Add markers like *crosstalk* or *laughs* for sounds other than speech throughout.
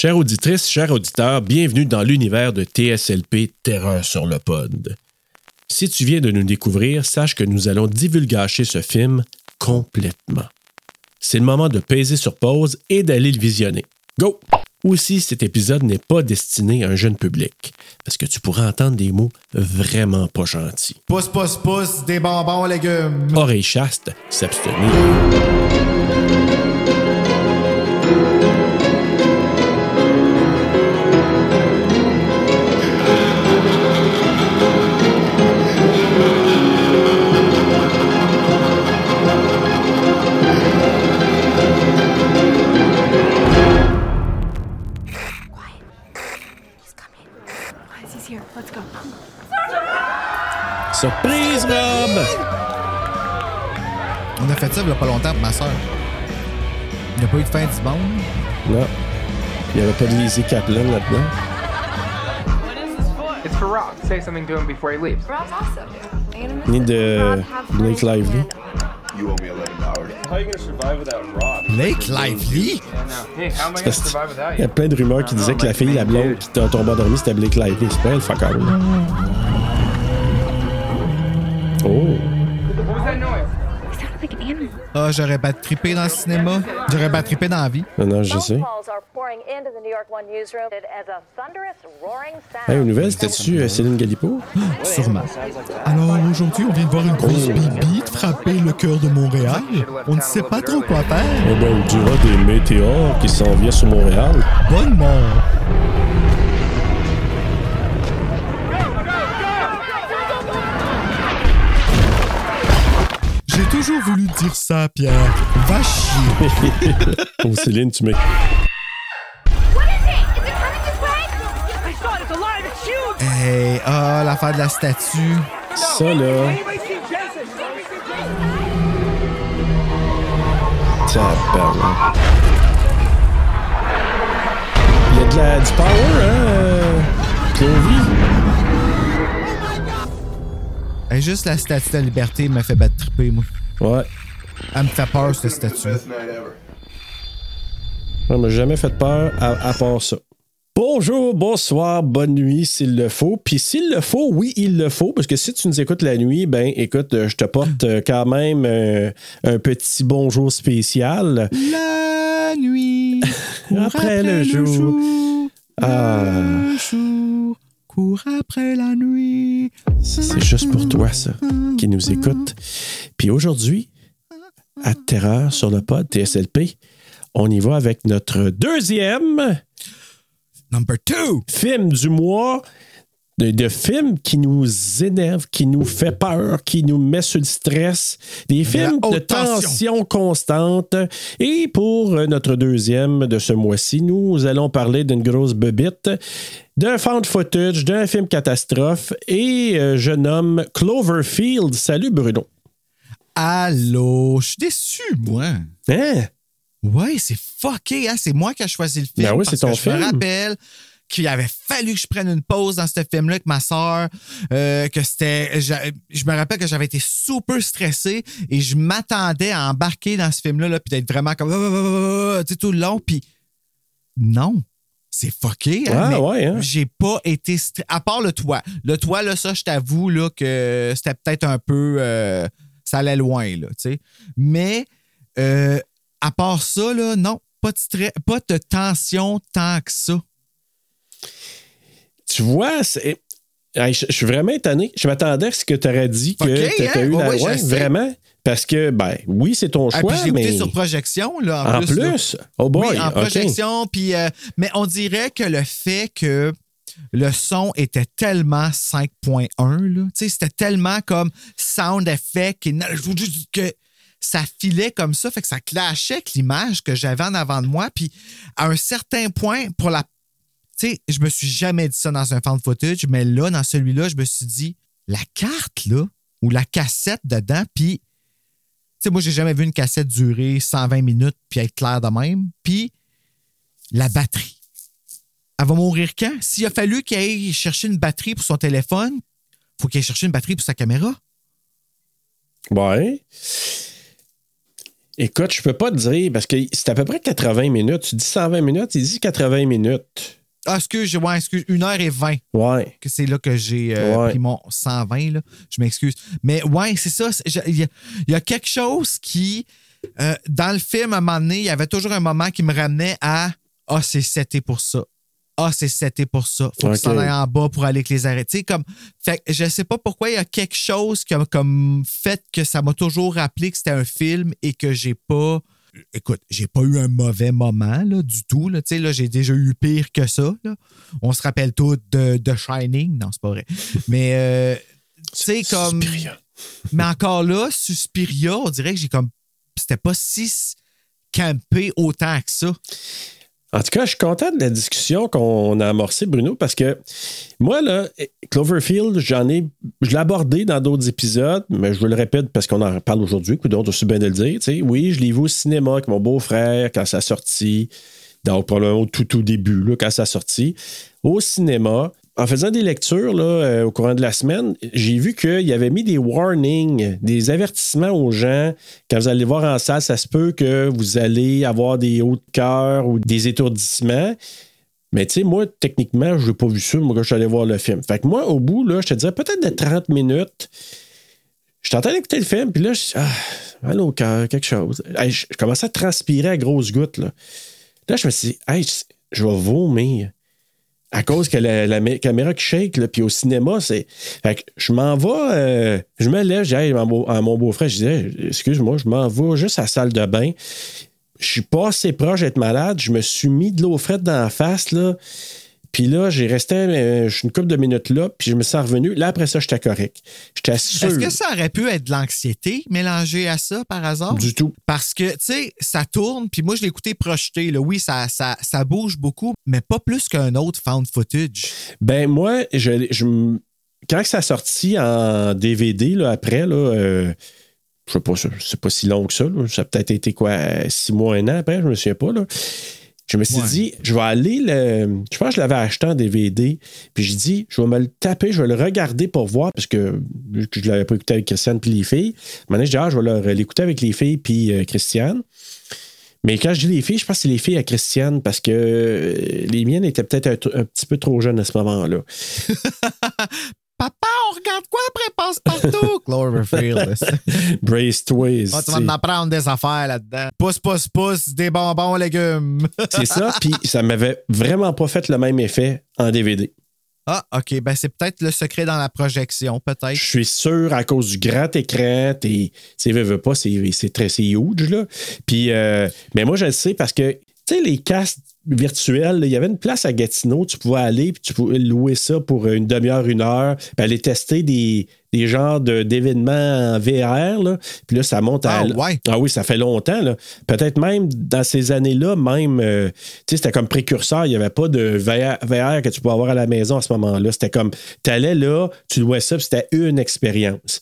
Chères auditrices, chers auditeurs, bienvenue dans l'univers de TSLP Terreur sur le pod. Si tu viens de nous découvrir, sache que nous allons divulgacher ce film complètement. C'est le moment de peser sur pause et d'aller le visionner. Go! Aussi, cet épisode n'est pas destiné à un jeune public, parce que tu pourras entendre des mots vraiment pas gentils. Pousse, pousse, pousse, des bonbons, légumes. Oreille chaste, s'abstenir. Surprise, Rob! On a fait ça il y a pas longtemps pour ma soeur. Il n'y a pas eu de fin du monde. Non. Il n'y avait pas de Lizzie Kaplan là-dedans. It's for Rob. Say something to him before he leaves. Rob's awesome. Animus. Ni de Blake Lively. You owe me eleven dollars. How are you gonna survive without Rob? Blake Lively? Yeah, no. Hey, how am I gonna survive without Il y a you? plein de rumeurs qui disaient que la fille, la blonde, qui t'a tombé endormie, c'était Blake Lively. C'est pas elle, fuck all. Animal. Ah, j'aurais pas trippé dans le cinéma. J'aurais pas trippé dans la vie. Non, non, je sais. Hey, aux nouvelles, c'était-tu euh, Céline Galipo? Sûrement. Alors aujourd'hui, on vient de voir une grosse bibite frapper le cœur de Montréal. On ne sait pas trop quoi faire. Eh ben, on dira des météores qui s'en viennent sur Montréal. Bonne mort. Toujours voulu dire ça, Pierre. Va chier. *laughs* Oh, Céline, tu. It's huge. Hey, ah, l'affaire de la statue. Ça, là. Tabarnak. Il y a de la, du power, hein, euh, Clovy? Hey, juste la statue de la liberté me fait battre triper, moi. Ouais. Elle me fait peur, cette statue. Ça m'a jamais fait peur à, à part ça. Bonjour, bonsoir, bonne nuit s'il le faut. Puis s'il le faut, oui, il le faut. Parce que si tu nous écoutes la nuit, ben écoute, euh, je te porte euh, quand même euh, un petit bonjour spécial. La nuit. *laughs* Après le jour. Ah. Le jour. Après la nuit. C'est juste pour toi, ça, qui nous écoute. Puis aujourd'hui, à Terreur sur le pod TSLP, on y va avec notre deuxième Number two. film du mois. De, de films qui nous énervent, qui nous fait peur, qui nous met sur le stress. Des films de tension. tension constante. Et pour notre deuxième de ce mois-ci, nous allons parler d'une grosse bebite, d'un found footage, d'un film catastrophe. Et euh, je nomme Cloverfield. Salut Bruno. Allô. Je suis déçu, moi. Hein? Ouais, c'est fucké, hein? C'est moi qui ai choisi le film. Ben oui, c'est ton que Je me film. rappelle qu'il avait fallu que je prenne une pause dans ce film-là avec ma soeur, que c'était. Je me rappelle que j'avais été super stressé et je m'attendais à embarquer dans ce film-là, là, puis d'être vraiment comme. Tu sais, tout le long, puis. Non. C'est fucké, hein? Ah, mais ouais, hein? J'ai pas été. À part le toit. Le toit, là, ça, je t'avoue, là, que c'était peut-être un peu. euh, ça allait loin, là, tu sais. Mais. euh, à part ça, là, non, pas de, stress, pas de tension tant que ça. Tu vois, c'est. Je je suis vraiment étonné. Je m'attendais à ce que tu aurais dit que tu hein? eu Ouais, la. ouais, vraiment. Parce que, ben, oui, c'est ton Ah, choix, puis j'ai écouté mais. sur projection, là, en, En plus. là. Oh boy, oui, en projection. Puis, euh, mais on dirait que le fait que le son était tellement 5.1, là, tu sais, c'était tellement comme sound effect et que ça filait comme ça, fait que ça clashait avec l'image que j'avais en avant de moi. Puis, à un certain point, pour la. Tu sais, je me suis jamais dit ça dans un found footage, mais là, dans celui-là, je me suis dit, la carte, là, ou la cassette dedans, puis sais, moi, j'ai jamais vu une cassette durer 120 minutes puis être claire de même. Puis la batterie. Elle va mourir quand? S'il a fallu qu'il aille chercher une batterie pour son téléphone, faut qu'il aille chercher une batterie pour sa caméra. Ouais. Écoute, je peux pas te dire, parce que c'est à peu près 80 minutes. Tu dis 120 minutes, il dit 80 minutes. Ah, excuse, ouais, excuse, 1h20. Ouais. que c'est là que j'ai euh, Ouais. pris mon 120, là. Je m'excuse. Mais ouais, c'est ça. Il y, a- il y a quelque chose qui, euh, dans le film, à un moment donné, il y avait toujours un moment qui me ramenait à Ah, c'est seté pour ça. Ah, c'est seté pour ça. Faut Ok. que s'en ailles en bas pour aller avec les sais, comme. Fait que je sais pas pourquoi il y a quelque chose qui a comme fait que ça m'a toujours rappelé que c'était un film et que j'ai pas. Écoute, j'ai pas eu un mauvais moment là, du tout. Là. Tu sais, là, j'ai déjà eu pire que ça. là. On se rappelle tout de, de Shining. Non, c'est pas vrai. Mais euh, tu sais, comme. Suspiria. Mais encore là, Suspiria, on dirait que j'ai comme. C'était pas si campé autant que ça. En tout cas, je suis content de la discussion qu'on a amorcée, Bruno, parce que moi, là, Cloverfield, j'en ai. Je l'ai abordé dans d'autres épisodes, mais je vous le répète parce qu'on en parle aujourd'hui, donc aussi bien de le dire. tu sais. Oui, je l'ai vu au cinéma avec mon beau-frère quand ça a sorti. Donc, probablement au tout, tout début, là, quand ça a sorti. Au cinéma, en faisant des lectures là, euh, au courant de la semaine, j'ai vu qu'il avait mis des warnings, des avertissements aux gens. Quand vous allez voir en salle, ça se peut que vous allez avoir des hauts de cœur ou des étourdissements. Mais tu sais, moi, techniquement, je n'ai pas vu ça, moi, quand je suis allé voir le film. Fait que moi, au bout, là, je te dirais peut-être de 30 minutes, je t'entends écouter le film, puis là, je ah, mal au cœur, quelque chose. Je, commençais à transpirer à grosses gouttes, là. Là, je me suis dit, hey, je vais vomir. À cause que la, la mé- caméra qui shake, là, puis au cinéma, c'est. Fait que je m'en vais, euh, je me lève, je dis à mon beau-frère, je disais, excuse-moi, je m'en vais juste à la salle de bain. Je suis pas assez proche d'être malade. Je me suis mis de l'eau frette dans la face, là. Puis là, j'ai resté euh, une couple de minutes là, puis je me suis revenu. Là, après ça, j'étais correct. J'étais sûr. Est-ce que ça aurait pu être de l'anxiété mélangée à ça par hasard? Du tout. Parce que, tu sais, ça tourne, puis moi, je l'ai écouté projeté. Là. Oui, ça, ça, ça bouge beaucoup, mais pas plus qu'un autre found footage. Ben moi, je, je quand ça a sorti en DVD là, après, là, euh, je sais pas, c'est pas si long que ça. là. Ça a peut-être été quoi, six mois, un an après, je me souviens pas. Là. Je me suis Ouais. dit, je vais aller le. Je pense que je l'avais acheté en DVD. Puis je dis, je vais me le taper, je vais le regarder pour voir, parce que je l'avais pas écouté avec Christiane puis les filles. Maintenant, je dis, ah, je vais l'écouter avec les filles puis euh, Christiane. Mais quand je dis les filles, je pense que c'est les filles à Christiane parce que euh, les miennes étaient peut-être un, un petit peu trop jeunes à ce moment-là. *laughs* Papa, on regarde quoi après? Passe-partout? *laughs* Cloverfield. *laughs* Brace Twist. Ah, tu vas en apprendre des affaires là-dedans. Pousse, pousse, pousse, des bonbons, légumes. *laughs* C'est ça, puis ça m'avait vraiment pas fait le même effet en DVD. ah, OK. Ben, c'est peut-être le secret dans la projection, peut-être. Je suis sûr, à cause du grand écran, t'es- tu sais, veux, veux pas, c'est c'est très c'est huge, là. Puis, euh, mais moi, je le sais parce que, tu sais, les casques virtuels, là, il y avait une place à Gatineau, tu pouvais aller, puis tu pouvais louer ça pour une demi-heure, une heure, puis aller tester des, des genres de- d'événements en VR, là. Puis là, ça monte à... Ah, ouais. Ah oui, ça fait longtemps, là. Peut-être même dans ces années-là, même, euh, tu sais, c'était comme précurseur. Il n'y avait pas de VR, VR que tu pouvais avoir à la maison à ce moment-là. C'était comme, tu allais là, tu louais ça, puis c'était une expérience.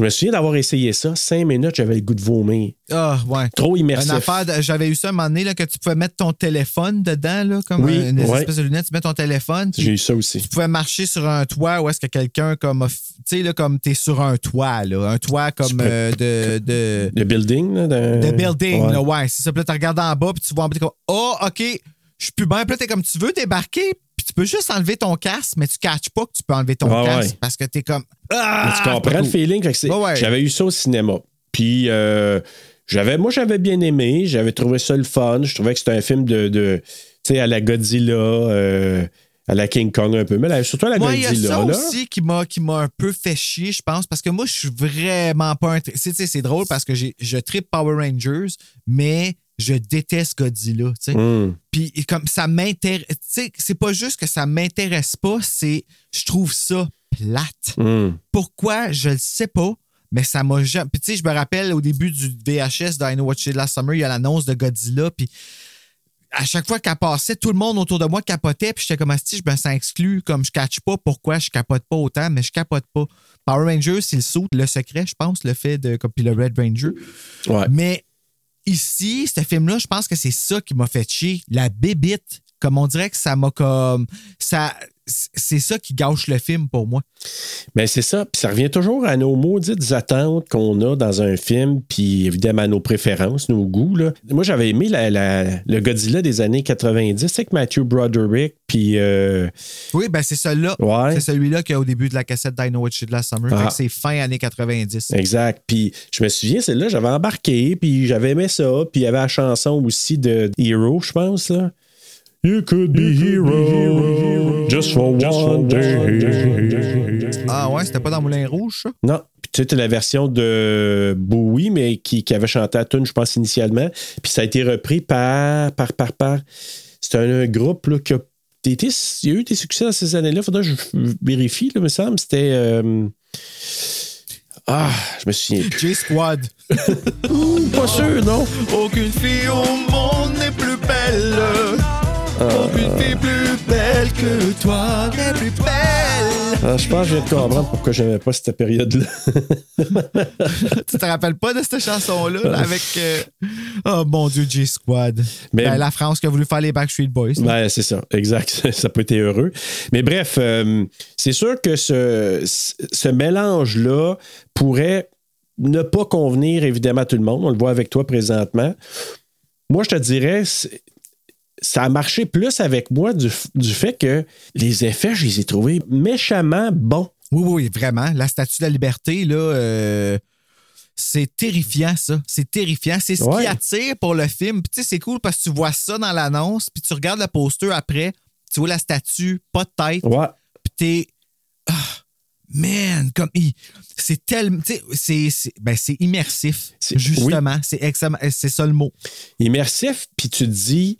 Je me souviens d'avoir essayé ça. Cinq minutes, j'avais le goût de vomir. Ah, ouais. Trop immersif. Une affaire, de- j'avais eu ça un moment donné, là, que tu pouvais mettre ton téléphone dedans, là, comme Oui, une ouais. espèce de lunette, tu mets ton téléphone. J'ai eu ça aussi. tu pouvais marcher sur un toit où est-ce que quelqu'un comme tu sais là comme t'es sur un toit là un toit comme euh, de de, Le building, là. dans- de building Ouais. là ouais c'est ça puis là tu regardes en bas puis tu vois en bas comme oh ok je suis plus bien puis là t'es comme tu veux débarquer puis tu peux juste enlever ton casque mais tu catches pas que tu peux enlever ton casque ouais. parce que t'es comme Mais ah tu comprends le feeling? C'est- Ouais, ouais. J'avais eu ça au cinéma. Puis, euh, j'avais, moi, j'avais bien aimé. J'avais trouvé ça le fun. Je trouvais que c'était un film de, de tu sais, à la Godzilla, euh, à la King Kong un peu. Mais là, surtout à la moi, il y a Godzilla. ça là. aussi qui m'a, qui m'a un peu fait chier, je pense, parce que moi, je suis vraiment pas un. tu sais, tu sais, c'est drôle parce que j'ai, je tripe Power Rangers, mais je déteste Godzilla. Hum. Puis comme ça m'intéresse, c'est pas juste que ça m'intéresse pas, c'est je trouve ça plate. Hum. Pourquoi? Je le sais pas, mais ça m'a jamais. Puis tu sais, je me rappelle au début du VHS de I Know What You Did Last Summer, il y a l'annonce de Godzilla, puis à chaque fois qu'elle passait, tout le monde autour de moi capotait, puis j'étais comme si je me sens exclu, comme je catch pas pourquoi je capote pas autant, mais je capote pas. Power Rangers, c'est le saut, le secret, je pense, le fait de comme puis le Red Ranger. Ouais. Mais ici, ce film-là, je pense que c'est ça qui m'a fait chier. La bébite Comme on dirait que ça m'a comme. ça C'est ça qui gâche le film pour moi. Ben c'est ça. Puis ça revient toujours à nos maudites attentes qu'on a dans un film, puis évidemment à nos préférences, nos goûts. Là. Moi, j'avais aimé la- la- le Godzilla des années 90 avec Matthew Broderick, puis. euh, Oui, ben c'est celui-là. Ouais. C'est celui-là qui est au début de la cassette Dino Witch de la Summer. Ah. C'est fin années 90. Exact. Puis je me souviens, celle-là, j'avais embarqué, puis j'avais aimé ça. Puis il y avait la chanson aussi de Hero, je pense, là. You could be hero just for one day. Ah ouais, c'était pas dans Moulin Rouge, ça? Non. Puis tu sais, t'as la version de Bowie, mais qui, qui avait chanté à tune, je pense, initialement. Puis ça a été repris par. par, par, par. C'est un, un groupe là, qui a été. Il y a eu des succès dans ces années-là. Faudrait que je vérifie, là, me semble. C'était. euh, Ah, je me souviens plus. J-Squad. *laughs* Pas sûr, non? Aucune fille au monde n'est plus belle. Plus belle que toi plus belle. Ah, je pense que je viens de comprendre pourquoi j'aimais pas cette période-là. *laughs* tu te rappelles pas de cette chanson-là là, avec. euh, Oh mon Dieu, J-Squad. Mais- Ben, la France qui a voulu faire les Backstreet Boys. Ben, c'est ça, exact. *laughs* Ça peut être heureux. Mais bref, euh, c'est sûr que ce, ce mélange-là pourrait ne pas convenir évidemment à tout le monde. On le voit avec toi présentement. Moi, je te dirais, ça a marché plus avec moi du, du fait que les effets, je les ai trouvés méchamment bons. Oui, oui, vraiment. La statue de la liberté, là, euh, c'est terrifiant, ça. C'est terrifiant. C'est ce Ouais. qui attire pour le film. Puis, tu sais, c'est cool parce que tu vois ça dans l'annonce, puis tu regardes le poster après, tu vois la statue, pas de tête, Ouais. puis t'es. Ah, man, comme. il- C'est tellement. Tu sais, c'est- c'est ben, c'est immersif. Justement. C'est ça le mot. immersif, puis tu te dis,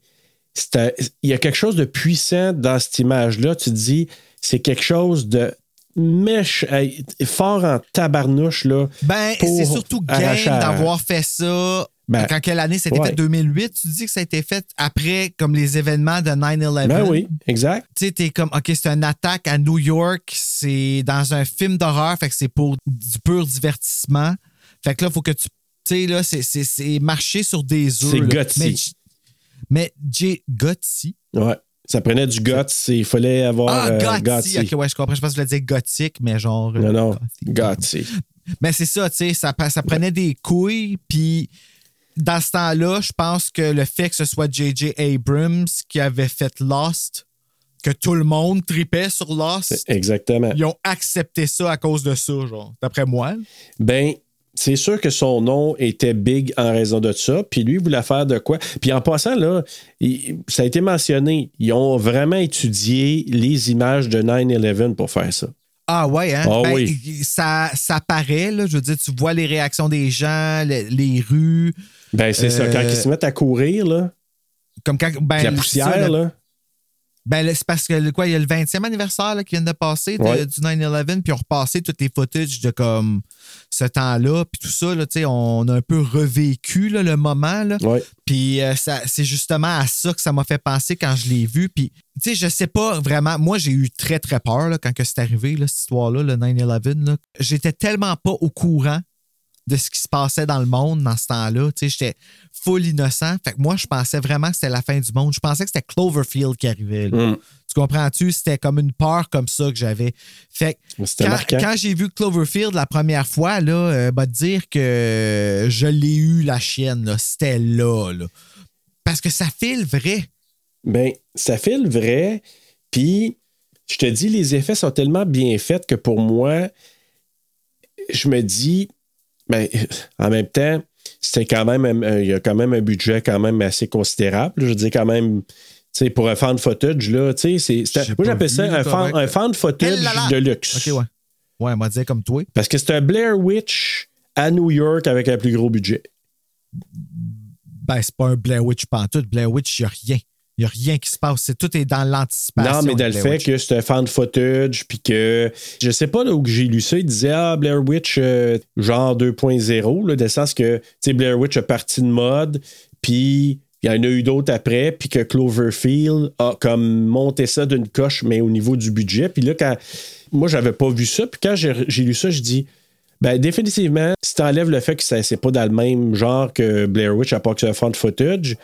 il y a quelque chose de puissant dans cette image-là. Tu te dis, c'est quelque chose de mèche, fort en tabarnouche, là. Ben, c'est surtout à- d'avoir fait ça. Ben, quand quelle année? C'était ouais. fait? 2008, tu dis que ça a été fait après comme les événements de 9-11. Ben oui, exact. Tu sais, t'es comme, OK, c'est une attaque à New York, c'est dans un film d'horreur, fait que c'est pour du pur divertissement. Fait que là, faut que tu. Tu sais, là, c'est- marcher sur des œufs. C'est. Mais, J- mais J. Gutsy. Ouais. Ça prenait du c'est- il fallait avoir Ah, euh. Gotti. Ok, ouais, je comprends. Je pense que je voulais dire gothique, mais genre. Non, euh, non, gothique. Gotti. Mais c'est ça, tu sais, ça, ça prenait des couilles, puis dans ce temps-là, je pense que le fait que ce soit J.J. Abrams qui avait fait Lost, que tout le monde tripait sur Lost, Exactement. ils ont accepté ça à cause de ça, genre, d'après moi. Ben, c'est sûr que son nom était big en raison de ça. Puis lui, il voulait faire de quoi. Puis en passant, là, il- ça a été mentionné. Ils ont vraiment étudié les images de 9-11 pour faire ça. Ah ouais, hein? Ah Ben, oui. ça, ça paraît, là, je veux dire, tu vois les réactions des gens, le- les rues, Ben, c'est ça. Euh, Quand ils se mettent à courir, là, comme quand... Ben, la poussière, ça, là. Ben, c'est parce que quoi, il y a le 20e anniversaire là, qui vient de passer Ouais. du 9-11, puis on repassé toutes les footage de comme ce temps-là, puis tout ça, là, on a un peu revécu là, le moment. Là. Ouais. Puis euh, ça- c'est justement à ça que ça m'a fait penser quand je l'ai vu. Puis, tu sais, je sais pas vraiment. Moi, j'ai eu très, très peur là, quand c'est arrivé, là, cette histoire-là, le 9-11. là. J'étais tellement pas au courant de ce qui se passait dans le monde dans ce temps-là. Tu sais, j'étais full innocent. Fait que moi, je pensais vraiment que c'était la fin du monde. Je pensais que c'était Cloverfield qui arrivait. là. Mm. Tu comprends-tu? C'était comme une peur comme ça que j'avais. Fait que quand, j'ai vu Cloverfield la première fois, là, euh, bah, dire que je l'ai eu, la chienne. C'était là, là. Parce que ça file vrai. Ben, ça fait le vrai. Puis, je te dis, les effets sont tellement bien faits que pour moi, je me dis, ben, en même temps, c'était quand même, un- il y a quand même un budget quand même assez considérable. Je veux dire, quand même, tu sais, pour un fan footage, là, tu sais, c'est- moi, j'appelle ça un fan, un fan footage de luxe. OK, ouais. Ouais, on m'a dit comme toi. Parce que c'est un Blair Witch à New York avec un plus gros budget. Ben, c'est pas un Blair Witch pantoute. Blair Witch, il n'y a rien. N'y a rien qui se passe. C'est, tout est dans l'anticipation. Non, mais dans de le Blair fait Witch. que c'est un fan footage, puis que je sais pas là où j'ai lu ça, il disait ah Blair Witch euh, genre 2.0, là, de sens que Blair Witch a parti de mode, puis il y en a eu d'autres après, puis que Cloverfield a comme monté ça d'une coche, mais au niveau du budget. Puis là, quand moi j'avais pas vu ça, puis quand j'ai j'ai lu ça, je dis ben, définitivement, si tu enlèves le fait que ça- c'est pas dans le même genre que Blair Witch, à part que c'est un fan footage,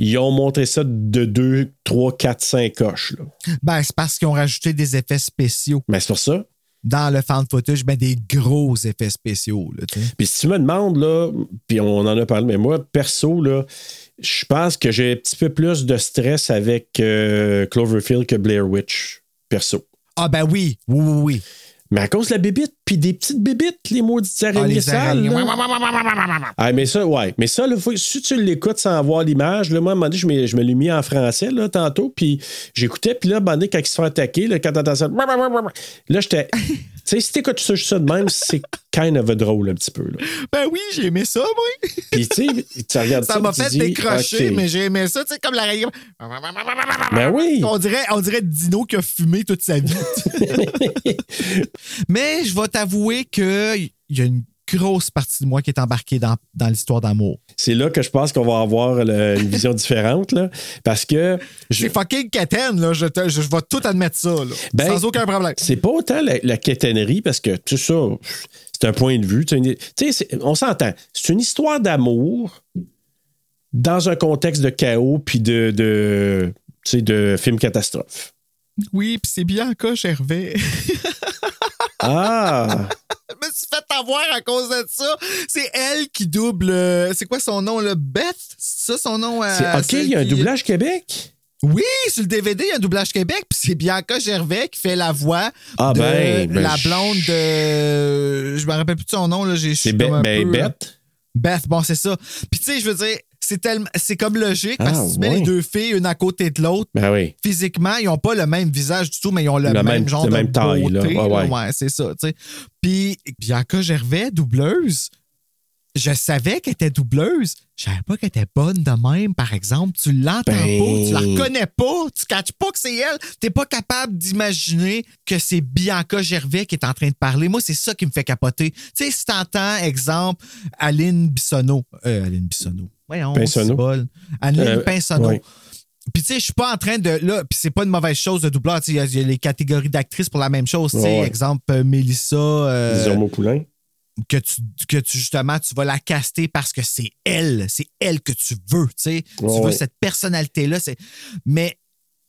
ils ont montré ça de 2, 3, 4, 5 coches. Là. Ben, c'est parce qu'ils ont rajouté des effets spéciaux. Mais c'est pour ça. Dans le fan footage, ben, des gros effets spéciaux. Puis si tu me demandes, là, puis on en a parlé, mais moi, perso, là, je pense que j'ai un petit peu plus de stress avec euh, Cloverfield que Blair Witch, perso. Ah, ben oui, oui, oui, oui. Mais à cause de la bébite, puis des petites bébites, les maudites araignées Ah, les sales, araignées. ouais. Ah, mais ça, ouais. Mais ça, là, faut- si tu l'écoutes sans voir l'image, moi, à un moment donné, je me, je me l'ai mis en français, là, tantôt, puis j'écoutais, puis là, à un moment donné, quand ils se font attaquer, là, quand t'entends ça, là, j'étais. *laughs* tu sais, si t'écoutes ça, ça de même, c'est kind of a drôle, un petit peu, là. Ben oui, j'ai aimé ça, moi. Puis, tu sais, tu regardes ça, Ça m'a fait décrocher, mais j'ai aimé ça, tu sais, comme la rayon. Ben oui. On dirait, on dirait Dino qui a fumé toute sa vie. *laughs* mais je vais t'avouer qu'il y a une grosse partie de moi qui est embarquée dans, dans l'histoire d'amour. C'est là que je pense qu'on va avoir le- une vision différente, là, parce que. je- C'est fucking quétaine, là. Je, te- je, je vais tout admettre ça, là. Ben, Sans aucun problème. C'est pas autant la, la quétainerie, parce que tout ça, c'est un point de vue. Une- on s'entend. C'est une histoire d'amour dans un contexte de chaos puis de, de, tu sais, de film catastrophe. Oui, puis c'est Bianca Gervais. *laughs* Ah! *laughs* Je me suis fait avoir à cause de ça. C'est elle qui double. euh, C'est quoi son nom, là? Beth? C'est ça son nom? euh, C'est- OK, il y a un doublage Québec? Oui, sur le DVD, il y a un doublage Québec, puis c'est Bianca Gervais qui fait la voix Ah, de ben, ben, la blonde de. Je me rappelle plus de son nom, là. C'est Be- ben, Beth? Beth, bon, c'est ça. Puis tu sais, je veux dire, c'est tellement. C'est comme logique, parce Ah, que si tu mets ouais. les deux filles, une à côté de l'autre, Ben oui. physiquement, ils n'ont pas le même visage du tout, mais ils ont le, Le même, même- genre de même taille, là. beauté, Ouais, ouais. c'est ça, tu sais. Puis Bianca Gervais, doubleuse, je savais qu'elle était doubleuse. Je savais pas qu'elle était bonne de même, par exemple. Tu l'entends Ben- pas, tu la reconnais pas, tu catches pas que c'est elle. T'es pas capable d'imaginer que c'est Bianca Gervais qui est en train de parler. Moi, c'est ça qui me fait capoter. Tu sais, si t'entends, exemple, Aline Bissonneau. Euh, Aline Bissonneau. Voyons, Pinsonneau. Aline Euh, Pinsonneau. ouais. Puis, tu sais, je suis pas en train de. Là, puis c'est pas une mauvaise chose de doubleur. Il y, a- il y a les catégories d'actrices pour la même chose. Ouais, ouais. exemple, euh, Mélissa. euh, Poulain. que tu, que tu justement tu vas la caster parce que c'est elle, c'est elle que tu veux, tu sais, tu Ouais, veux cette personnalité là, c'est mais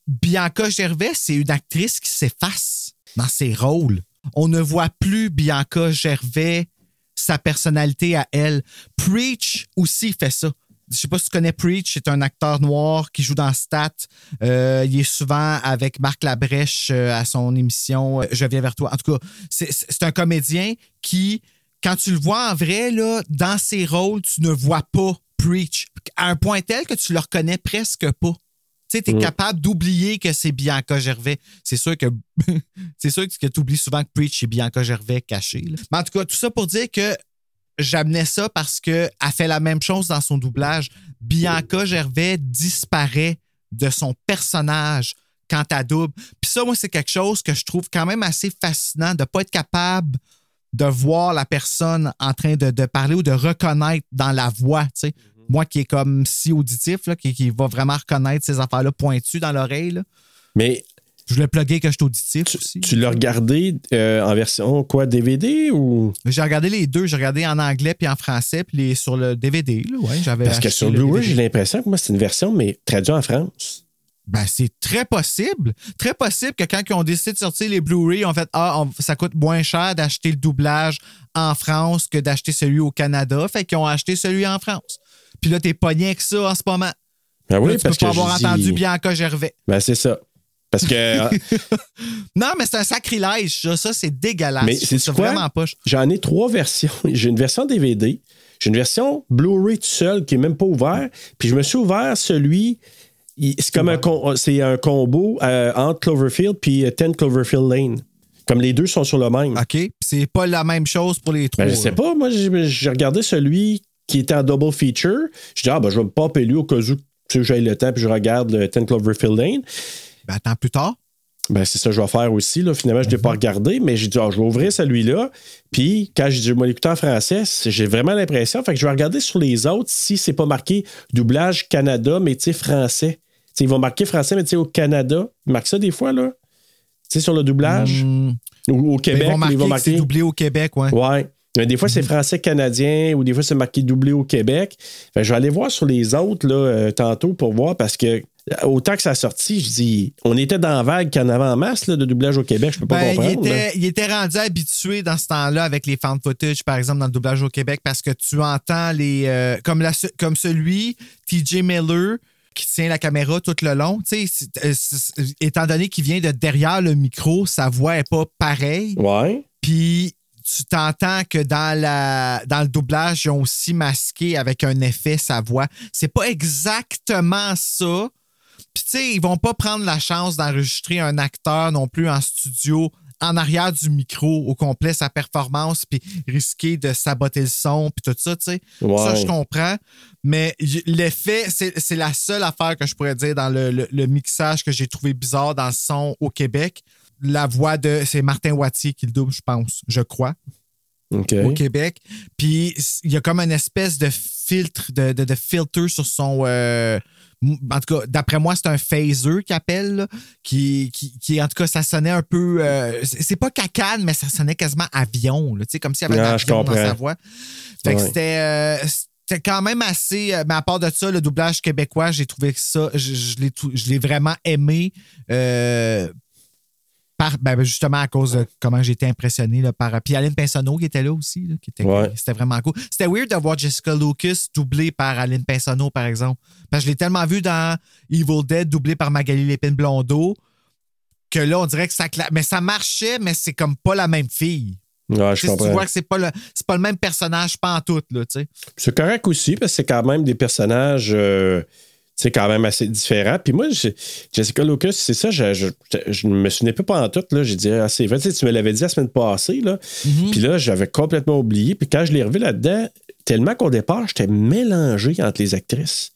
Bianca Gervais, c'est une actrice qui s'efface dans ses rôles. On ne voit plus Bianca Gervais sa personnalité à elle. Preach aussi fait ça. Je sais pas si tu connais Preach, c'est un acteur noir qui joue dans Stat. Euh, il est souvent avec Marc Labrèche euh, à son émission euh, Je viens vers toi. En tout cas, c'est- un comédien qui, quand tu le vois en vrai, là, dans ses rôles, tu ne vois pas Preach. À un point tel que tu le reconnais presque pas. Tu sais, es capable d'oublier que c'est Bianca Gervais. C'est sûr que *laughs* c'est sûr que tu oublies souvent que Preach c'est Bianca Gervais caché. là. Mais en tout cas, tout ça pour dire que j'amenais ça parce qu'elle fait la même chose dans son doublage. Bianca Gervais disparaît de son personnage quand elle double. Puis ça, moi, c'est quelque chose que je trouve quand même assez fascinant de ne pas être capable de voir la personne en train de, de parler ou de reconnaître dans la voix. tu sais. Moi qui est comme si auditif, là, qui, qui va vraiment reconnaître ces affaires-là pointues dans l'oreille. Mais Je voulais plugger que je suis auditif tu, aussi. tu l'as regardé euh, en version quoi, DVD ou? J'ai regardé les deux. J'ai regardé en anglais puis en français, puis les, sur le DVD. Là, ouais, j'avais Parce que sur le Blu-ray, j'ai l'impression que moi, c'est une version, mais traduite en France. Ben, c'est très possible. Très possible que quand ils ont décidé de sortir les Blu-ray, ils ont fait Ah, on- ça coûte moins cher d'acheter le doublage en France que d'acheter celui au Canada. Fait qu'ils ont acheté celui en France. Puis là, t'es pogné avec ça en ce moment. Ben oui, Là, tu parce peux que pas avoir je dis- entendu Bianca Gervais. Ben, c'est ça. Parce que *laughs* euh, Non, mais c'est un sacrilège, ça. Ça, c'est dégueulasse. Mais c'est vraiment poche. j'en ai trois versions. *laughs* J'ai une version DVD, j'ai une version Blu-ray tout seul qui est même pas ouvert, puis je me suis ouvert celui. C'est comme un, com- c'est un combo euh, entre Cloverfield puis euh, 10 Cloverfield Lane. Comme les deux sont sur le même. OK? C'est pas la même chose pour les trois. Ben, je sais pas. Moi, j'ai regardé celui qui était en double feature. Je dis, ah, ben, je vais me popper lui au cas où tu sais, j'ai le temps puis je regarde le 10 Cloverfield Lane. Ben, attends plus tard. Ben, c'est ça que je vais faire aussi. Là. Finalement, je ne l'ai pas regardé, mais j'ai dit, ah, je vais ouvrir celui-là. Puis, quand j'ai dit, je vais l'écouter en français, j'ai vraiment l'impression. Fait que je vais regarder sur les autres si c'est pas marqué doublage Canada, mais tu sais, français. Tu sais, ils vont marquer français, mais tu sais, au Canada. Ils marquent ça des fois, là. Tu sais, sur le doublage. Hmm. Ou au Ben, Québec, ils vont marquer que c'est marquer. doublé au Québec, ouais. Ouais. Mais des fois, c'est français-canadien ou des fois, c'est marqué doublé au Québec. Fait je vais aller voir sur les autres là, euh, tantôt pour voir parce que euh, autant que ça a sorti, je dis, on était dans la vague qu'il y en avait en masse là, de doublage au Québec, je peux pas Ben, il, comprendre. là. était, il était rendu habitué dans ce temps-là avec les found footage, par exemple, dans le doublage au Québec, parce que tu entends les. euh, comme, la, comme celui, TJ Miller, qui tient la caméra tout le long. Tu sais, euh, étant donné qu'il vient de derrière le micro, sa voix est pas pareille. Ouais. Puis tu t'entends que dans, la, dans le doublage, ils ont aussi masqué avec un effet sa voix. C'est pas exactement ça. Puis tu sais, ils vont pas prendre la chance d'enregistrer un acteur non plus en studio en arrière du micro au complet sa performance puis risquer de saboter le son puis tout ça, tu sais. Ça, je comprends. Mais l'effet, c'est c'est la seule affaire que je pourrais dire dans le, le- le mixage que j'ai trouvé bizarre dans le son au Québec. La voix de. C'est Martin Wattier qui le double, je pense, je crois, au Québec. Puis il y a comme une espèce de filtre, de, de, de filter sur son. euh, en tout cas, d'après moi, c'est un phaser qu'il appelle, là, qui, qui, qui, en tout cas, ça sonnait un peu. euh, c'est pas cacane, mais ça sonnait quasiment avion, là, tu sais, comme s'il y avait un Ah, avion dans sa voix. Fait que c'était. euh, c'était quand même assez. Mais à part de ça, le doublage québécois, j'ai trouvé que ça. Je, je l'ai vraiment aimé. euh, par, ben, justement à cause de comment j'ai été impressionné là, par. Puis Aline Pinsonneau qui était là aussi. là, qui était, Ouais. C'était vraiment cool. C'était weird de voir Jessica Lucas doublée par Aline Pinsonneau, par exemple. Parce que je l'ai tellement vu dans Evil Dead doublée par Magali Lépine Blondeau que là, on dirait que ça cla- Mais ça marchait, mais c'est comme pas la même fille. Ouais, je sais, tu vois que c'est pas le, c'est pas le même personnage, pas en tout, là, tu sais. C'est correct aussi parce que c'est quand même des personnages euh, sais, quand même assez différents. Puis moi, je- Jessica Lucas, c'est ça, je, je, je me souvenais pas en tout. Là, j'ai dit, ah, c'est vrai, tu sais, tu me l'avais dit la semaine passée. Là. Puis là, j'avais complètement oublié. Puis quand je l'ai revu là-dedans, tellement qu'au départ, j'étais mélangé entre les actrices.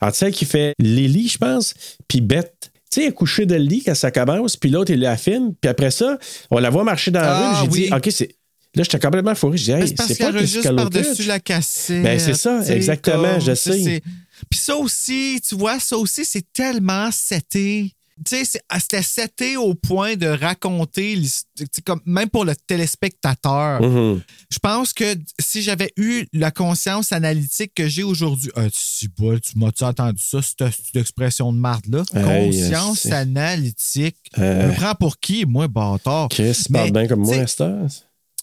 Entre celle qui fait Lily, je pense, puis Bette. Tu sais, elle est couchée dans le lit quand ça commence, puis l'autre, il la filme, puis après ça, on la voit marcher dans la Ah, rue, j'ai oui. dit, OK, c'est. Là, j'étais complètement fourré. Je dis, hey, c'est c'est pas qu'elle par-dessus la cassette. Ben, c'est ça, exactement, je tu sais. Puis ça aussi, tu vois, ça aussi, c'est tellement seté. Tu sais, ah, c'était seté au point de raconter, tu comme, même pour le téléspectateur. Mhm. Je pense que si j'avais eu la conscience analytique que j'ai aujourd'hui, ah, tu bol, tu m'as-tu entendu ça, cette, expression de marde-là? Hey, conscience analytique. Euh. Je me prends pour qui, moi, bâtard? Chris parle bien comme moi, tu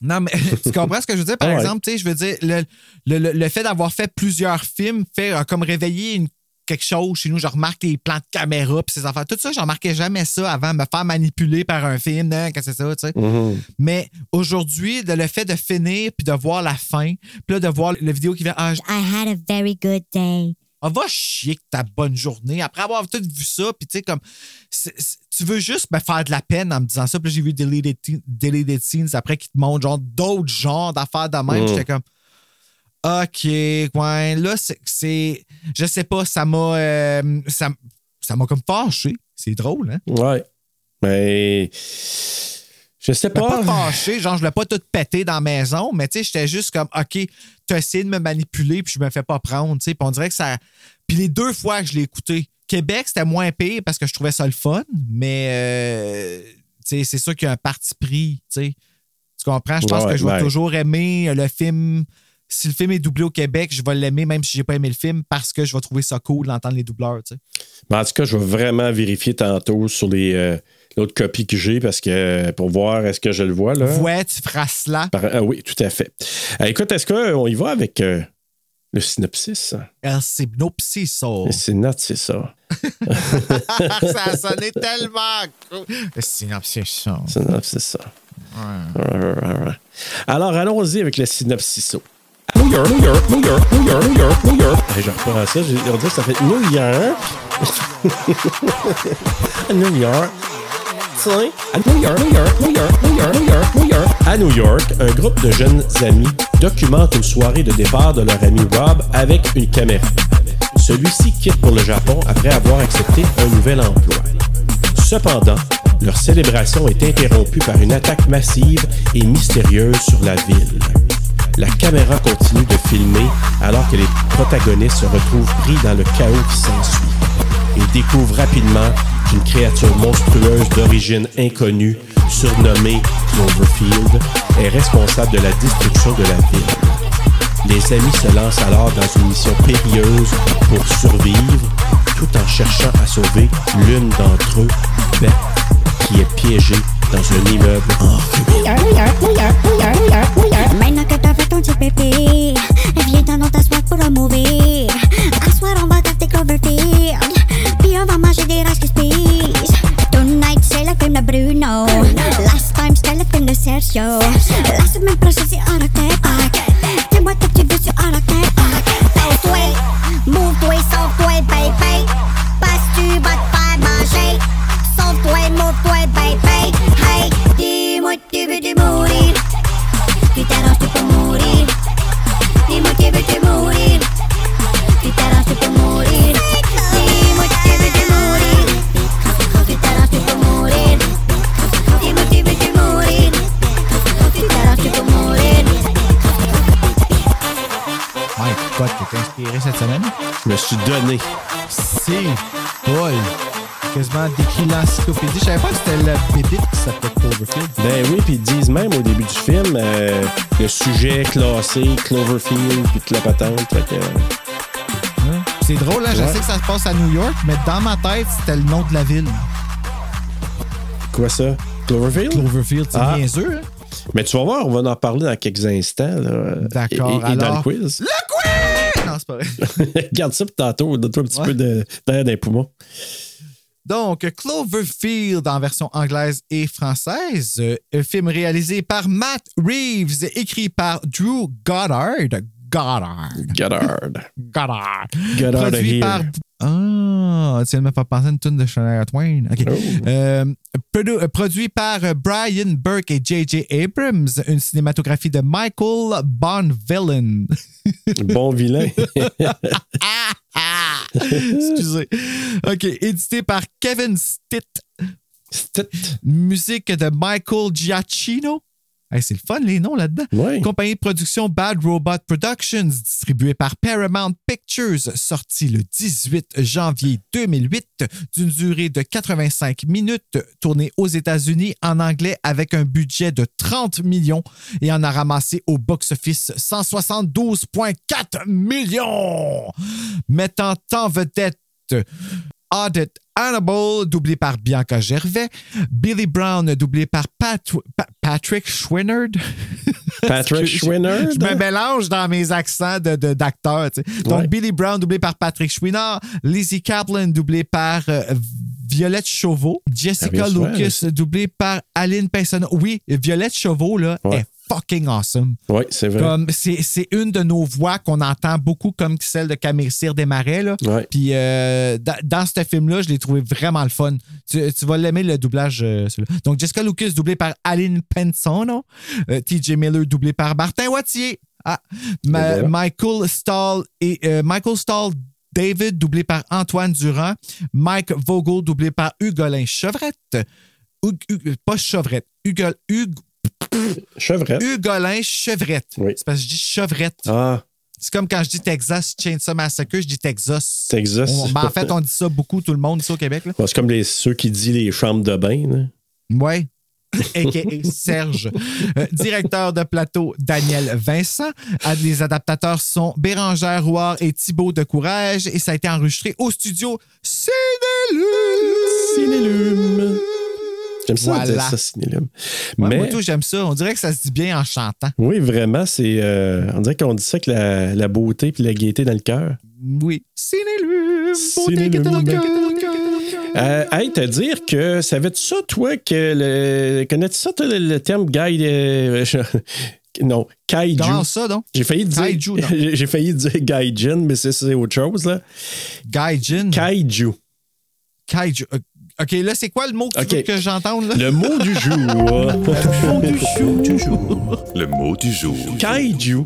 non, mais *laughs* tu comprends ce que je veux dire? Par Ah ouais. exemple, tu sais, je veux dire, le, le- le- le fait d'avoir fait plusieurs films fait a comme réveiller une- quelque chose chez nous. Je remarque les plans de caméra puis ces affaires. Tout ça, je remarquais jamais ça avant, me faire manipuler par un film, hein, que c'est ça, tu sais. Mhm. Mais aujourd'hui, de- le fait de finir puis de voir la fin, puis là, de voir le vidéo qui vient, ah, je- I had a very good day. ah, va chier que ta bonne journée. Après avoir tout vu ça, puis tu sais, comme, tu veux juste me faire de la peine en me disant ça. Puis j'ai vu Deleted, Te- Deleted Scenes après qui te montrent genre d'autres genres d'affaires de même. Mm. J'étais comme, OK, ouais, là, c'est-. Je sais pas, ça m'a. euh, ça ça m'a comme fâché. C'est drôle, hein? Ouais. Mais. Je sais Ben, pas. pas fâché, genre, je voulais pas tout péter dans la maison, mais tu sais, j'étais juste comme, OK, t'as essayé de me manipuler, puis je me fais pas prendre, tu sais. Puis on dirait que ça. Puis les deux fois que je l'ai écouté, Québec, c'était moins pire parce que je trouvais ça le fun, mais euh, c'est sûr qu'il y a un parti pris, tu comprends? Je pense Ouais, que je vais ouais. toujours aimer le film. Si le film est doublé au Québec, je vais l'aimer même si j'ai pas aimé le film parce que je vais trouver ça cool d'entendre les doubleurs. Mais en tout cas, je vais vraiment vérifier tantôt sur les euh, l'autre copie que j'ai parce que pour voir est-ce que je le vois là? Ouais, tu feras cela. Par- ah oui, tout à fait. Euh, écoute, est-ce qu'on y va avec euh, le synopsis? El Synopsiso. Le synopsis, c'est ça. *laughs* sonné *laughs* tellement cool. Le Synopsiso. Synopsis, c'est ça. Alors, allons-y avec le synopsis. New York, New York, New York, New York, New York, New York. Hey, je reprends ça, on dirait que ça fait New York. *laughs* À New York, New York, New York, New York, New York, New York. À New York, un groupe de jeunes amis documente une soirée de départ de leur ami Rob avec une caméra. Celui-ci quitte pour le Japon après avoir accepté un nouvel emploi. Cependant, leur célébration est interrompue par une attaque massive et mystérieuse sur la ville. La caméra continue de filmer alors que les protagonistes se retrouvent pris dans le chaos qui s'ensuit et découvrent rapidement qu'une créature monstrueuse d'origine inconnue surnommé Cloverfield, est responsable de la destruction de la ville. Les amis se lancent alors dans une mission périlleuse pour survivre, tout en cherchant à sauver l'une d'entre eux, Beth, qui est piégée dans un immeuble enfumé. Bruno. Last time, c'était le film de Sergio. La semaine prochaine, c'est Arcade. Dis-moi que tu veux sur Arcade. Sauve-toi, move-toi, sauve-toi, baby. Parce que tu vas te faire manger. Sauve-toi, move-toi, baby. Hey, dis-moi que tu veux te mourir. Tu cette semaine? Je me suis donné. C'est Paul. Quasiment décrit l'encyclopédie. Je savais pas que c'était le bébé qui s'appelait Cloverfield. Ben oui, puis ils disent même au début du film euh, le sujet classé, Cloverfield, puis toute la patente. Fait que, Ouais. C'est drôle, hein? Je sais que ça se passe à New York, mais dans ma tête, c'était le nom de la ville. quoi ça? Cloverfield? Cloverfield, c'est Ah. niaiseux, hein? Mais tu vas voir, on va en parler dans quelques instants. là. D'accord, Et, et- et dans le alors- quiz. Le quiz! Non, c'est pas vrai. *laughs* Garde ça pour tantôt, donne-toi un petit Ouais. peu d'air dans les poumons. Donc, Cloverfield en version anglaise et française, euh, un film réalisé par Matt Reeves, écrit par Drew Goddard. Goddard. Goddard. *laughs* Goddard. Of Produit par. Ah, tu viens de me faire penser à une tune de Shania Twain. OK. Oh. Euh, euh, produit par euh, Brian Burke et J.J. Abrams, une cinématographie de Michael Bonvillain. *laughs* Bon vilain. *laughs* Excusez. OK. Édité par Kevin Stitt. C'était- Musique de Michael Giacchino. Hey, c'est le fun, les noms là-dedans. Compagnie de production Bad Robot Productions, distribuée par Paramount Pictures, sorti le 18 janvier 2008, d'une durée de 85 minutes, tournée aux États-Unis en anglais avec un budget de 30 millions et en a ramassé au box-office 172,4 millions, mettant en vedette Audit Hannibal, doublé par Bianca Gervais. Billy Brown, doublé par Pat- Pa- Patrick Schwinnard. *laughs* Patrick je- Schwinnard. Je me mélange dans mes accents de- de- d'acteurs. tu sais. Donc, Ouais. Billy Brown, doublé par Patrick Schwinnard. Lizzie Kaplan, doublé par euh, Violette Chauveau. Jessica revient souvent, Lucas, doublé par Aline Payson. Oui, Violette Chauveau là, Ouais. est fucking awesome. Oui, c'est vrai. Comme c'est, c'est une de nos voix qu'on entend beaucoup comme celle de Camille Cyr Desmarais. Là. Ouais. Puis euh, dans, dans ce film-là, je l'ai trouvé vraiment le fun. Tu, tu vas l'aimer le doublage. euh. Donc Jessica Lucas doublé par Aline Pensono. Euh, TJ Miller doublé par Martin Wattier. Ah, Ma- voilà. Michael Stahl et Michael Stahl David doublé par Antoine Durand. Mike Vogel doublé par Hugolin Chevrette. Pas Chevrette. Hugol, Hug- Chevrette. Hugolin Chevrette. Oui. C'est parce que je dis chevrette. Ah, C'est comme quand je dis Texas Chainsaw Massacre, je dis Texas. Texas. On- ben, en fait, on dit ça beaucoup, tout le monde ici au Québec. Bon, c'est comme les, ceux qui disent les chambres de bain. Ouais. *laughs* A.K.A. Serge. Euh, directeur de plateau, Daniel Vincent. Ah, Les adaptateurs sont Bérangère Rouard et Thibaut de Courage. Et ça a été enregistré au studio Cinélume. Cinélume. J'aime ça Voilà. dire ça, Cinélume. Ouais, Mais Moi, tout, j'aime ça. On dirait que ça se dit bien en chantant. oui, vraiment, c'est. euh, on dirait qu'on dit ça avec la, la beauté puis la gaieté dans le cœur. Oui. Cinélume. Beauté qui est dans le cœur. Euh, hey, te dire que savais-tu ça, toi, que le. Connais-tu ça, toi, le, le terme guy. euh, *laughs* non, kaiju? Comment ça, donc? J'ai failli dire. Kaiju, non. *laughs* J'ai failli dire gaijin, mais c'est- c'est autre chose, là. Gaijin. Kaiju. Kaiju. OK, là, c'est quoi le mot que tu OK. veux que j'entende? Là? Le mot du jour. Le mot du jour. Kaiju.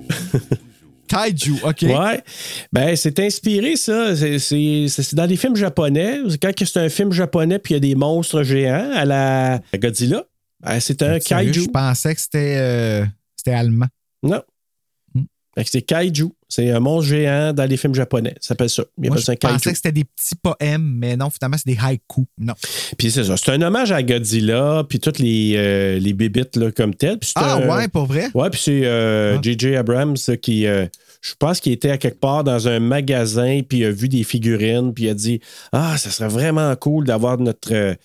Kaiju, OK. Ouais. Ben, c'est inspiré, ça. C'est- C'est c'est dans des films japonais. Quand c'est un film japonais puis il y a des monstres géants à la Godzilla, ben, c'est un kaiju. Je pensais que c'était euh, c'était allemand. Non. C'est kaiju. C'est un monstre géant dans les films japonais. Ça s'appelle ça. Il Moi, je ça pensais que c'était des petits poèmes, mais non, finalement, c'est des haïkus. Non. Puis c'est ça. C'est un hommage à Godzilla, puis toutes les, euh, les bébites là, comme telles. Ah un- ouais, pour vrai? Ouais, puis c'est euh, Ah. J.J. Abrams qui, euh, je pense qu'il était à quelque part dans un magasin, puis il a vu des figurines, puis il a dit Ah, ça serait vraiment cool d'avoir notre, euh,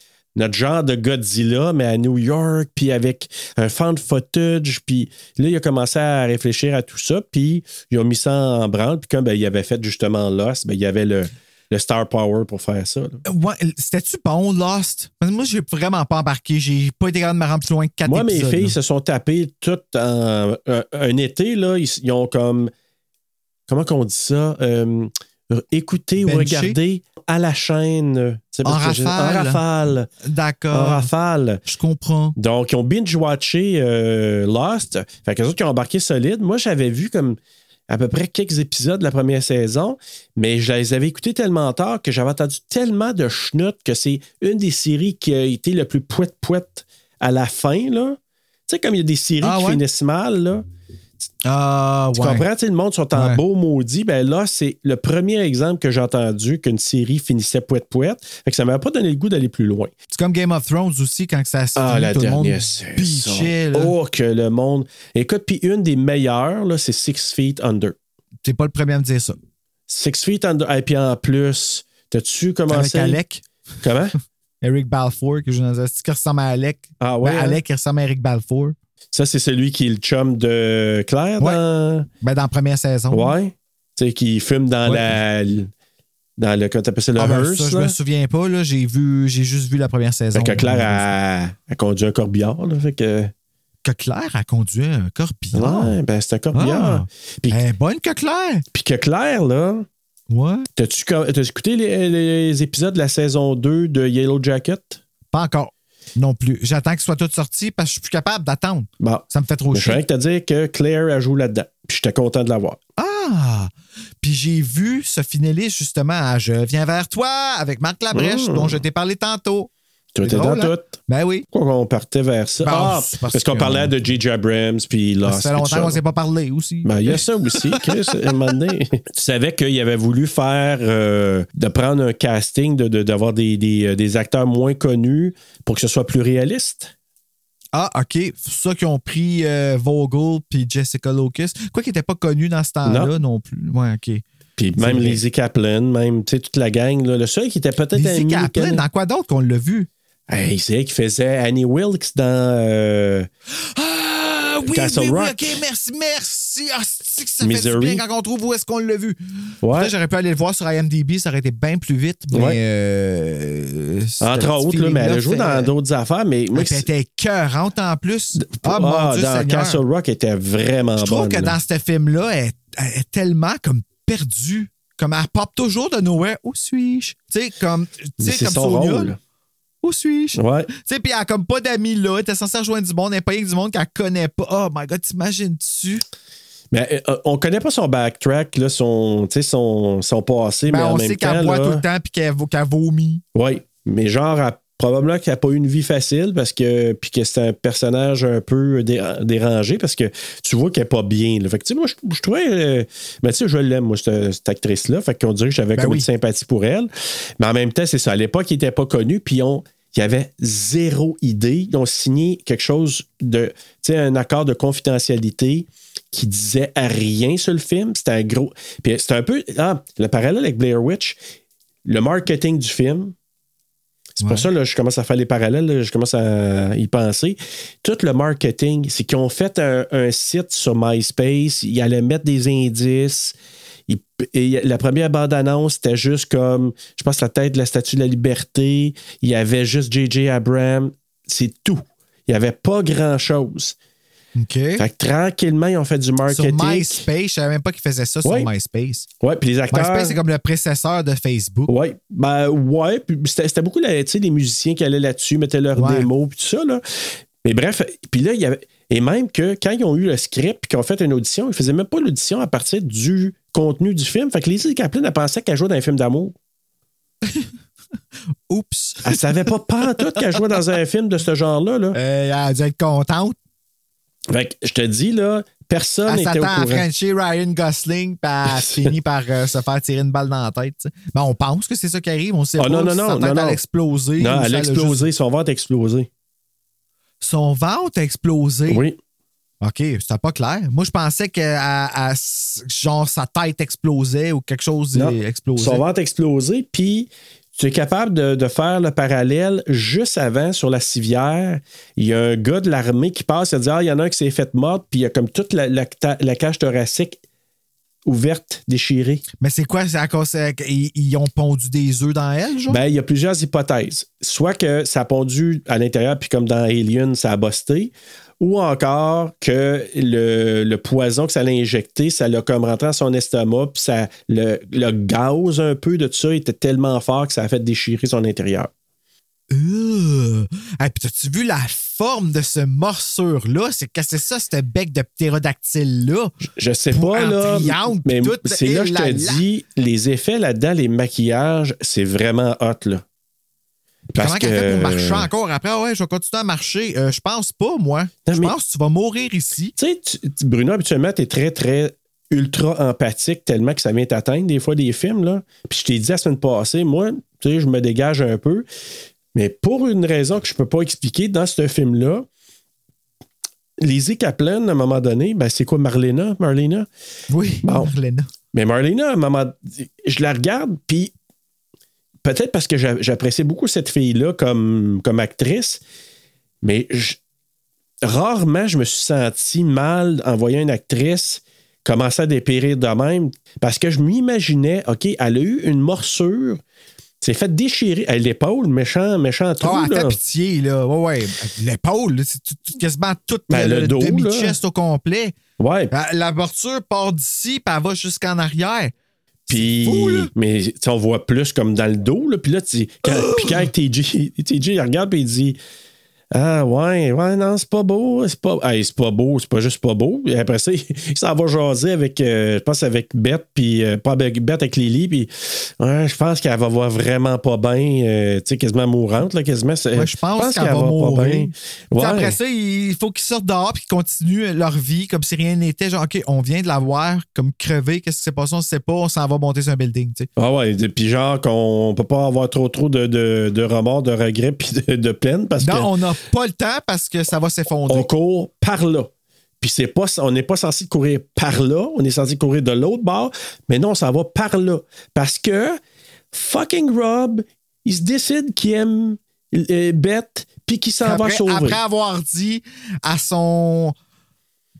notre genre de Godzilla, mais à New York, puis avec un fan footage. Puis là, il a commencé à réfléchir à tout ça, puis ils ont mis ça en branle. Puis comme ben, il avait fait justement Lost, ben, il y avait le, le Star Power pour faire ça. là. Ouais, c'était-tu bon, Lost? Moi, j'ai vraiment pas embarqué. J'ai pas été capable de me rendre plus loin que quatre Moi, mes filles là. se sont tapées toutes en un, un été, là, ils, ils ont comme. Comment qu'on dit ça? Euh, écouter ou regarder à la chaîne. En rafale. En rafale. En D'accord. rafale. Je comprends. Donc, ils ont binge-watché euh, Lost. Fait que les autres qui ont embarqué solide. Moi, j'avais vu comme à peu près quelques épisodes de la première saison, mais je les avais écoutés tellement tard que j'avais entendu tellement de schnout que c'est une des séries qui a été le plus poète-poète à la fin, là. Tu sais, comme il y a des séries Ah qui ouais? finissent mal, là. Ah, Tu ouais. comprends? Tu sais, le monde sont en Ouais. beau maudit. Ben là, c'est le premier exemple que j'ai entendu qu'une série finissait poète-poète. Fait que ça m'a pas donné le goût d'aller plus loin. C'est comme Game of Thrones aussi, quand ça se Ah, la tout le monde dernière bitchait, là. Oh, que le monde. Écoute, puis une des meilleures, là, c'est Six Feet Under. T'es pas le premier à me dire ça. Six Feet Under. Et puis en plus, t'as-tu commencé? Avec Alec. Comment? *laughs* Eric Balfour, que je qui ressemble à Alec. Ah ouais. Ben, hein? Alec, il ressemble à Eric Balfour. Ça, c'est celui qui est le chum de Claire Ouais. dans. Ben, dans la première saison. Ouais. Tu sais, qui fume dans Ouais. la. Dans le. Comment t'appelles ça, le Ah, ben, hearse, ça, je me souviens pas. Là. J'ai, vu, j'ai juste vu la première saison. Fait que Claire a, a conduit un corbillard, là. Fait que. Que Claire a conduit un corbillard? Ouais, ben c'est un corbillard. Ah. Puis, est bonne que Claire. puis que Claire, là, Ouais. t'as-tu t'as écouté les, les épisodes de la saison 2 de Yellow Jacket? Pas encore. Non plus. J'attends qu'il soit tout sorti parce que je suis plus capable d'attendre. Bon. Ça me fait trop Je chier. viens de te dire que Claire a joué là-dedans. Puis j'étais content de l'avoir. Ah! Puis j'ai vu ce finaliste justement à Je viens vers toi avec Marc Labrèche, Mm. dont je t'ai parlé tantôt. Tu étais dans hein? tout. Ben oui. Pourquoi on partait vers ça? Ben, ah, parce, parce qu'on parlait de J.J. Abrams, puis Ça Lost. fait puis tout longtemps ça. qu'on ne s'est pas parlé aussi. Ben, il y a ça aussi, *laughs* Chris, à un moment donné. Tu savais qu'il avait voulu faire, euh, de prendre un casting, de- de- d'avoir des, des, euh, des acteurs moins connus pour que ce soit plus réaliste? Ah, OK. C'est ça qu'ils ont pris euh, Vogel puis Jessica Locus. Quoi qu'ils n'étaient pas connus dans ce temps-là non. plus. Ouais, OK. Puis même. Lizzie Kaplan, même, tu sais, toute la gang. là. le seul qui était peut-être Lizzie un Kaplan, mini- dans quoi d'autre qu'on l'a vu? Hey, c'est elle qui faisait Annie Wilkes dans. euh, Ah, oui, Castle oui, oui, Rock. OK, merci, merci. Ah, c'est que ça fait du bien quand on trouve où est-ce qu'on l'a vu? Ouais. J'aurais pu aller le voir sur IMDb, ça aurait été bien plus vite. Mais, Ouais. euh, Entre autres, là, mais elle a joué dans d'autres affaires, mais moi, Ah, elle était écœurante en plus. Ah, ah, mon Dieu dans Seigneur. Castle Rock, elle était vraiment Je trouve bonne. que là. dans ce film-là, elle, elle est tellement comme perdue. Comme elle pop toujours de nowhere. Où suis-je? Tu sais, comme, tu Mais sais, c'est comme son Sonia. rôle. Où suis-je? Ouais. Tu sais, puis elle a comme pas d'amis là. Elle était censée rejoindre du monde. Elle n'est pas avec du monde qu'elle connaît pas. Oh my God, t'imagines-tu? Mais euh, on connaît pas son backtrack, là, son, tu sais, son, son passé, Ben, mais en on même sait qu'elle boit tout le temps puis qu'elle qu'elle vomit. Oui, mais genre, elle- probablement qu'elle n'a pas eu une vie facile parce que puis que c'est un personnage un peu dé- dérangé parce que tu vois qu'elle n'est pas bien. là. Fait que, moi, je, je trouvais. euh, mais tu sais, je l'aime, moi, cette, cette actrice-là. Fait qu'on dirait que j'avais Ben comme oui. une sympathie pour elle. Mais en même temps, c'est ça. À l'époque, il n'était pas connu, puis on. Il y avait zéro idée. Ils ont signé quelque chose de. Tu sais, un accord de confidentialité qui disait à rien sur le film. C'était un gros. Puis c'était un peu. Ah, le parallèle avec Blair Witch, le marketing du film, c'est pour ça que je commence à faire les parallèles, là, je commence à y penser. Tout le marketing, c'est qu'ils ont fait un, un site sur MySpace, ils allaient mettre des indices. Ils- et la première bande-annonce, c'était juste comme, je pense, la tête de la Statue de la Liberté. Il y avait juste J.J. Abrams. C'est tout. Il n'y avait pas grand-chose. OK. Fait que tranquillement, ils ont fait du Sur marketing. MySpace, je savais même pas qu'ils faisaient ça Ouais. sur MySpace. Ouais, puis les acteurs. MySpace, c'est comme le précesseur de Facebook. Oui, ben ouais, puis c'était beaucoup sais, les musiciens qui allaient là-dessus, mettaient leurs Ouais. démos, puis tout ça. Là. Mais bref, puis là, il y avait. Et même que quand ils ont eu le script puis qu'ils ont fait une audition, ils faisaient même pas l'audition à partir du contenu du film. Fait que Lizzie Kaplan, elle pensait qu'elle jouait dans un film d'amour. *laughs* Oups. Elle savait pas pantoute qu'elle jouait dans un film de ce genre-là. Là. Euh, elle a dû être contente. Fait que je te dis, là, Personne Elle n'était au s'attend à courant. Frenchie Ryan Gosling, puis elle *laughs* finit par euh, se faire tirer une balle dans la tête. Ben, on pense que c'est ça qui arrive. On sait Ah, pas non, non, si non, non, non. explosé. Non, elle a juste- explosé. Son ventre a explosé. Son ventre a explosé? Oui. OK, c'était pas clair. Moi, je pensais que à- à- genre sa tête explosait ou quelque chose explosait. Son ventre a explosé, puis tu es capable de, de faire le parallèle juste avant sur la civière. Il y a un gars de l'armée qui passe et dit Ah, il y en a un qui s'est fait mort, puis il y a comme toute la, la, la cage thoracique ouverte, déchirée. Mais c'est quoi? C'est à cause c'est- ils, ils ont pondu des œufs dans elle, genre? Ben, il y a plusieurs hypothèses. Soit que ça a pondu à l'intérieur, puis comme dans Alien, ça a busté, ou encore que le, le poison que ça l'a injecté, ça l'a comme rentré dans son estomac, puis ça, le, le gaz un peu de tout ça était tellement fort que ça a fait déchirer son intérieur. Euh. Hey, puis t'as-tu vu la forme de ce morsure-là? C'est que c'est ça, ce bec de ptérodactyle-là? Je sais Pour pas, là, triangle, mais c'est là que je te dis, les effets là-dedans, les maquillages, c'est vraiment hot, là. Parce Comment qu'elle fait pour marcher encore après? Ah ouais, je vais continuer à marcher. Euh, je pense pas, moi. Non, je mais- pense que tu vas mourir ici. Tu sais, Bruno, habituellement, tu es très, très ultra empathique tellement que ça vient t'atteindre des fois des films. Là. Puis je t'ai dit la semaine passée, moi, tu sais, je me dégage un peu. Mais pour une raison que je peux pas expliquer, dans ce film-là, Lizzie Kaplan, à un moment donné, ben, c'est quoi Marlena? Marlena? Oui, Bon. Marlena. Mais Marlena, à un moment, je la regarde, puis peut-être parce que j'a- j'appréciais beaucoup cette fille-là comme, comme actrice, mais je- rarement je me suis senti mal en voyant une actrice commencer à dépérir de même, parce que je m'imaginais, OK, elle a eu une morsure, s'est fait déchirer à l'épaule, méchant, méchant trou, Ah, à ta pitié, là. Ouais, ouais. L'épaule, c'est tout- tout- quasiment tout Ben, le, le dos, demi-chest au complet. Ouais, La, la morsure part d'ici, puis elle va jusqu'en arrière. Puis, mais on voit plus comme dans le dos. Là, puis là, tu, quand, puis quand TJ, TJ il regarde et il dit Ah, ouais, ouais, non, c'est pas beau. C'est pas, Hey, c'est pas beau, c'est pas juste pas beau. Et après ça, *laughs* il, s'en va jaser avec, euh, je pense, avec Beth, puis euh, pas avec Beth, avec Lily. Puis, ouais, je pense qu'elle va voir vraiment pas bien, euh, tu sais, quasiment mourante, là, quasiment. Ouais, je pense qu'elle va pas mourir. bien. Puis Ouais. Après ça, il faut qu'ils sortent dehors et qu'ils continuent leur vie comme si rien n'était. Genre, OK, on vient de la voir comme crever. Qu'est-ce qui s'est passé? On ne sait pas. On s'en va monter sur un building. tu sais. Ah ouais, puis genre qu'on peut pas avoir trop trop de, de, de remords, de regrets, *laughs* puis de, de peine parce que. Non, on n'a pas le temps parce que ça va s'effondrer. on court par là. Puis c'est pas, on n'est pas censé courir par là, on est censé courir de l'autre bord, mais non, ça va par là. Parce que fucking Rob, il se décide qu'il aime euh, Beth, puis qu'il s'en va sauver. après avoir dit à son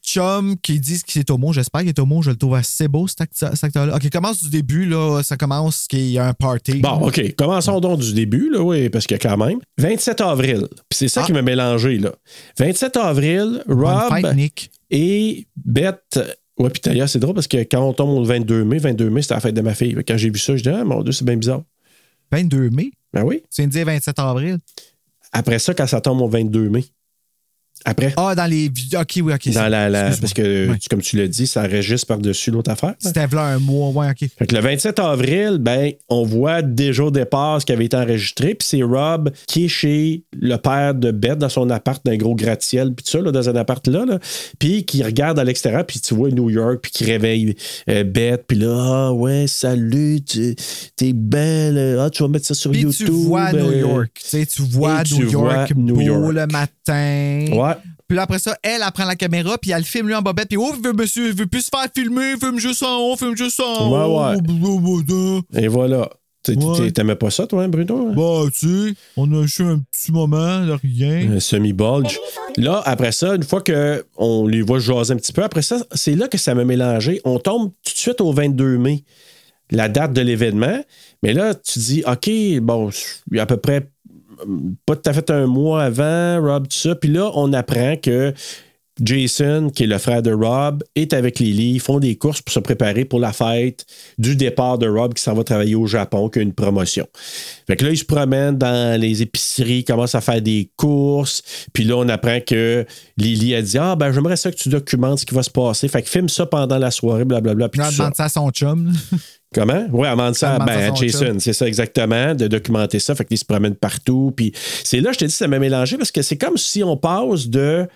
chum qui dit qu'il est homo, j'espère qu'il est homo, je le trouve assez beau cet, acte- cet acteur-là. OK, commence du début, là, ça commence qu'il y a un party. Bon, OK. Commençons donc du début, là, oui, parce que quand même. 27 avril. Puis c'est ça Ah. qui m'a mélangé, là. 27 avril, Rob Nick. et Beth. Ouais, puis d'ailleurs, c'est drôle parce que quand on tombe au 22 mai, 22 mai, c'était la fête de ma fille. Quand j'ai vu ça, je dis, ah, mon Dieu, c'est bien bizarre. 22 mai? Ben oui. Tu viens de dire 27 avril. Après ça, quand ça tombe au 22 mai. Après? Ah, dans les. OK, oui, OK. dans la, la- parce que, comme tu l'as dit, ça enregistre par-dessus l'autre affaire. C'était là un mois, ouais, OK. Fait que le 27 avril, ben, on voit déjà au départ ce qui avait été enregistré. Puis c'est Rob qui est chez le père de Beth dans son appart d'un gros gratte-ciel, puis tout ça, là, dans un appart là. là. Puis qui regarde à l'extérieur, puis tu vois New York, puis qui réveille euh, Beth. Puis là, ah ouais, salut, t'es belle. Ah, tu vas mettre ça sur YouTube. tu vois New euh, York. Tu sais, tu vois tu New vois York New York. le matin. Ouais. Puis là, après ça, elle, elle prend la caméra, puis elle filme lui en bobette, puis oh, il veut, monsieur, il veut plus se faire filmer, filme juste en haut, filme juste en Ouais, haut. ouais. Et voilà. Ouais. T'aimais pas ça, toi, hein, Bruno? Bah, tu sais, on a juste un petit moment rien. Un semi-bulge. Là, après ça, une fois qu'on les voit jaser un petit peu, après ça, c'est là que ça m'a mélangé. On tombe tout de suite au 22 mai, la date de l'événement. Mais là, tu dis, OK, bon, il y a à peu près pas tout à fait un mois avant, Rob, tout ça. Puis là, on apprend que Jason, qui est le frère de Rob, est avec Lily. Ils font des courses pour se préparer pour la fête du départ de Rob qui s'en va travailler au Japon, qui a une promotion. Fait que là, ils se promènent dans les épiceries, commencent à faire des courses. Puis là, on apprend que Lily a dit Ah, ben, j'aimerais ça que tu documentes ce qui va se passer. Fait que filme ça pendant la soirée, blablabla. Puis ça. demande ça à son chum. *laughs* Comment? Oui, demande ça à, ben, Jason, c'est ça exactement, de documenter ça. Fait qu'ils se promènent partout. Puis c'est là, je te dis, ça m'a mélangé parce que c'est comme si on passe de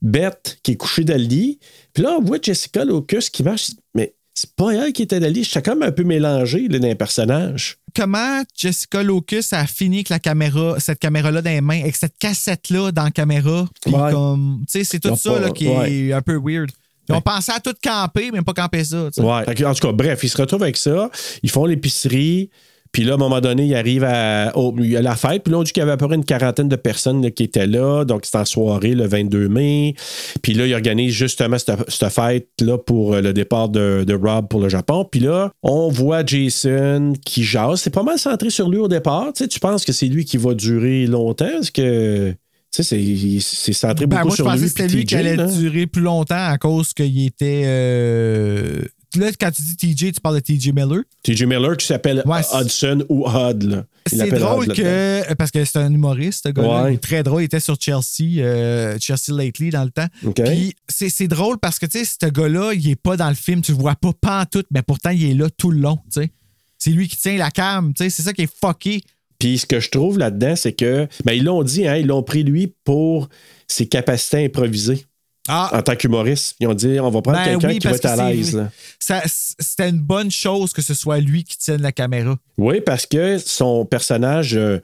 Beth qui est couchée dans le lit. Puis là, on voit Jessica Locus qui marche. Mais c'est pas elle qui était dans le lit. J'étais comme un peu mélangé là, dans les personnages. Comment Jessica Locus a fini avec la caméra, cette caméra-là dans les mains, avec cette cassette-là dans la caméra. Puis Ouais. comme, tu sais, c'est tout ça pas- là, qui ouais. est un peu weird. Ils ont pensé à tout camper, mais pas camper ça. Ouais. En tout cas, bref, ils se retrouvent avec ça. Ils font l'épicerie. Puis là, à un moment donné, ils arrivent à, la fête. Puis là, on dit qu'il y avait à peu près une quarantaine de personnes là, qui étaient là. Donc, c'est en soirée le 22 mai. Puis là, ils organisent justement cette, cette fête-là pour euh, le départ de, de Rob pour le Japon. Puis là, on voit Jason qui jase. C'est pas mal centré sur lui au départ. Tu sais, tu penses que c'est lui qui va durer longtemps? Parce que, tu sais, c'est- c'est centré Ben, beaucoup moi, je sur pensais lui. que c'était lui qui allait durer plus longtemps à cause qu'il était. euh, Là, quand tu dis TJ, tu parles de TJ Miller. TJ Miller qui s'appelle Ouais, Hudson ou Hud. C'est drôle que. Parce que c'est un humoriste, ce gars-là. Ouais. Il est très drôle. Il était sur Chelsea, euh, Chelsea Lately dans le temps. Puis c'est c'est drôle parce que, tu sais, ce gars-là, il est pas dans le film. Tu le vois pas pantoute, mais pourtant, il est là tout le long, tu sais. C'est lui qui tient la cam, tu sais. C'est ça qui est fucké. Puis ce que je trouve là-dedans, c'est que, ben, ils l'ont dit, hein, ils l'ont pris lui pour ses capacités à improviser Ah, en tant qu'humoriste. Ils ont dit, on va prendre Ben quelqu'un oui, qui va être à l'aise. c'était une bonne chose que ce soit lui qui tienne la caméra. Oui, parce que son personnage. euh,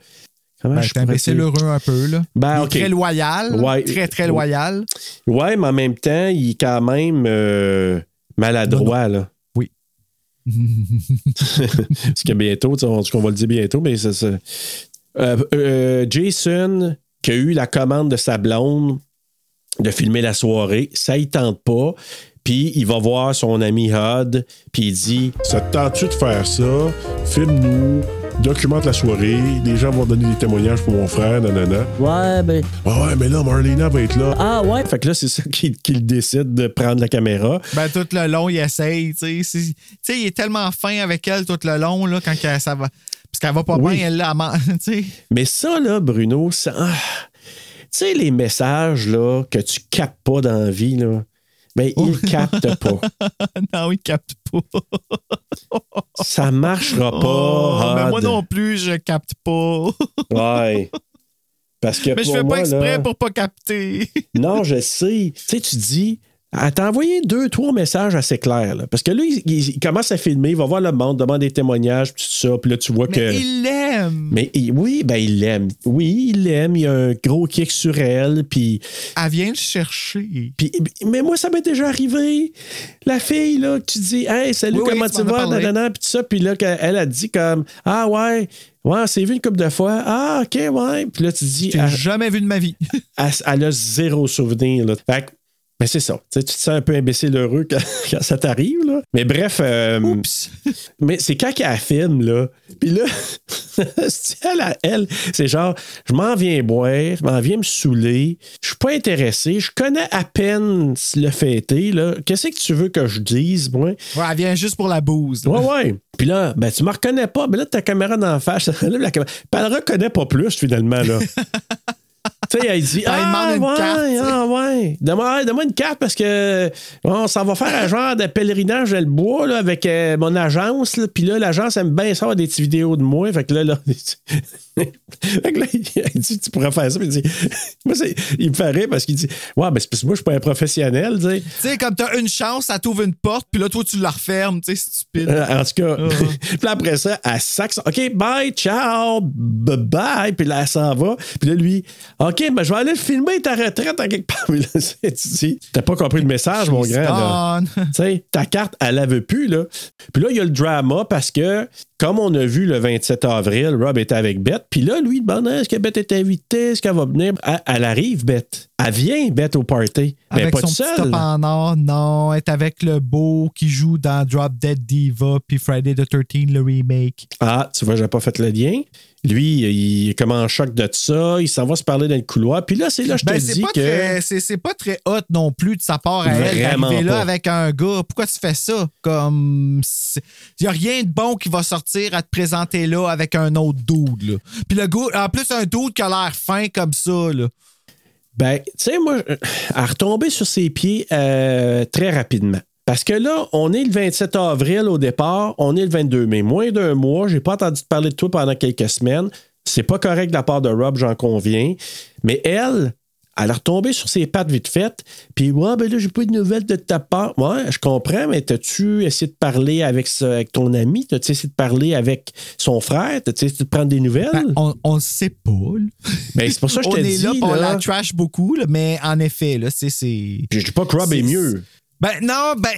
Ben, je un pourrais imbécile dire? heureux un peu, là. Ben, il est très loyal. Ouais. Très, très loyal. Ouais, mais en même temps, il est quand même euh, maladroit. Là. *laughs* Parce que bientôt, on, va le dire bientôt, mais ça. ça- Euh, euh, Jason, qui a eu la commande de sa blonde de filmer la soirée, ça y tente pas. Puis il va voir son ami Hud, puis il dit Ça te tente-tu de faire ça? Filme-nous, documente la soirée, les gens vont donner des témoignages pour mon frère, nanana. Ouais, ben. Ouais, ouais, mais là, Marlena va être là. Ah ouais? Fait que là, c'est ça qu'il décide de prendre la caméra. Ben, tout le long, il essaye. Tu sais, C'est- tu sais, il est tellement fin avec elle tout le long, là, quand qu'elle- ça va. Parce qu'elle va pas Oui. bien, elle, là, elle *laughs* tu sais. Mais ça, là, Bruno, ça. ah, tu sais, les messages là, que tu captes pas dans la vie, là, ben, ils le captent pas. *laughs* non, il capte pas. *laughs* Ça marchera pas. Oh, mais moi non plus, je capte pas. *laughs* Ouais. Parce que mais je fais moi, pas exprès là, pour pas capter. Non, je sais. Tu sais, tu dis. Elle t'a envoyé deux, trois messages assez clairs. Là. Parce que là, il, commence à filmer, il va voir le monde, demande des témoignages, puis tout ça. Puis là, tu vois Mais que. il l'aime. Mais il- oui, ben il l'aime. Oui, il l'aime. Il y a un gros kick sur elle. Puis, Elle vient le chercher. puis, mais moi, ça m'est déjà arrivé. La fille, là, tu dis, hey, salut, Oui, comment tu vas, nanana, puis tout ça. Puis là, qu'elle- elle a dit comme, ah ouais, ouais, on s'est vu une couple de fois. Ah, ok, ouais. Puis là, tu dis, l'ai jamais vu de ma vie. *laughs* elle, elle a zéro souvenir. Là. Fait que, mais c'est ça. Tu te sens un peu imbécile heureux quand, *laughs* quand ça t'arrive. Là. Mais bref, euh, Oups. *laughs* mais c'est quand qu'elle filme, là. Puis là, *laughs* elle, à elle, c'est genre, je m'en viens boire, je m'en viens me saouler, je suis pas intéressé, je connais à peine le fêté, là. Qu'est-ce que tu veux que je dise, moi? Ouais, elle vient juste pour la bouse. là. Ouais, ouais. Puis là, ben, tu me reconnais pas. Mais là, ta caméra d'en face, la caméra- Puis elle reconnaît pas plus, finalement, là. Tu sais, elle dit Elle Ah, une ouais, carte, ah, ouais. Donne-moi donne-moi une carte parce que on s'en va faire un genre de pèlerinage dans le bois là, avec euh, mon agence. là. Puis là, l'agence aime bien ça, avoir des petites vidéos de moi. Fait que là, là, *laughs* fait que là, il dit Tu pourrais faire ça. Puis il dit *laughs* moi, Il me fait rire parce qu'il dit Ouais, ben, c'est parce que moi, je suis pas un professionnel, tu sais. Comme t'as une chance, ça t'ouvre une porte, puis là, toi, tu la refermes. Tu sais, stupide. Euh, en tout cas, Uh-huh. *laughs* puis après ça, elle sac. OK, bye, ciao, bye bye. Puis là, elle s'en va. Puis là, lui, OK, ben, je vais aller filmer ta retraite en quelque part. *laughs* Là, tu t'as pas compris le message, mon grand. Tu sais, ta carte, elle la veut plus, là. Puis là, il y a le drama parce que, comme on a vu le 27 avril, Rob était avec Beth. Puis là, lui, il demande est-ce que Beth est invitée, est-ce qu'elle va venir? Elle, elle arrive, Beth. Elle vient, Beth, au party. Mais Avec pas son toute petit top en or, non. Elle est avec le beau qui joue dans Drop Dead Diva puis Friday the 13, le remake. Ah, tu vois, j'ai pas fait le lien. Lui, il est comme en choc de ça. Il s'en va se parler dans le couloir. Puis là, c'est là, je te Ben, c'est dis pas, que. c'est, pas très hot non plus de sa part à elle là avec un gars. Pourquoi tu fais ça? Comme. Il n'y a rien de bon qui va sortir à te présenter là avec un autre dude. Là. Puis le gars, en plus, un dude qui a l'air fin comme ça. Là. Ben, tu sais, moi, à retomber sur ses pieds euh, très rapidement. Parce que là, on est le 27 avril au départ, on est le 22 mai. Moins d'un mois, j'ai pas entendu te parler de toi pendant quelques semaines. C'est pas correct de la part de Rob, j'en conviens. Mais elle, elle est retombée sur ses pattes vite fait. Puis, ouais, ben là, j'ai pas eu de nouvelles de ta part. Ouais, je comprends, mais t'as-tu essayé de parler avec, ton ami? T'as-tu essayé de parler avec son frère? T'as-tu essayé de prendre des nouvelles? Ben, on, on sait pas. là. Ben, c'est pour ça que je *laughs* est dis. là, on la trash beaucoup, là, mais en effet, là, c'est. c'est- je dis pas que Rob est mieux. Ben non, ben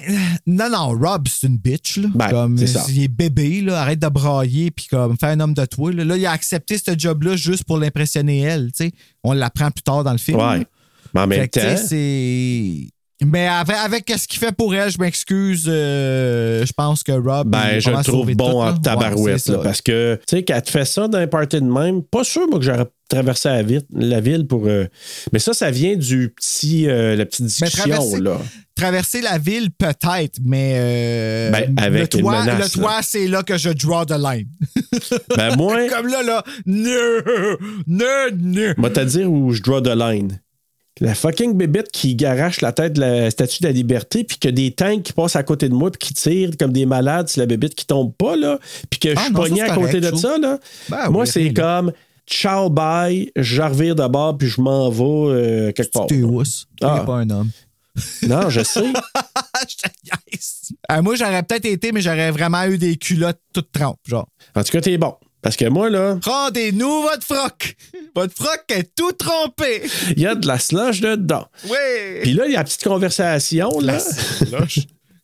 non, non, Rob, c'est une bitch. Là. Ben, comme, ça. Il est bébé, là, arrête de brailler, puis comme, fais un homme de toi. Là, Là, il a accepté ce job-là juste pour l'impressionner elle. sais. On l'apprend plus tard dans le film. Ouais. Mais en même temps. c'est. Mais avec, avec ce qu'il fait pour elle, je m'excuse. euh, je pense que Rob. Ben, je le trouve bon tout, en là. tabarouette, Ouais, là, parce que, tu sais, qu'elle te fait ça dans un party de même, pas sûr, moi, que j'aurais traversé la, ville- la ville pour. euh, Mais ça, ça vient du petit, euh, la petite Mais discussion, traverser, là. traverser la ville, peut-être, mais euh, Ben, avec le toit, menace, le toit, c'est là que je draw the line. *laughs* Ben, moi, Comme là, là, non, non, non. moi, te dire où je draw the line. La fucking bébête qui garache la tête de la statue de la liberté, puis que des tanks qui passent à côté de moi, puis qui tirent comme des malades, c'est la bébête qui tombe pas, là, puis que je Ah, suis non, ça, pogné à côté de je ça, là. Ben moi, oui, c'est là. comme ciao, bye, je revire d'abord, puis je m'en vais euh, quelque part. Ousse. T'es Ah. pas un homme. Non, je sais. *laughs* Je niaise. Euh, moi, j'aurais peut-être été, mais j'aurais vraiment eu des culottes toutes trempes, genre. En tout cas, t'es bon. Parce que moi, là, Rendez-nous votre froc. Votre froc est tout trompé. il y a de la slush dedans. Oui. Puis là, il y a la petite conversation, là.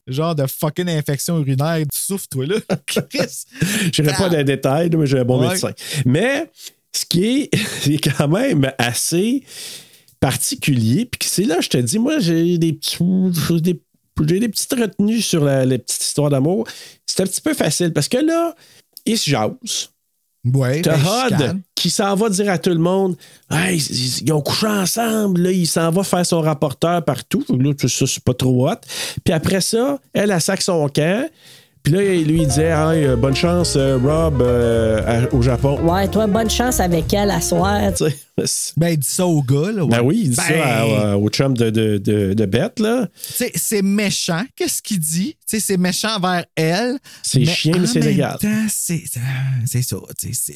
Genre de fucking infection urinaire. Tu souffres, toi, là. *laughs* Chris. Je n'irai pas dans les détails, mais j'ai un bon Ouais. médecin. Mais ce qui est, *laughs* c'est quand même assez particulier. Puis c'est là, je te dis, moi, j'ai des petits. Des, j'ai des petites retenues sur la, les petites histoires d'amour. C'est un petit peu facile parce que là, ils se jasent. Ouais. T'as ben, Hod qui s'en va dire à tout le monde Hey, ils, ils ont couché ensemble, là, il s'en va faire son rapporteur partout. Là, tout ça, c'est pas trop hot. Puis après ça, elle, elle sac son camp. Puis là, il lui disait Hey, euh, bonne chance, euh, Rob, euh, à- au Japon. Ouais, toi, bonne chance avec elle à soir. Tu sais, Ben, il dit ça au gars, là. ouais. Ben oui, il dit Ben, ça à- à- au chum de, de, de, de Bette, là. c'est méchant, qu'est-ce qu'il dit? C'est méchant envers elle. C'est chiant, mais c'est légal. temps, C'est ça.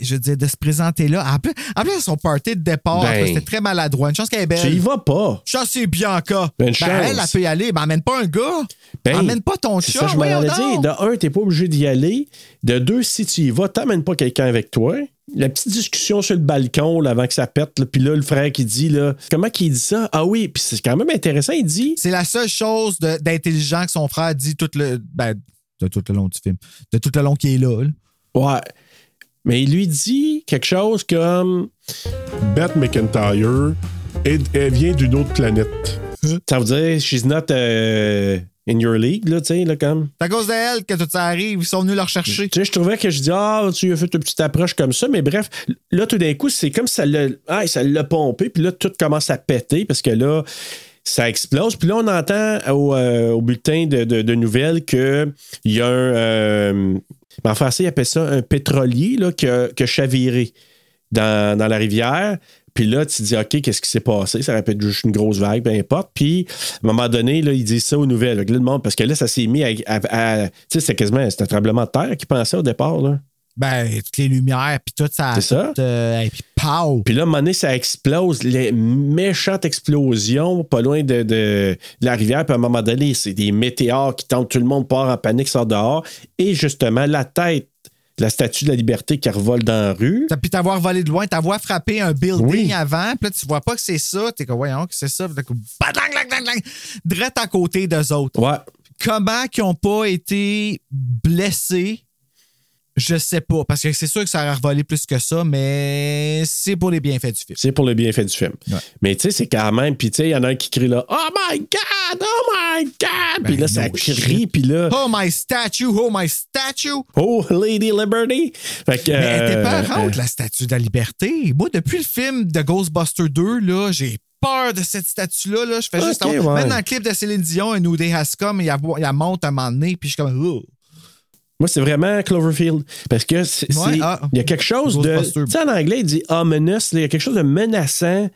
Je veux dire, de se présenter là. En plus, en plus son party de départ, Ben. c'était très maladroit. Une chance qu'elle est belle. Tu y vas pas. Chance, c'est Bianca. Ben, Ben, une chance. elle, elle peut y aller. Mais emmène pas un gars. Ben, emmène pas ton chat. ça, je m'en. De un, t'es pas obligé d'y aller. De deux, si tu y vas, t'amènes pas quelqu'un avec toi. La petite discussion sur le balcon là, avant que ça pète, là, puis là, le frère qui dit là, comment qu'il dit ça? Ah oui, puis c'est quand même intéressant, il dit. C'est la seule chose d'intelligent que son frère dit tout le. Ben, de tout le long du film. De tout le long qu'il est là. là. Ouais. Mais il lui dit quelque chose comme Beth McIntyre, elle, elle vient d'une autre planète. Ça veut dire she's not euh, in your league, là, tu sais, là, comme. C'est à cause d'elle que tout ça arrive. Ils sont venus le rechercher. Tu sais, je trouvais que je dis, ah, tu lui as fait une petite approche comme ça, mais bref, là, tout d'un coup, c'est comme si ça l'a ah, ça l'a pompé, puis là, tout commence à péter parce que là, ça explose. Puis là, on entend au, euh, au bulletin de, de- de nouvelles qu'il y a un. euh, en français, il appelle ça un pétrolier là, qui, a, qui a chaviré dans, dans la rivière. Puis là, tu te dis, OK, qu'est-ce qui s'est passé? Ça aurait pu être juste une grosse vague, peu importe. Puis, à un moment donné, là, ils disent ça aux nouvelles. Là, le monde, parce que là, ça s'est mis à. à- à- tu sais, c'est quasiment un tremblement de terre qui pensait au départ. Là. Ben, toutes les lumières, puis tout ça. C'est ça. tout, euh, et puis, pow! Puis là, à un moment donné, ça explose. Les méchantes explosions pas loin de, de- de la rivière. Puis à un moment donné, c'est des météores qui tombent. Tout le monde part en panique, sort dehors. Et justement, la tête la statue de la liberté qui revole dans la rue. T'as pu t'avoir volé de loin, t'avoir frappé un building Oui. avant, puis là, tu vois pas que c'est ça. T'es comme, voyons que c'est ça. Puis Drette à côté d'eux autres. Ouais. Comment qu'ils ont pas été blessés? Je sais pas, parce que c'est sûr que ça aurait revolé plus que ça, mais c'est pour les bienfaits du film. C'est pour le bienfait du film. Ouais. Mais tu sais, c'est quand même. Puis tu sais, il y en a un qui crie là Oh my God! Oh my God! puis là, ça Ben, crie. Puis là, Oh my statue, oh my statue! Oh, Lady Liberty! Fait que. Mais elle était euh, peurante, la statue de la liberté. Moi, depuis le film de Ghostbusters 2, là, j'ai peur de cette statue-là. Là. Je fais juste Ok, avoir- ouais. Même dans le clip de Céline Dion, un Day Has Come, il y a, il y a monte à un moment donné, puis je suis comme. Oh. Moi, c'est vraiment Cloverfield. Parce que c'est. Ouais, c'est- ah. il y a quelque chose de. Tu sais, en anglais, il dit ominous. Il y a quelque chose de menaçant.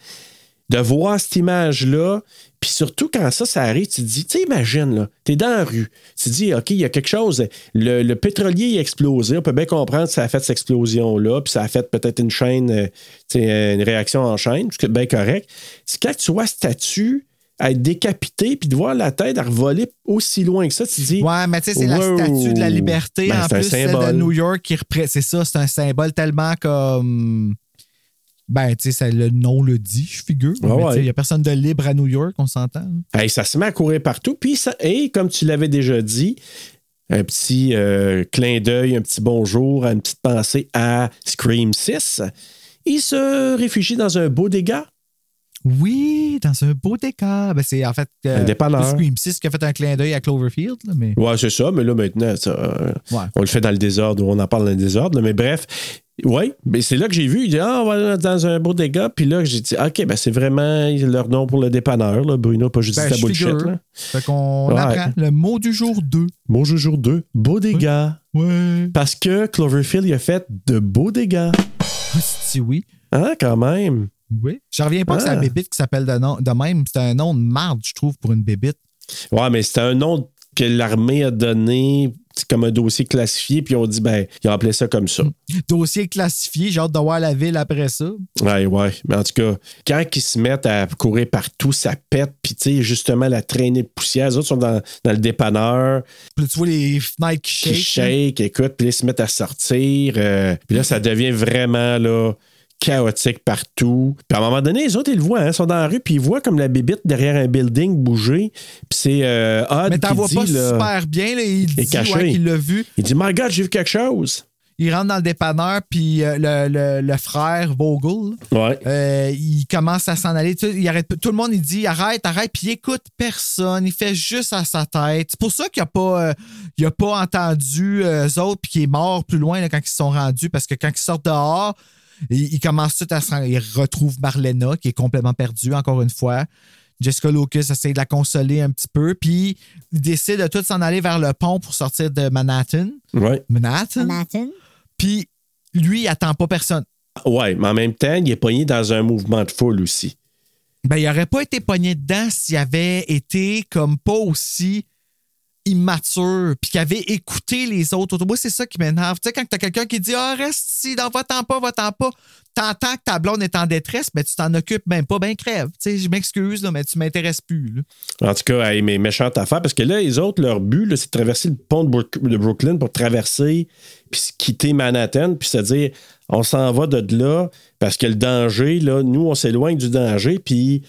de voir cette image-là, puis surtout quand ça, ça arrive, tu te dis, tu sais, imagine, là, t'es dans la rue, tu te dis, OK, il y a quelque chose, le, le pétrolier est explosé, on peut bien comprendre que ça a fait cette explosion-là, puis ça a fait peut-être une chaîne, euh, une réaction en chaîne, c'est bien correct. C'est quand tu vois statue à être décapité, puis de voir la tête à revoler aussi loin que ça, tu dis, Ouais, mais tu sais, c'est la statue de la liberté, Ben, en c'est un plus, celle de symbole. New York qui représente. C'est ça, c'est un symbole tellement comme. Ben, tu sais, le nom le dit, je figure. Ouais. il n'y a personne de libre à New York, on s'entend. Hey, ça se met à courir partout. Puis ça, et comme tu l'avais déjà dit, un petit euh, clin d'œil, un petit bonjour, une petite pensée à Scream 6. Il se réfugie dans un beau dégât. Oui, dans un beau décor. Ben, c'est en fait euh, Scream 6 qui a fait un clin d'œil à Cloverfield. là, mais... Ouais, c'est ça, mais là maintenant, ça, euh, Ouais. on le fait dans le désordre, on en parle dans le désordre. là, mais bref, oui, mais c'est là que j'ai vu. Il dit Ah, on va dans un beau dégât. Puis là, j'ai dit OK, ben c'est vraiment leur nom pour le dépanneur. Là. Bruno, pas juste Ben, ta je bullshit. Là. Fait qu'on Ouais. apprend le mot du jour 2. Bonjour jour 2, beau dégât. Ouais. Parce que Cloverfield, il a fait de beaux dégâts. Si oui. Hein, quand même. Oui. Je reviens pas que c'est Ah. la bébite qui s'appelle de, nom- de même. C'est un nom de marde, je trouve, pour une bébite. Ouais, mais c'était un nom que l'armée a donné c'est comme un dossier classifié, puis on dit, ben, ils ont appelé ça comme ça. *laughs* Dossier classifié, j'ai hâte de voir la ville après ça. Ouais, ouais. Mais en tout cas, quand ils se mettent à courir partout, ça pète, puis tu sais, justement, la traînée de poussière, les autres sont dans, dans le dépanneur, Puis tu vois les fenêtres qui qui shake. shake, écoute, puis là, ils se mettent à sortir, euh, puis là, ça devient vraiment, là, chaotique partout. Puis à un moment donné, les autres, ils le voient, hein, ils sont dans la rue, puis ils voient comme la bébite derrière un building bouger, puis c'est euh, Odd Mais t'en vois dit, pas là, super bien. Là, il est dit caché. ouais, qu'il l'a vu. il dit, My God, j'ai vu quelque chose. Il rentre dans le dépanneur, puis euh, le, le- le frère Vogel, Ouais. euh, il commence à s'en aller. Tu sais, il arrête, tout le monde, il dit arrête, arrête, puis il écoute personne. Il fait juste à sa tête. C'est pour ça qu'il n'a pas, euh, il a pas entendu euh, eux autres, puis qu'il est mort plus loin là, quand ils se sont rendus, parce que quand ils sortent dehors, il, il commence tout à se rendre- Il retrouve Marlena, qui est complètement perdue, encore une fois. Jessica Lucas essaie de la consoler un petit peu, puis il décide de tout s'en aller vers le pont pour sortir de Manhattan. Ouais. Manhattan. Manhattan. Puis lui, il attend pas personne. Ouais, mais en même temps, il est pogné dans un mouvement de foule aussi. Ben, il aurait pas été pogné dedans s'il avait été comme pas aussi immature, puis qu'il avait écouté les autres autour. Moi, c'est ça qui m'énerve. Tu sais, quand t'as quelqu'un qui dit Ah, reste ici, dans va-t'en pas, va-t'en pas, t'entends que ta blonde est en détresse, mais tu t'en occupes même pas, ben crève. Tu sais, je m'excuse, mais tu m'intéresses plus. En tout cas, hey, mais méchante affaire, parce que là, les autres, leur but, c'est de traverser le pont de, Brook- de Brooklyn pour traverser, puis quitter Manhattan, puis se dire, on s'en va de là, parce que le danger, là, nous, on s'éloigne du danger, puis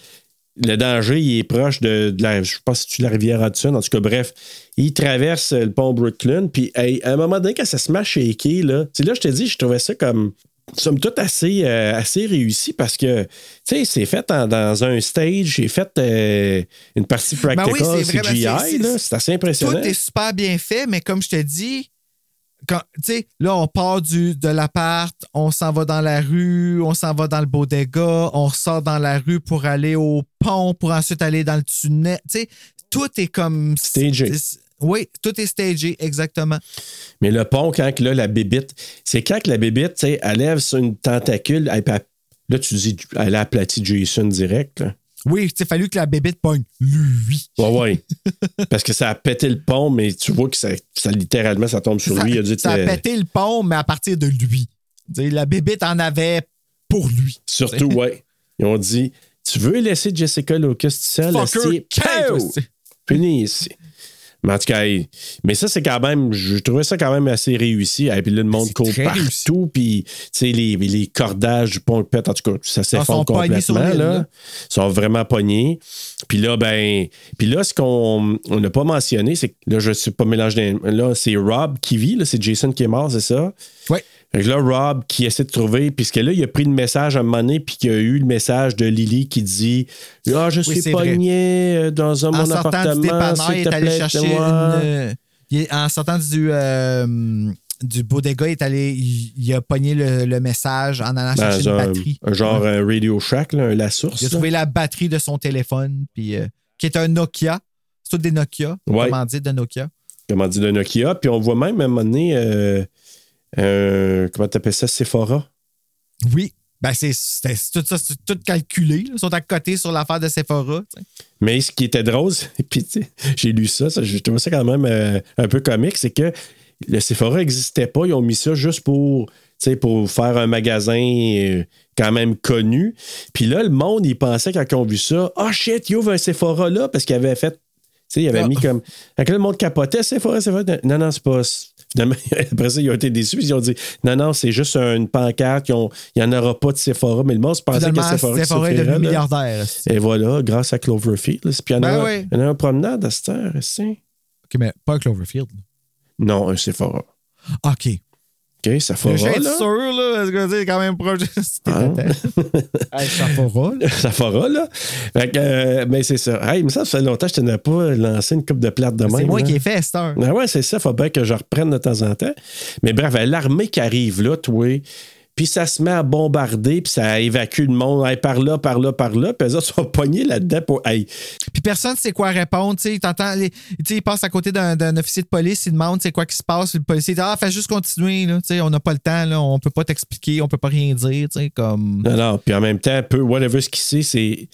le danger, il est proche de, de la, je pense que c'est la rivière Hudson, en tout cas, bref, il traverse le pont Brooklyn, puis hey, à un moment donné, quand ça se met à shaker, là, là, je te dis, je trouvais ça comme, somme toute, assez, euh, assez réussi, parce que, tu sais, c'est fait en- dans un stage, c'est fait euh, une partie Ben practical oui, ben CGI, c'est- c'est- là, c'est assez impressionnant. Tout est super bien fait, mais comme je te dis, quand, tu sais, là, on part du, de l'appart, on s'en va dans la rue, on s'en va dans le bodega, on ressort dans la rue pour aller au pont, pour ensuite aller dans le tunnel. Tu sais, tout est comme. Stagé. Oui, tout est stagé, exactement. Mais le pont, quand que là, la bébite, c'est quand que la bébite, tu sais, elle lève sur une tentacule, elle, là, tu dis, elle a aplati Jason direct, là. Oui, il a fallu que la bébite pogne lui. Ouais, ouais. Parce que ça a pété le pont, mais tu vois que ça, ça littéralement, ça tombe sur ça, lui. Il a dit, ça a pété le pont, mais à partir de lui. La bébite en avait pour lui. Surtout, ouais. Ils ont dit, tu veux laisser Jessica Lucas seule? Fucker. Fini ici. Mais en tout cas, mais ça, c'est quand même, je trouvais ça quand même assez réussi. Et puis là, le monde court partout, puis tu sais, les, les cordages du pont pète, en tout cas, ça Ah, s'effondre complètement. Là. là. Ils sont vraiment pognés. Puis là, ben, puis là, ce qu'on on n'a pas mentionné, c'est que là, je ne suis pas mélangé. Là, c'est Rob qui vit, là, c'est Jason qui est mort, c'est ça? Oui. Fait que là, Rob qui essaie de trouver, puisque là, il a pris le message à un moment donné, puis qu'il y a eu le message de Lily qui dit Ah, je suis vrai. pogné euh, dans un, en mon sortant appartement. du dépanneur, s'il il est allé chercher une. aide-moi. euh, il est- en sortant du, euh, du bodega, il, est allé, il, il a pogné le, le message en allant chercher Dans une un, batterie. un genre un Radio Shack, là, la source. Il a là. trouvé la batterie de son téléphone, puis, euh, qui est un Nokia. C'est tout des Nokia. Ouais. Comment dire de Nokia? Comment dire, de Nokia. Puis on voit même à un moment donné, euh, euh, comment t'appelles ça, Sephora? Oui. Ben, c'est tout ça, c'est tout calculé. là. Ils sont à côté sur l'affaire de Sephora. Mais ce qui était drôle, *laughs* puis j'ai lu ça, ça j'ai trouvé ça quand même euh, un peu comique, c'est que le Sephora n'existait pas. Ils ont mis ça juste pour, pour faire un magasin euh, quand même connu. Puis là, le monde, il pensait quand ils ont vu ça, ah shit, il ouvre un Sephora là, parce qu'il avait fait, tu sais, il avait Ah. mis comme. Fait que là, le monde capotait, Sephora, Sephora. Non, non, c'est pas. Finalement, *laughs* après ça, ils ont été déçus. Ils ont dit non, non, c'est juste une pancarte. Il n'y en aura pas de Sephora. Mais le monde se pensait que Sephora, Sephora est devenu là. milliardaire. Et voilà, grâce à Cloverfield. Puis il y en a, Ben oui. il y en a un promenade à cette heure, ici. OK, mais pas un Cloverfield. Non, un Sephora. OK. OK, Sephora, Je vais être là. sûr, là, parce que c'est quand même proche. C'était Ah. *laughs* Hey, Sephora, là. *laughs* Sephora, là. Fait que, euh, ben, c'est ça. Hey, mais ça, ça fait longtemps que je t'en pas lancé une coupe de plate de même. C'est moi là. qui ai fait, cette heure. Ah ouais, c'est ça. Faut bien que je reprenne de temps en temps. Mais bref, l'armée qui arrive là, toi, puis ça se met à bombarder, puis ça évacue le monde. Hey, par là, par là, par là. Puis eux autres sont *laughs* pognés là-dedans pour. Hey, Puis personne ne sait quoi répondre. Tu sais, il passe à côté d'un officier de police, il demande c'est quoi qui se passe. Le policier dit Ah, fais juste continuer. Là. Tu sais, on n'a pas le temps, là, on peut pas t'expliquer, on peut pas rien dire. tu sais, Comme... Non, non. Puis en même temps, peu, whatever ce qu'il sait, c'est.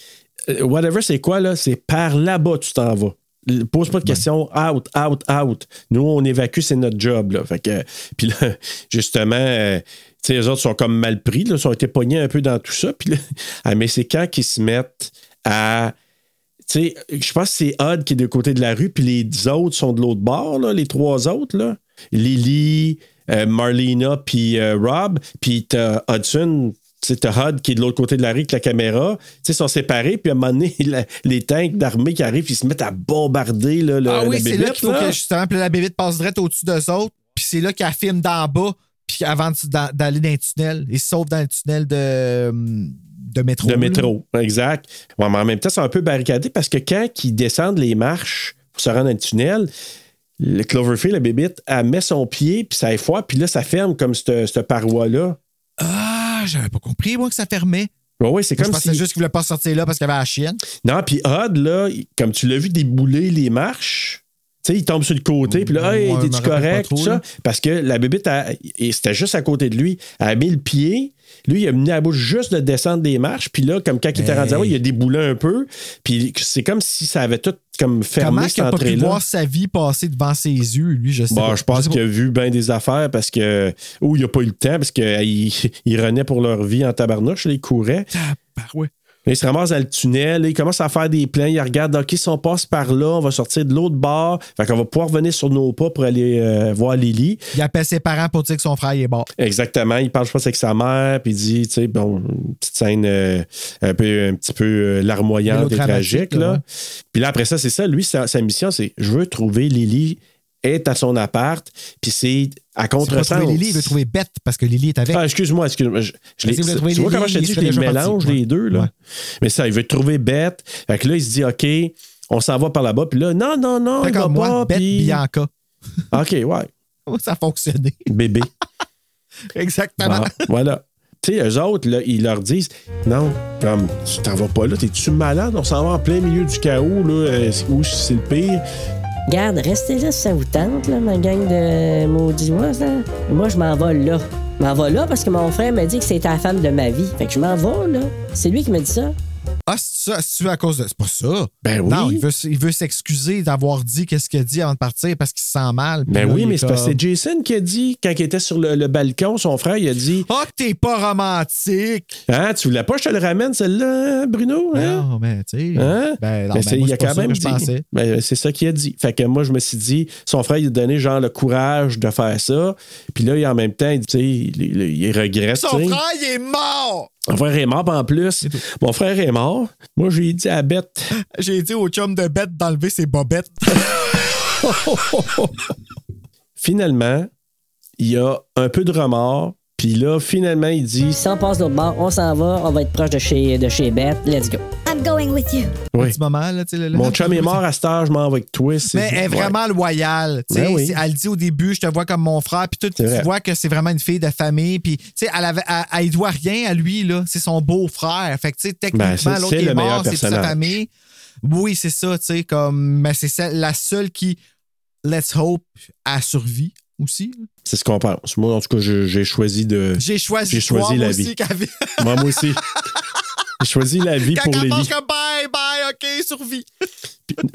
euh, Whatever, c'est quoi, là? C'est par là-bas, tu t'en vas. Pose pas de questions. Out, out, out. Nous, on évacue, c'est notre job, là. Fait que. Puis là, *laughs* justement. Tu sais, les autres sont comme mal pris, là, ils ont été pognés un peu dans tout ça. Puis là, *laughs* ah, mais c'est quand qu'ils se mettent à. Tu sais, je pense que c'est Odd qui est de côté de la rue, puis les autres sont de l'autre bord, là, les trois autres, là. Lily, euh, Marlena, puis euh, Rob, puis t'as Hudson, t'as Hud qui est de l'autre côté de la rue avec la caméra. Ils sont séparés, puis à un moment donné, *laughs* la- les tanks d'armée qui arrivent, ils se mettent à bombarder là, le, ah oui, la c'est là qu'il faut là. que justement, la bébête passe direct au-dessus d'eux autres, puis c'est là qu'elle filme d'en bas, puis avant d'aller dans le tunnel. Il se sauve dans le tunnel de, de métro. De là. métro, exact. Mais en même temps, c'est un peu barricadé parce que quand ils descendent les marches pour se rendre dans le tunnel, le Cloverfield, la bébite, elle met son pied, puis ça effoire, puis là, ça ferme comme cette, paroi-là. Ah, j'avais pas compris, moi, que ça fermait. Ouais, ouais, c'est comme je pensais si... juste qu'il voulait pas sortir là parce qu'il y avait la chienne. Non, puis Odd, là, comme tu l'as vu débouler les marches, sais, il tombe sur le côté, puis là, Ouais, hey, me t'es-tu correct, trop, tout ça? Parce que la bébite, c'était juste à côté de lui. Elle a mis le pied. Lui, il a mis la bouche juste de descendre des marches. Puis là, comme quand il était rendu en haut, il a déboulé un peu. Puis c'est comme si ça avait tout comme fermé Comment cette qu'il a pas pu entrée-là. voir sa vie passer devant ses yeux, lui, je sais Bon, pas. je pense qu'il a vu bien des affaires parce que. Ou il n'a pas eu le temps parce ils renaient pour leur vie en tabarnouche. là, ils couraient. Tabarouette. Il se ramasse dans le tunnel, il commence à faire des plans, il regarde, OK, si on passe par là, on va sortir de l'autre bord, fait qu'on va pouvoir revenir sur nos pas pour aller euh, voir Lily. Il appelle ses parents pour dire que son frère est mort. Exactement, il parle, je pense, avec sa mère, puis il dit, tu sais, bon, une petite scène euh, un, peu, un petit peu euh, larmoyante et tragique, là. Puis là, après ça, c'est ça, lui, sa, sa mission, c'est, je veux trouver Lily, est à son appart, puis c'est à Il veut contre-sens. trouver Lily, il veut trouver Bette parce que Lily est avec. Ah, excuse-moi, excuse-moi. Je, si tu vois comment je te il dis, je les parti, mélange ouais. les deux, là? Ouais. Mais ça, il veut trouver bête. Fait que là, il se dit, OK, on s'en va par là-bas. Puis là, non, non, non, il va moi, pas. Bette puis- Bianca. *laughs* OK, ouais. *laughs* Ça a fonctionné? Bébé. *laughs* Exactement. Voilà. Tu sais, eux autres, là, ils leur disent Non, comme, tu t'en vas pas là, t'es-tu malade? On s'en va en plein milieu du chaos, là, euh, où c'est le pire. Garde, restez là si ça vous tente, là, ma gang de maudits oies. Moi, je m'en vais là. Je m'en vais là parce que mon frère m'a dit que c'était la femme de ma vie. Fait que je m'en vais là. C'est lui qui m'a dit ça. Ah, c'est ça, c'est à cause de. C'est pas ça. Ben oui. Non, il veut, il veut s'excuser d'avoir dit qu'est-ce qu'il a dit avant de partir parce qu'il se sent mal. Ben là, oui, mais est c'est parce que c'est Jason qui a dit, quand il était sur le, le balcon, son frère, il a dit Ah, que t'es pas romantique! Hein, tu voulais pas, que je te le ramène, celle-là, hein, Bruno? Hein? Non, mais tu sais. Hein? Ben, non, Ben, ben, moi, il a quand même dit. Ben, c'est ça qu'il a dit. Fait que moi, je me suis dit, son frère, il a donné genre le courage de faire ça. Puis là, il- en même temps, il, il, il- il regrette. Son frère, il est mort! Mon frère est mort, puis en plus. Mon frère est mort. Moi, j'ai dit à Bette. *laughs* J'ai dit au chum de bête d'enlever ses bobettes. *laughs* Finalement, il y a un peu de remords. Puis là, finalement, il dit. Si on passe l'autre bord, on s'en va, on va être proche de chez, de chez Beth. Let's go. I'm going with you. Oui. Petit moment, là, tu sais. là, Mon là. chum est mort à cette heure, je m'en vais avec toi. c'est- Mais elle est Ouais. vraiment loyale. tu sais. Ben oui. Elle dit au début, je te vois comme mon frère, puis tout, tu vrai. vois que c'est vraiment une fille de famille, puis tu sais, elle, avait, elle, elle doit rien à lui, là. C'est son beau-frère. Fait que, tu sais, techniquement, Ben, l'autre est meilleur mort, c'est toute sa famille. Oui, c'est ça, tu sais, comme. Mais c'est la seule qui, let's hope, a survie aussi. C'est ce qu'on pense. Moi, en tout cas, j'ai choisi de. J'ai choisi, croire, choisi la moi vie. Moi, moi aussi. *laughs* J'ai choisi la vie Quand pour elle pense comme bye, bye, OK, survie. *laughs*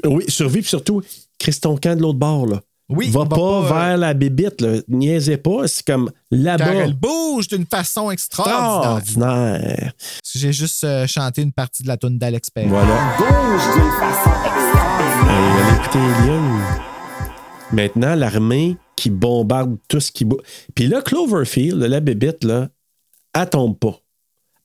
Oui, survie, puis surtout, crisse ton camp de l'autre bord, là. Oui, va va pas, pas, euh, vers la bébite, là. Niaisez pas, c'est comme Car là-bas. elle bouge d'une façon extraordinaire. Extraordinaire. J'ai juste euh, chanté une partie de la tune d'Alex Perry. Voilà. Hey, allez écouter Alien. Maintenant, l'armée qui bombarde tout ce qui bouge. Puis là, Cloverfield, la bébite, là, elle tombe pas.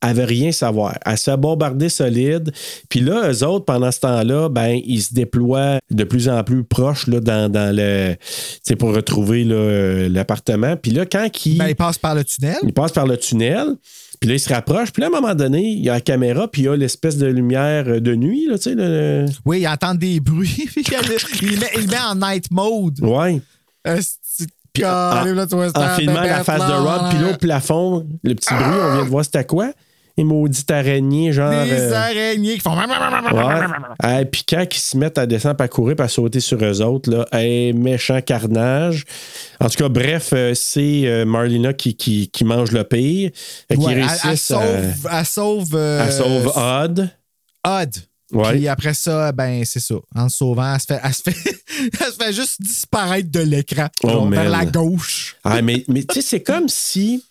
Elle veut rien savoir. Elle se fait bombarder solide. Puis là, eux autres, pendant ce temps-là, ben, ils se déploient de plus en plus proches là, dans, dans le. C'est pour retrouver euh, l'appartement. Puis là, quand ils. Ben, il passe par le tunnel. Il passe par le tunnel, puis là, il se rapproche. Puis là, à un moment donné, il y a la caméra, puis il y a l'espèce de lumière euh, de nuit, là, tu sais. le- Oui, il entend des bruits. *laughs* puis il, met, il met en night mode. De Puis en, filmant la face de. Rob, puis là, au plafond, le petit bruit, on vient de voir c'était quoi? Les maudites araignées, genre. Des euh, araignées qui font. Ouais. Et puis quand ils se mettent à descendre, à courir, à sauter sur eux autres, là, hey, méchant carnage. En tout cas, bref, euh, c'est euh, Marlena qui, qui, qui mange le pire. Ouais, elle, sauve. Elle sauve. euh, elle sauve Odd. Odd. Ouais. Puis après ça, ben, c'est ça. En le sauvant, elle se fait, elle se fait, *laughs* elle se fait juste disparaître de l'écran. Oh, vers la gauche. Ah, mais mais tu sais, c'est comme si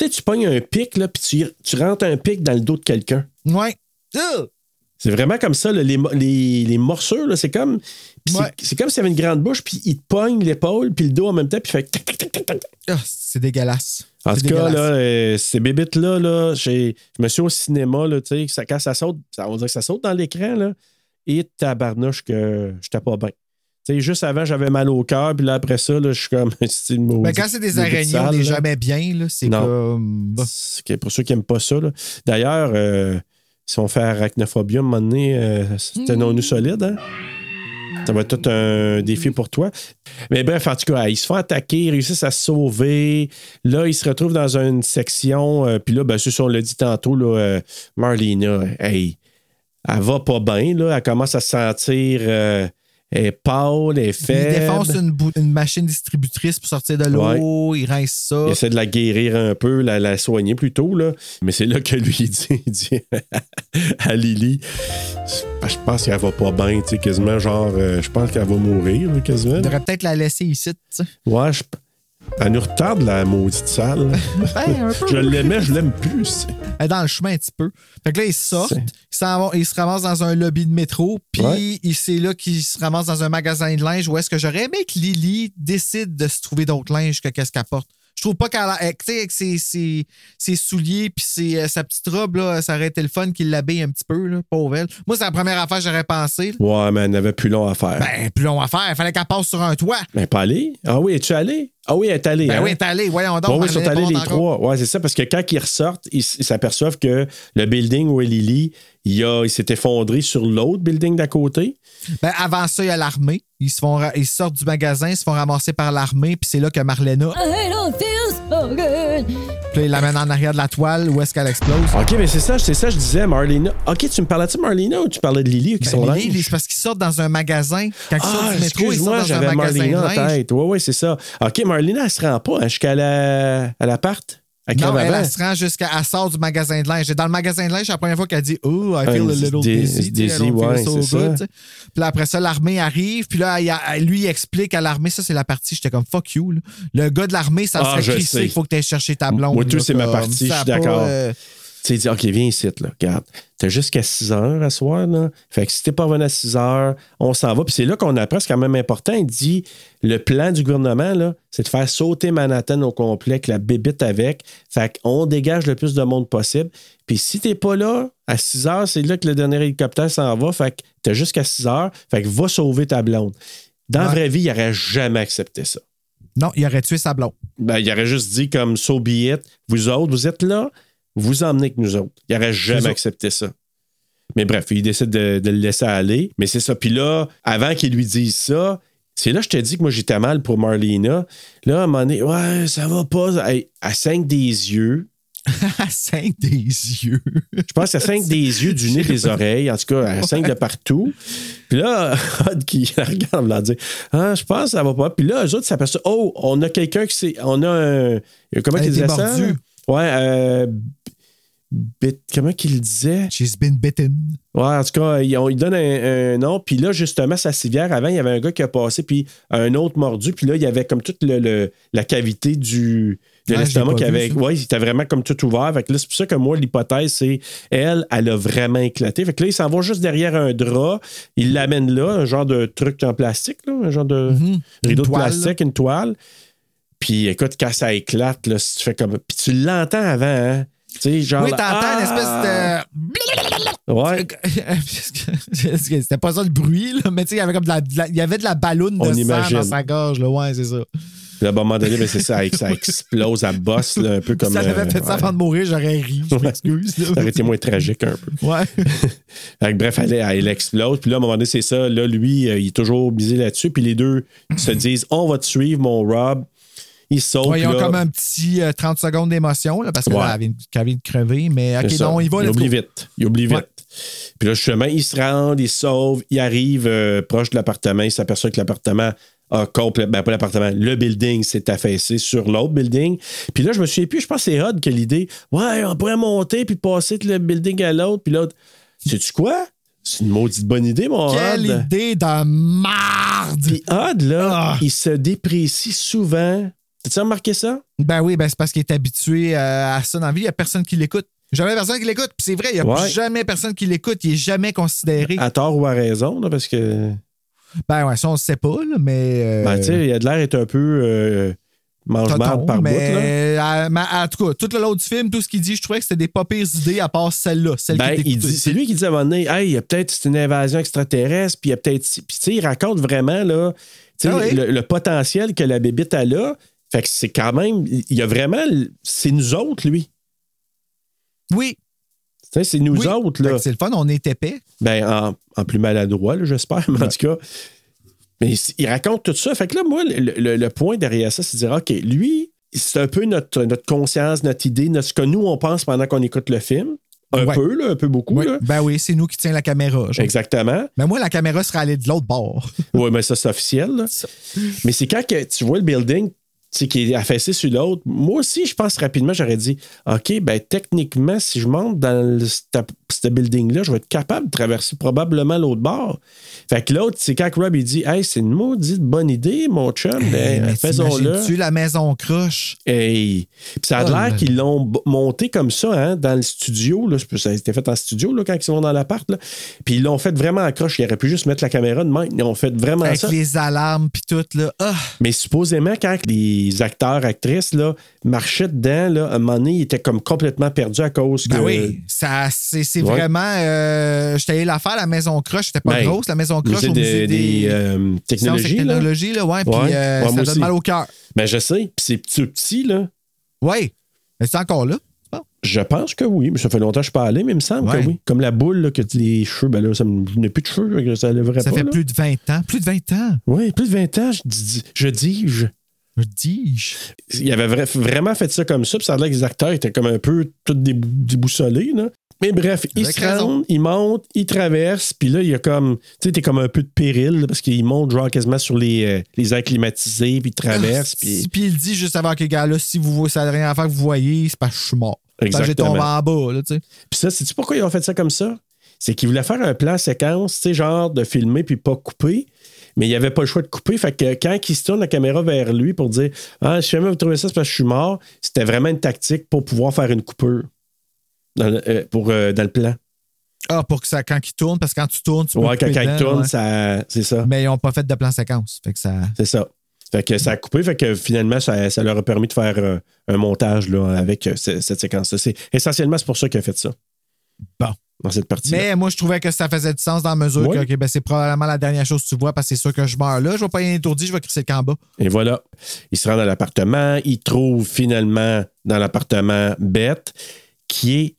tu sais, tu pognes un pic, là, puis tu, tu rentres un pic dans le dos de quelqu'un. Ouais. C'est vraiment comme ça, là, les, les, les morsures, là, c'est comme. Ouais. C'est comme s'il y avait une grande bouche, puis il te pogne l'épaule, puis le dos en même temps, puis il fait. Ah, c'est dégueulasse. En tout cas, là, euh, ces bébites-là, là, je me suis au cinéma, là, ça- quand ça saute, ça, on dirait que ça saute dans l'écran, là, et tabarnouche que j'étais pas bien. Sais, juste avant, j'avais mal au cœur, puis là, après ça, là, je suis comme. *laughs* maudite quand c'est des araignées, on n'est jamais bien. Là. C'est comme. bah. Pour ceux qui n'aiment pas ça. D'ailleurs, euh, si on fait arachnophobie à un moment donné, euh, c'est un nu solide. Hein? Ça va être tout un défi pour toi. Mais bref, en tout cas, ils se font attaquer, ils réussissent à se sauver. Là, ils se retrouvent dans une section. euh, Puis là, ben, c'est ça, on l'a dit tantôt, là, euh, Marlena, hey, elle va pas bien. Elle commence à se sentir. euh, est pâle, elle est Il faible. défonce une, machine distributrice pour sortir de l'eau, il rince ça. Il essaie de la guérir un peu, la, la soigner plutôt. Là. Mais c'est là que lui il dit, il dit à Lily Je pense qu'elle va pas bien, tu sais, quasiment genre, euh, je pense qu'elle va mourir, quasiment. Il devrait peut-être la laisser ici, tu sais. Ouais, je- elle nous retarde, la maudite salle. *laughs* Ben, un peu. je l'aimais, je l'aime plus. Elle est dans le chemin un petit peu. Fait que là, ils sortent, ils, s'en vont- ils se ramassent dans un lobby de métro, puis Ouais. il- c'est là qu'ils se ramassent dans un magasin de linge où est-ce que j'aurais aimé que Lily décide de se trouver d'autres linges que qu'est-ce qu'elle porte. Je trouve pas qu'elle a. eh, Tu sais, avec ses, ses- ses souliers puis ses, euh, sa petite robe, là, ça aurait été le fun qu'il l'habille un petit peu, là, pauvre elle. Moi, c'est la première affaire que j'aurais pensé. là. Ouais, mais elle n'avait plus long à faire. Ben, plus long à faire. Il fallait qu'elle passe sur un toit. Mais pas allée? Ah oui, es-tu allée? Ah oui, elle est allée. Ben hein? oui, t'es allé. Voyons donc. Bon, oui, ils sont allés est les encore. trois. Ouais, c'est ça, parce que quand ils ressortent, ils s'aperçoivent que le building où est Lily, il, a- il s'est effondré sur l'autre building d'à côté. Ben, avant ça, il y a l'armée. Ils, se font ils sortent du magasin, ils se font ramasser par l'armée, puis c'est là que Marlena, so puis là, il l'amène en arrière de la toile où est-ce qu'elle explose. OK, mais c'est ça, c'est ça, je disais, Marlena. OK, tu me parlais de Marlena ou tu parlais de Lily qui Ben, sont Lily, là? c'est parce qu'ils sortent dans un magasin. Quand ils Ah, sortent du métro, ils sortent excuse-moi, dans un j'avais magasin Marlena en tête. Oui, oui, c'est ça. OK, Marlena, elle se rend pas hein, jusqu'à la, à l'appart. Elle Non, elle, elle se rend jusqu'à. Elle sort du magasin de linge. Et dans le magasin de linge, la première fois qu'elle dit Oh, I feel Un a little dizzy. ouais, so good, ça. Puis après ça, l'armée arrive. Puis là, il a- lui, il explique à l'armée. Ça, c'est la partie. J'étais comme fuck you. là. Le gars de l'armée, ça Ah, serait crissé qu'il faut que tu ailles chercher ta blonde. Moi, tout, c'est ma partie, je suis d'accord. euh, Tu dit, OK, viens ici, là. Regarde, t'as jusqu'à 6 heures à soir, là. Fait que si t'es pas revenu à 6 heures, on s'en va. Puis c'est là qu'on apprend, c'est quand même important. Il dit, le plan du gouvernement, là, c'est de faire sauter Manhattan au complet, avec la bébite avec. Fait qu'on dégage le plus de monde possible. Puis si t'es pas là, à 6 heures, c'est là que le dernier hélicoptère s'en va. Fait que t'as jusqu'à 6 heures. Fait que va sauver ta blonde. Dans la Ouais. vraie vie, il aurait jamais accepté ça. Non, il aurait tué sa blonde. Ben, il aurait juste dit comme so be it. Vous autres, vous êtes là, vous emmenez avec nous autres. Il aurait jamais accepté ça. Mais bref, il décide de, de le laisser aller. Mais c'est ça. Puis là, avant qu'il lui dise ça, c'est là que je te dis que moi j'étais mal pour Marlena. Là, à un moment donné, ouais, ça va pas. Elle, elle saigne des yeux. *laughs* À 5 des yeux. Je pense à cinq des yeux, du nez, des oreilles, en tout cas, à cinq de partout. Puis là, *laughs* Hod qui la regarde, là, dit Ah, je pense que ça va pas. Puis là, eux autres, ça s'aperçoivent Oh, on a quelqu'un qui s'est. On a un. Comment Elle a il été disait ça? Ouais, euh. Bit- comment qu'il disait? She's been bitten. Ouais, en tout cas, ont- ils donnent un, un nom. Puis là, justement, sa civière, avant, il y avait un gars qui a passé, puis un autre mordu. Puis là, il y avait comme toute le, le- la cavité du, de Ouais, l'estomac qui avait. Ouais, il était vraiment comme tout ouvert. Fait que là, c'est pour ça que moi, l'hypothèse, c'est elle, elle a vraiment éclaté. Fait que là, il s'en va juste derrière un drap. Il l'amène là, un genre de truc en plastique, là, un genre de Mhm. rideau de plastique, une toile. Puis écoute, quand ça éclate, là, si tu fais comme. Puis tu l'entends avant, hein? Tu sais, genre. Oui, t'entends une ah! espèce Ouais. *laughs* de. C'était pas ça le bruit, là, mais tu sais, il y avait comme de la, de la- il y avait de la ballonne de On sang imagine. dans sa gorge, là. Ouais, c'est ça. Puis à un moment donné, ben, c'est ça, ça *laughs* explose à bosse, là, un peu comme. si ça avait euh, fait ça ouais. avant de mourir, j'aurais ri. Je m'excuse. Ça aurait été moins tragique un peu. Ouais. *laughs* Que bref, elle, elle explose. Puis là, à un moment donné, c'est ça. Là, lui, euh, il est toujours bisé là-dessus. Puis les deux se disent On va te suivre, mon Rob. Il saute. Ouais, ils ont là. comme un petit euh, 30 secondes d'émotion, là, parce que Ouais. là, elle vient, de crever. Mais OK, non, il va. Il oublie go. vite. Il oublie vite. Puis là, justement, il se rend, il sauve, il arrive euh, proche de l'appartement. Il s'aperçoit que l'appartement a complètement. Ben, pas l'appartement, le building s'est affaissé sur l'autre building. Puis là, je me souviens plus, je pense que c'est Hod qui a l'idée. Ouais, on pourrait monter puis passer de le building à l'autre. Puis l'autre. Sais-tu quoi? C'est une maudite bonne idée, mon Quelle Hod. idée de marde! Puis Hod, là, Ah. il se déprécie souvent. T'as-tu remarqué ça? Ben oui, ben c'est parce qu'il est habitué euh, à ça dans la vie. Il n'y a personne qui l'écoute. Jamais personne qui l'écoute. Puis c'est vrai, il n'y a Ouais. jamais personne qui l'écoute. Il n'est jamais considéré. À tort ou à raison, là, parce que. Ben ouais, ça, on ne sait pas, là, mais. euh, Ben, tu sais, il a de l'air d'être un peu. euh, mange-marde tonton, par bout, là. mais, euh, mais en tout cas, tout le long du film, tout ce qu'il dit, je trouvais que c'était des pas pires idées à part celle-là. Celle Ben, c'est lui qui dit à un moment donné, hey, il y a peut-être c'est une invasion extraterrestre, puis il y a peut-être. Puis, tu sais, il raconte vraiment, là, Ah oui. le, le potentiel que la bébite a là. Fait que c'est quand même. Il y a vraiment. C'est nous autres, lui. Oui. C'est nous oui. autres, là. C'est le fun, on est épais. Ben, en, en plus maladroit, là, j'espère, mais en tout cas. Mais il raconte tout ça. Fait que là, moi, le, le- le point derrière ça, c'est de dire, OK, lui, c'est un peu notre, notre conscience, notre idée, notre, ce que nous, on pense pendant qu'on écoute le film. Un Ouais. peu, là, un peu beaucoup. Là. Ben oui, c'est nous qui tient la caméra. genre. Exactement. Mais moi, la caméra serait allée de l'autre bord. Oui, mais ça, c'est officiel. là. *laughs* Mais c'est quand que tu vois le building qui est affaissé sur l'autre. Moi aussi, je pense rapidement, j'aurais dit OK, ben techniquement, si je monte dans le- ce building-là, je vais être capable de traverser probablement l'autre bord. Fait que l'autre, c'est quand Rob il dit Hey, c'est une maudite bonne idée, mon chum. Hey, Ben, faisons-le. tu la maison croche? Hey. Puis ça a Oh l'air qu'ils l'ont monté comme ça hein, dans le studio. Là. Ça a été fait en studio là, quand ils sont dans l'appart. là. Puis ils l'ont fait vraiment en croche. Ils auraient pu juste mettre la caméra de main. Ils ont fait vraiment Avec ça. les alarmes puis tout, là. Ah! Mais supposément, quand les acteurs, actrices là, marchaient dedans, là, à un moment donné, ils étaient comme complètement perdus à cause que. Ben oui, ça, c'est, c'est Ouais. vraiment. Euh, J'étais allé la faire, la maison croche. C'était pas Ben, grosse, la maison croche au des- musée des, des, euh, technologies, là? technologies, là. ouais. Puis euh, ça donne aussi. mal au cœur. Ben, je sais. Puis c'est petit, petit, là. Oui. Mais c'est encore là. Je pense que oui. Mais ça fait longtemps que je suis pas allé, mais il me semble Ouais. que oui. Comme la boule, là, que les cheveux, ben là, ça n'ai plus de cheveux, fait ça lèverait Ça pas. fait là. plus de 20 ans. Plus de 20 ans. Oui, plus de 20 ans, je dis. Je dis je. Je dis. Il avait vra- vraiment fait ça comme ça, puis ça a l'air que les acteurs étaient comme un peu tous débou- déboussolés, là. Mais bref, ils Avec se raison. rendent, ils montent, ils traversent, puis là, il y a comme, tu sais, t'es comme un peu de péril, là, parce qu'ils montent genre quasiment sur les, euh, les airs climatisés, puis ils traversent, puis... *laughs* Puis il dit juste avant que, gars, là, si vous ça n'a rien à faire que vous voyez, c'est parce que je suis mort. Que j'ai Exactement. tombé en bas, là, tu sais. Puis ça, sais-tu pourquoi ils ont fait ça comme ça? C'est qu'ils voulaient faire un plan séquence, tu sais, genre de filmer puis pas couper. Mais il n'y avait pas le choix de couper. Fait que quand il se tourne la caméra vers lui pour dire Ah, si jamais vous trouvez ça, c'est parce que je suis mort, c'était vraiment une tactique pour pouvoir faire une coupure dans le, euh, pour, euh, dans le plan. Ah, pour que ça, quand il tourne, parce que quand tu tournes, tu peux Ouais, quand, quand il tourne, ouais. ça, c'est ça. Mais ils n'ont pas fait de plan séquence. Fait que ça. C'est ça. Fait que ça a coupé, fait que finalement, ça, ça leur a permis de faire euh, un montage là, avec ce- cette séquence-là. C'est, essentiellement, c'est pour ça qu'il a fait ça. Bon. Dans cette partie. Mais moi, je trouvais que ça faisait du sens dans la mesure Ouais. que ben, c'est probablement la dernière chose que tu vois parce que c'est sûr que je meurs là. Je vais pas y étourdi, je vais crisser le camp en bas. Et voilà. Il se rend dans l'appartement. Il trouve finalement dans l'appartement Bette qui est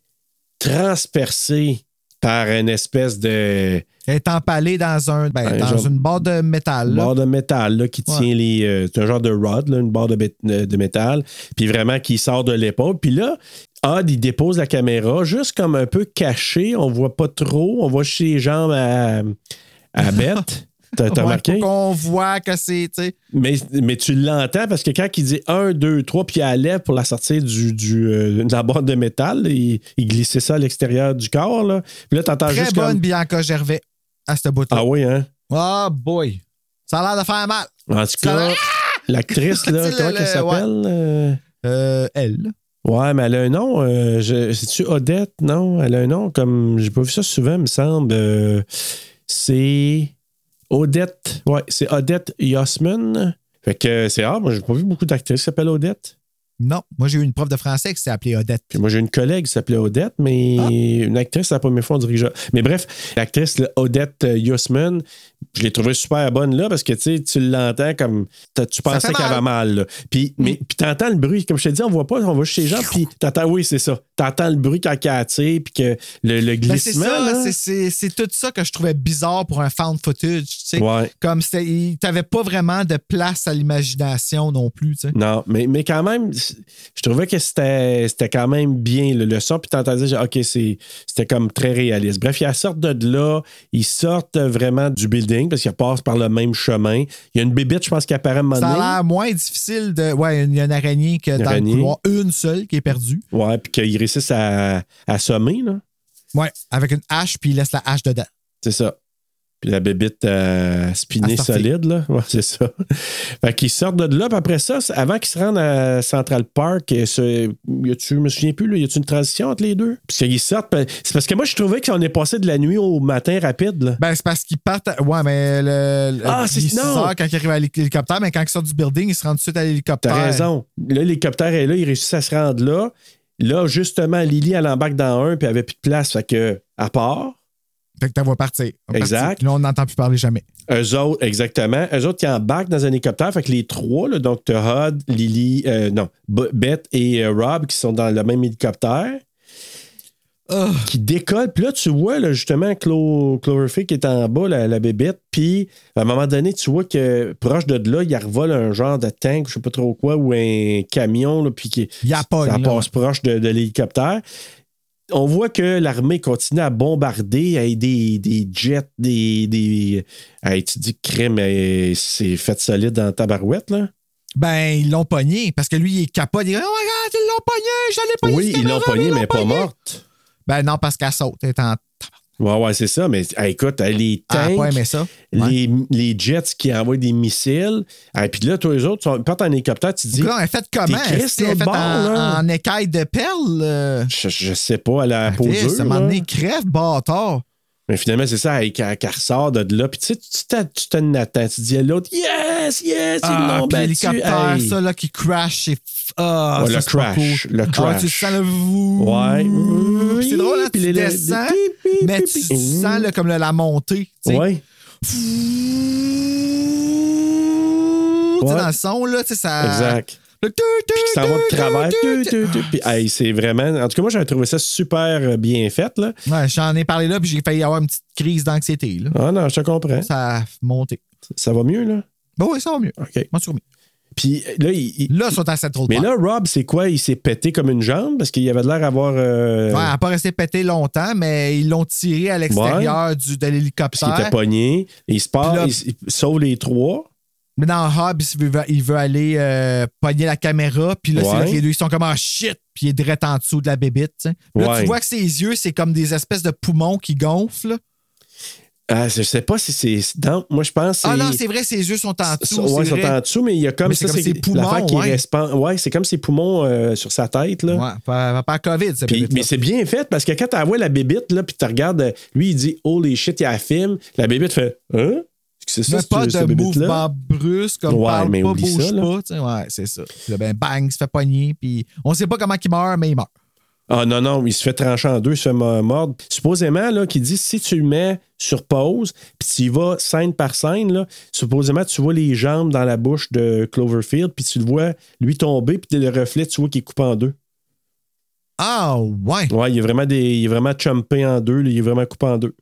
transpercé par une espèce de Elle est empalée dans, un, ben, Un dans genre- une barre de métal. là. barre de métal là, qui Ouais. tient les. euh, c'est un genre de rod, là, une barre de, bét- de métal, puis vraiment qui sort de l'épaule. Puis là, Odd, il dépose la caméra juste comme un peu caché. On voit pas trop. On voit chez les jambes à, à *laughs* Bette. T'as Ouais, remarqué? qu'on voit que c'est. tu sais. Mais, mais tu l'entends parce que quand il dit 1, 2, 3, puis il allait pour la sortir du, du, euh, de la barre de métal, il, il glissait ça à l'extérieur du corps. Là. Puis là, t'entends Très juste bonne comme... Bianca Gervais à ce bout-là. Ah oui, hein? Ah, boy. Ça a l'air de faire mal. En tout cas, l'actrice, là, *laughs* comment le- elle le- s'appelle? Euh, Euh, elle. Ouais, mais elle a un nom. euh, C'est-tu Odette? Non, elle a un nom comme. J'ai pas vu ça souvent, me semble. Euh, c'est. Odette. Ouais, c'est Odette Yossman. Fait que c'est rare. Moi, j'ai pas vu beaucoup d'actrices qui s'appellent Odette. Non. Moi, j'ai eu une prof de français qui s'est appelée Odette. Puis moi, j'ai une collègue qui s'appelait Odette, mais Ah. une actrice, c'est la première fois on je- Mais bref, l'actrice Odette Yossman, je l'ai trouvée super bonne là parce que tu l'entends comme. Tu pensais qu'elle avait mal. là. Puis, mais, puis t'entends le bruit. Comme je te dis, on voit pas, on va chez les gens, puis t'entends, oui, c'est ça. T'entends le bruit quand elle tire, puis que le, le Ben, c'est glissement. ça, là. c'est- tout ça que je trouvais bizarre pour un found footage. tu sais. Ouais. Comme t'avais pas vraiment de place à l'imagination non plus. tu sais. Non, mais, mais quand même, je trouvais que c'était quand même bien le, le son. Puis t'entendais, OK, c'était comme très réaliste. Bref, ils sortent de là, ils sortent vraiment du building parce qu'ils passent par le même chemin. Il y a une bébite, je pense, qui apparaît à un moment Ça a l'air moins difficile de. Ouais, il y a une araignée que dans araignée. le couloir, une seule qui est perdue. Ouais, puis qu'ils réussissent à, à sommer, là. Ouais, avec une hache, puis il laisse la hache dedans. C'est ça. Puis la bébite euh, spinée À sortir. solide, là. Ouais, c'est ça. *laughs* fait qu'ils sortent de là, puis après ça, avant qu'ils se rendent à Central Park, euh, ce- y a-tu, je me souviens plus, là, y a-tu une transition entre les deux? Parce qu'ils sortent, c'est parce que moi, je trouvais qu'on est passé de la nuit au matin rapide, là. Ben, c'est parce qu'ils partent. à- Ouais, mais le. Ah, c'est- sort quand il arrive à l'hélicoptère, mais quand il sort du building, il se rend tout de suite à l'hélicoptère. T'as raison. Là, l'hélicoptère est là, ils réussissent à se rendre là. Là, justement, Lily, elle embarque dans un, puis elle avait plus de place, fait que, à part, Fait que t'as voix partir. Exact. Là, on n'entend plus parler jamais. Eux autres, exactement. Eux autres qui embarquent dans un hélicoptère. Fait que les trois, là, donc t'as Hud, Lily, euh, non, Beth et euh, Rob qui sont dans le même hélicoptère. Qui décollent. Puis là, tu vois là, justement Clo Cloverfield qui est en bas, la, la bébête. Puis à un moment donné, tu vois que proche de là, il revole un genre de tank, je sais pas trop quoi, ou un camion. Là, puis qui, Il a pas. ça passe proche de, de l'hélicoptère. On voit que l'armée continue à bombarder avec des, des jets, des. des hey, tu dis que crème, c'est fait solide dans ta barouette, là? Ben, ils l'ont pogné parce que lui, il est capote. Il dit Oh my god, ils l'ont pogné, je l'ai pogné. oui, ils l'ont pogné, mais pas morte. Ben, non, parce qu'elle saute. Elle est en. Ouais, ouais, c'est ça. Mais hey, écoute, les Elle a tanks, ça. Ouais. les, les jets qui envoient des missiles. Et puis là, toi, les autres, ils partent en hélicoptère, tu te dis. Là, elle est faite comment? Elle est faite bord, en, écaille de perles? euh? Je, je sais pas, elle a la Chris, dure, Ça m'a là. donné crève, bâtard. Mais finalement, c'est ça, quand, quand elle ressort de là. Puis tu sais, tu t'en- attends. Tu dis à l'autre, yes, yes, ils Ah, l'ont battu. l'hélicoptère, hey. ça, là, qui crash, c'est. Ah, Ouais, ça, le crash, cool. le Ah, crash. tu sens le vous. Ouais. C'est drôle, là, tu Puis les- les- descends, pi, mais tu sens là, comme le- la montée. tu sais. Ouais. Tu sais, Ouais. dans le son, là, tu sais, ça. Exact. Le tu, tu, Puis s'en va de tu, travers. tu, Tu, tu. tu, tu. Puis, hey, c'est vraiment. En tout cas, moi, j'avais trouvé ça super euh, bien fait. Là. Ouais, j'en ai parlé là, puis j'ai failli avoir une petite crise d'anxiété. Ah non, je te comprends. Ça a monté. Ça va mieux, là? Bon, oui, ça va mieux. OK. Moi, tu Puis là, il. il- Là, ils sont à Central Mais Park. là, Rob, c'est quoi? Il s'est pété comme une jambe parce qu'il avait l'air d'avoir. euh, Ouais, pas resté pété longtemps, mais ils l'ont tiré à l'extérieur du, de parce l'hélicoptère. était pogné. Il se part, là- il, il sauve les trois. Mais dans Hobbs, il veut, il veut aller euh, pogner la caméra, puis là, c'est là que les deux ils sont comme ah shit, puis il est direct en dessous de la bébite. Là, tu vois que ses yeux, c'est comme des espèces de poumons qui gonflent. Ah, je sais pas si c'est. Non, moi, je pense Ah non, c'est vrai, ses yeux sont en dessous. Ouais, c'est ils sont en dessous, mais il y a comme Mais c'est ça. ses poumons, qui ouais. respond- Ouais, c'est comme ses poumons euh, sur sa tête. Là. Ouais, pas, pas COVID, ça. Puis- mais c'est bien fait parce que quand tu vois la bébite, là, puis tu regardes, euh, lui, il dit Holy shit, il y a la film. La bébite fait Hein? C'est ça, pas de mouvement brusque, comme Ouais, parle mais pas, bouge ça, pas. Ouais, c'est ça. Puis là, ben, bang, il se fait pogner, puis on sait pas comment il meurt, mais il meurt. Ah non, non, il se fait trancher en deux, il se fait mo- mordre. Supposément, là, qu'il dit si tu le mets sur pause, puis tu y vas scène par scène, là, supposément, tu vois les jambes dans la bouche de Cloverfield, puis tu le vois lui tomber, puis le reflet, tu vois qu'il est coupé en deux. Ah, ouais. Ouais, il est vraiment, des, il est vraiment chumpé en deux, là, il est vraiment coupé en deux.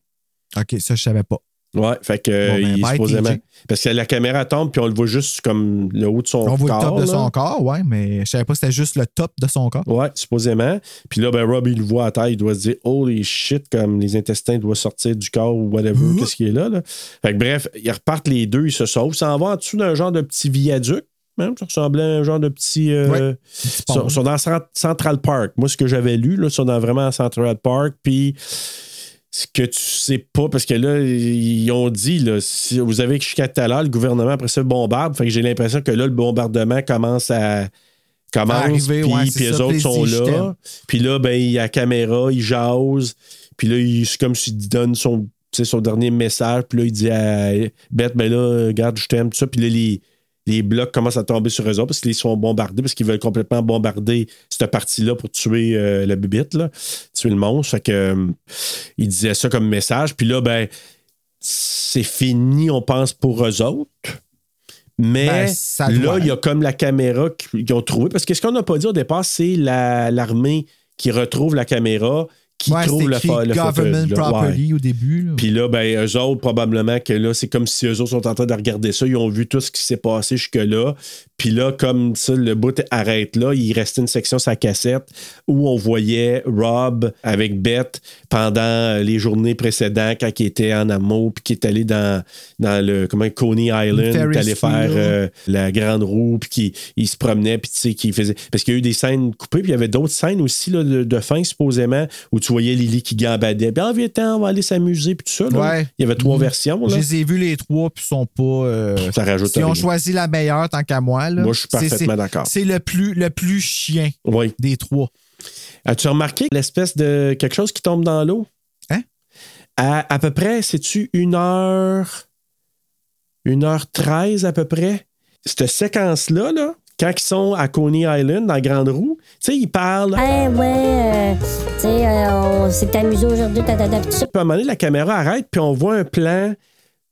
OK, ça, je savais pas. Ouais, fait que Bon, ben, il supposément. Parce que la caméra tombe, puis on le voit juste comme le haut de son On voit corps. le top de son corps, ouais, mais je savais pas que c'était juste le top de son corps. Ouais, supposément. Puis là, ben, Rob, il le voit à terre, il doit se dire, holy shit, comme les intestins doivent sortir du corps ou whatever, qu'est-ce qui est là, là. Fait que bref, ils repartent les deux, ils se sauvent. Ça en va en dessous d'un genre de petit viaduc. Même, ça ressemblait à un genre de petit. euh, Ouais, sont, sont dans Cent- Central Park. Moi, ce que j'avais lu, là, ils sont dans vraiment Central Park. Puis ce que tu sais pas, parce que là, ils ont dit, là, si vous avez jusqu'à tout à l'heure, le gouvernement après ça bombarde. Fait que j'ai l'impression que là, le bombardement commence à. Commence, puis, ouais, ça, autres sont là. Puis là, ben, il y a caméra, il jase. Puis là, c'est comme s'il donne son, son dernier message. Puis là, il dit à Beth, ben là, regarde, je t'aime, tout ça. Puis là, les, les blocs commencent à tomber sur eux autres parce qu'ils sont bombardés, parce qu'ils veulent complètement bombarder cette partie-là pour tuer euh, la bubite, là, tuer le monstre. Fait que, euh, il disait ça comme message. Puis là, ben, c'est fini, on pense, pour eux autres. Mais Ben, ça là, il y a comme la caméra qu'ils ont trouvé. Parce que ce qu'on n'a pas dit au départ, c'est la- l'armée qui retrouve la caméra, qui Ouais, trouve le, fa- le Government footage, là. Ouais. Property au début. là. Puis là, ben, eux autres, probablement que là, c'est comme si eux autres sont en train de regarder ça. Ils ont vu tout ce qui s'est passé jusque-là. Puis là, comme ça, le bout arrête là, il restait une section la cassette où on voyait Rob avec Beth pendant les journées précédentes quand il était en amour puis qu'il est allé dans, dans le comment, Coney Island, il est allé faire euh, la grande roue puis qu'il il se promenait puis tu sais qu'il faisait parce qu'il y a eu des scènes coupées puis il y avait d'autres scènes aussi là, de, de fin supposément où tu voyais Lily qui gambadait puis ah viens on va aller s'amuser puis tout ça là. Ouais. il y avait trois Mhm. versions Je là. les ai vus les trois, puis ils sont pas. euh, ça rajoute Ils ont choisi la meilleure tant qu'à moi. Là. Moi, je suis parfaitement d'accord. C'est le plus, le plus chien oui des trois. as-tu remarqué l'espèce de quelque chose qui tombe dans l'eau? Hein? à, à peu près c'est-tu une heure une heure treize à peu près? Cette séquence là là quand ils sont à Coney Island dans la grande roue tu sais ils parlent Eh ouais, euh, tu sais, euh, on s'est amusé aujourd'hui, tatata, tout ça. Puis à un moment donné, la caméra arrête, puis on voit un plan,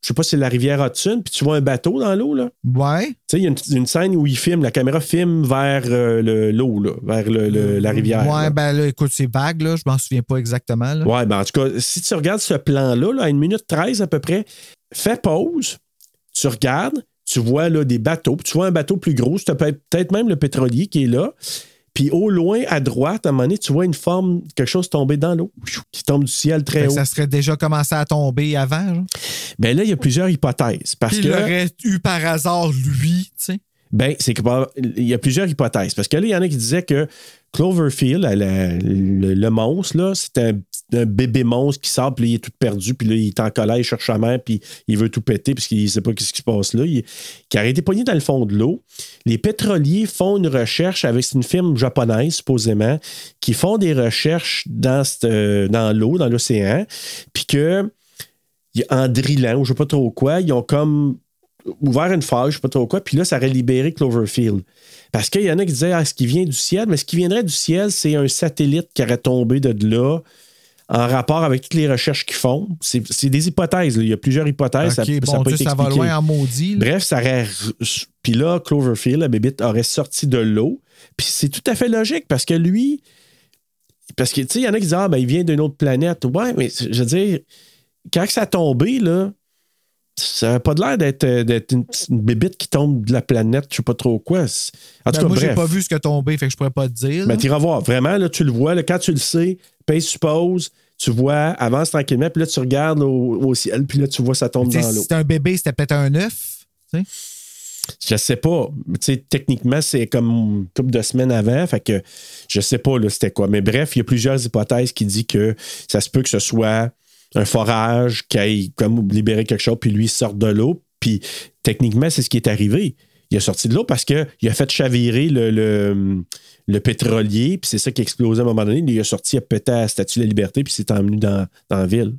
je sais pas si c'est la rivière Hudson, puis tu vois un bateau dans l'eau, là. Ouais. Tu sais, il y a une, une scène où il filme, la caméra filme vers euh, le- l'eau, là, vers le- le- la rivière. Ouais, là. ben là, écoute, c'est vague, là. Je m'en souviens pas exactement. Là. Ouais, ben en tout cas, si tu regardes ce plan-là, là, à une minute 13 à peu près, fais pause, tu regardes, tu vois là, des bateaux, puis tu vois un bateau plus gros, c'est peut- peut-être même le pétrolier qui est là. Puis au loin, à droite, à un moment donné, tu vois une forme, quelque chose tomber dans l'eau, qui tombe du ciel très haut. ça serait déjà commencé à tomber avant. genre? Ben là, il y a plusieurs hypothèses. Parce que. il l'aurait eu par hasard, lui, tu sais? Ben, c'est que il y a plusieurs hypothèses. Parce que là, il y en a qui disaient que Cloverfield, le, le monstre, c'est un, bébé monstre qui sort, puis il est tout perdu, puis là, il est en colère, il cherche sa mère, puis il veut tout péter, parce qu'il ne sait pas ce qui se passe là. Il, qui a été pogné dans le fond de l'eau. Les pétroliers font une recherche avec une firme japonaise, supposément, qui font des recherches dans, euh, l'eau, dans l'océan, puis que en drillant, ou je ne sais pas trop quoi, ils ont comme ouvert une faille, je sais pas trop quoi, puis là, ça aurait libéré Cloverfield. Parce qu'il y en a qui disaient, ah, ce qui vient du ciel, mais ce qui viendrait du ciel, c'est un satellite qui aurait tombé de là en rapport avec toutes les recherches qu'ils font. C'est des hypothèses, là. il y a plusieurs hypothèses. ça- ça bon, été sais, ça va loin en maudit. là. Bref, ça aurait. Puis là, Cloverfield, la bébite, aurait sorti de l'eau. Puis c'est tout à fait logique parce que lui. Parce que, tu sais, il y en a qui disent, ah, ben, il vient d'une autre planète. Ouais, mais je veux dire, quand ça a tombé, là, ça n'a pas l'air d'être euh, d'être une, une bébite qui tombe de la planète, je sais pas trop quoi. En tout Ben, cas, moi, j'ai pas vu ce que tombé, fait que je pourrais pas te dire. là. Ben, tu iras voir. Vraiment, là, tu le vois. Là, quand tu le sais, paye suppose, tu vois, avance tranquillement, puis là, tu regardes au, au ciel, puis là, tu vois, ça tombe dans si l'eau. c'était un bébé, c'était peut-être un œuf. tu sais. Je sais pas. Tu sais, techniquement, c'est comme une couple de semaines avant. Fait que je sais pas là, c'était quoi. Mais bref, il y a plusieurs hypothèses qui disent que ça se peut que ce soit un forage qui aille comme libérer quelque chose, puis lui il sorte de l'eau. Puis techniquement, c'est ce qui est arrivé. Il a sorti de l'eau parce qu'il a fait chavirer le, le, le pétrolier, puis c'est ça qui a explosé à un moment donné. Il a sorti, il a pété à la Statue de la Liberté, puis s'est emmené dans, dans la ville.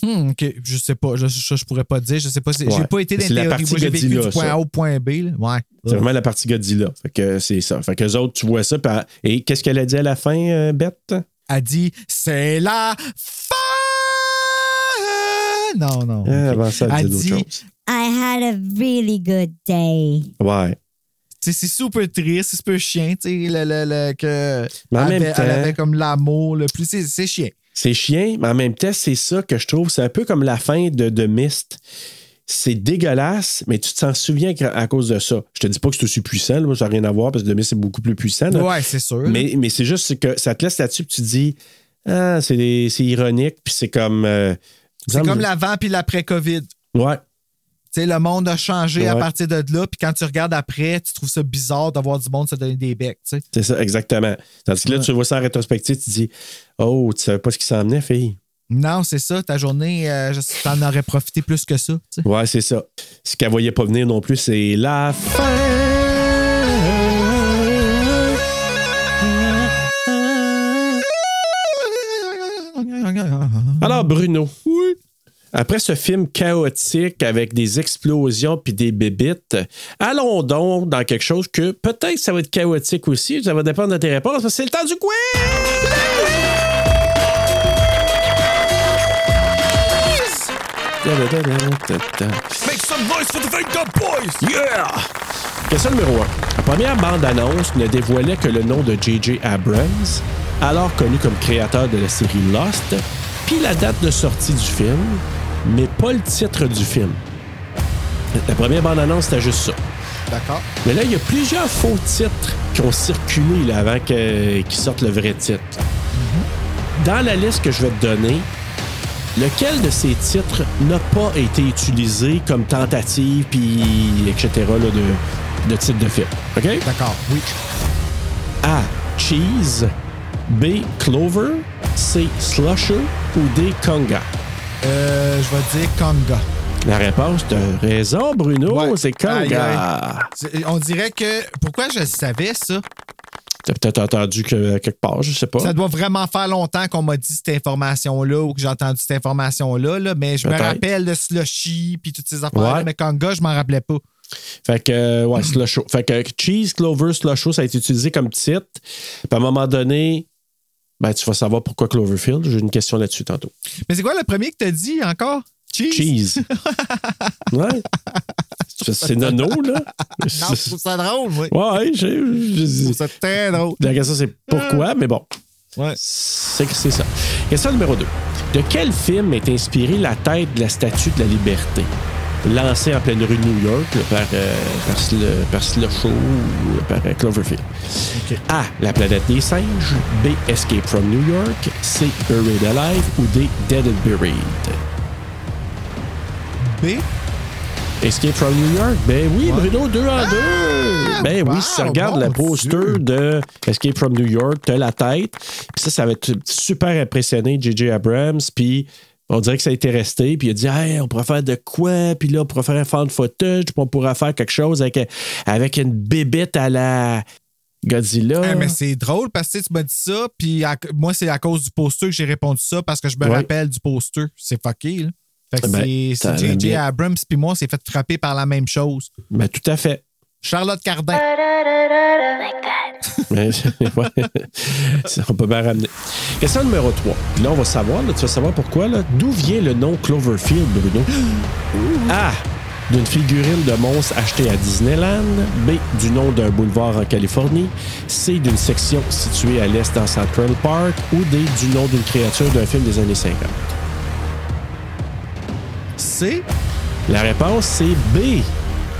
Hmm, OK, je sais pas. Je, je, je pourrais pas dire. Je sais pas. si- J'ai Ouais. pas été dans la partie Moi, vécu du point. A au point B. là. Ouais. C'est vraiment la partie Godzilla. Fait que c'est ça. Fait que les autres, tu vois ça. Et qu'est-ce qu'elle a dit à la fin, euh, Bette? A dit c'est la fin. Non, non. Ah, avant ça, elle dit. I had a really good day. Ouais. C'est super triste, c'est super chien, tu sais, le, le, le- que Mais en elle même avait, temps- elle avait comme l'amour, le plus, c'est, c'est chien. C'est chien, mais en même temps, c'est ça que je trouve. C'est un peu comme la fin de, de Myst. C'est dégueulasse, mais tu t'en souviens à à cause de ça. Je te dis pas que c'est aussi puissant, là, moi, ça n'a rien à voir parce que The Mist est beaucoup plus puissant. là. Ouais, c'est sûr. Mais, mais c'est juste que ça te laisse là-dessus, puis tu te dis, ah, c'est des- c'est ironique, puis c'est comme. euh, c'est comme l'avant puis l'après-COVID. Ouais. Tu sais, le monde a changé à partir de là, puis quand tu regardes après, tu trouves ça bizarre d'avoir du monde se donner des becs. C'est ça, exactement. Tandis que là, Ouais. tu vois ça en rétrospective, tu te dis, oh, tu savais pas ce qui s'en venait, fille. Non, c'est ça, ta journée, euh, t'en aurais profité plus que ça. Ouais, c'est ça. Ce qu'elle voyait pas venir non plus, c'est la Alors, Bruno. Oui. Après ce film chaotique avec des explosions puis des bébites, allons donc dans quelque chose que peut-être ça va être chaotique aussi. Ça va dépendre de tes réponses. parce que C'est le temps du quiz! Make some noise for the Up Boys! Yeah! Question numéro 1. La première bande-annonce ne dévoilait que le nom de J.J. Abrams, alors connu comme créateur de la série Lost, puis la date de sortie du film, mais pas le titre du film. La première bande-annonce, c'était juste ça. D'accord. Mais là, il y a plusieurs faux titres qui ont circulé là, avant qu'ils sortent le vrai titre. Dans la liste que je vais te donner, lequel de ces titres n'a pas été utilisé comme tentative, puis etc., là, de, de titre de film? OK? D'accord, oui. A. Cheese. B. Clover. C. Slusher. Ou D. Conga? Euh, je vais dire Conga. La réponse, de raison, Bruno, Ouais. c'est Conga. On dirait que. Pourquoi je savais, ça? T'as peut-être entendu que quelque part, je sais pas. Ça doit vraiment faire longtemps qu'on m'a dit cette information-là ou que j'ai entendu cette information-là, là, mais je me rappelle de Slushy puis toutes ces affaires-là, Ouais. mais Conga, je m'en rappelais pas. Fait que, euh, ouais, Slusho. Fait que Cheese, Clover, Slusho, ça a été utilisé comme titre. Puis à un moment donné, ben, tu vas savoir pourquoi Cloverfield. J'ai une question là-dessus tantôt. Mais c'est quoi le premier que t'as dit encore? Cheese? Cheese. *laughs* ouais. C'est- nono, là. Non, je trouve ça drôle, oui. Ouais. Je j'ai- trouve ça très drôle. La question, c'est pourquoi, mais bon. Ouais. C'est que c'est ça. Question numéro 2. De quel film est inspirée la tête de la statue de la liberté? Lancée en pleine rue de New York là, par, euh, par, Sl- par Slusho ou par euh, Cloverfield. A. La planète des singes. B. Escape from New York. C. Buried Alive. Ou D. Dead and Buried. B? Escape from New York? Ben oui, Bruno, deux en deux. Ben wow, oui, si tu regardes le poster Dieu. de Escape from New York, t'as la tête. Puis ça, ça va être super impressionné J.J. Abrams. Puis on dirait que ça a été resté. Puis il a dit, hey, on pourrait faire de quoi? Puis là, on pourrait faire un fan footage. Puis on pourrait faire quelque chose avec, avec une bébête à la Godzilla. Mais c'est drôle parce que tu m'as dit ça, puis à- moi, c'est à cause du poster que j'ai répondu ça parce que je me Ouais. rappelle du poster. C'est fucké, là. Fait que Ben, c'est- J.J. Abrams, puis moi, on s'est fait frapper par la même chose. Ben, tout à fait. Charlotte Cardin. *laughs* On peut bien ramener. Question numéro 3. Puis là, on va savoir, là, tu vas savoir pourquoi. là. D'où vient le nom Cloverfield, Bruno? A. D'une figurine de monstre achetée à Disneyland. B. Du nom d'un boulevard en Californie. C. D'une section située à l'est dans Central Park. Ou D. Du nom d'une créature d'un film des années 50. C. La réponse, c'est B.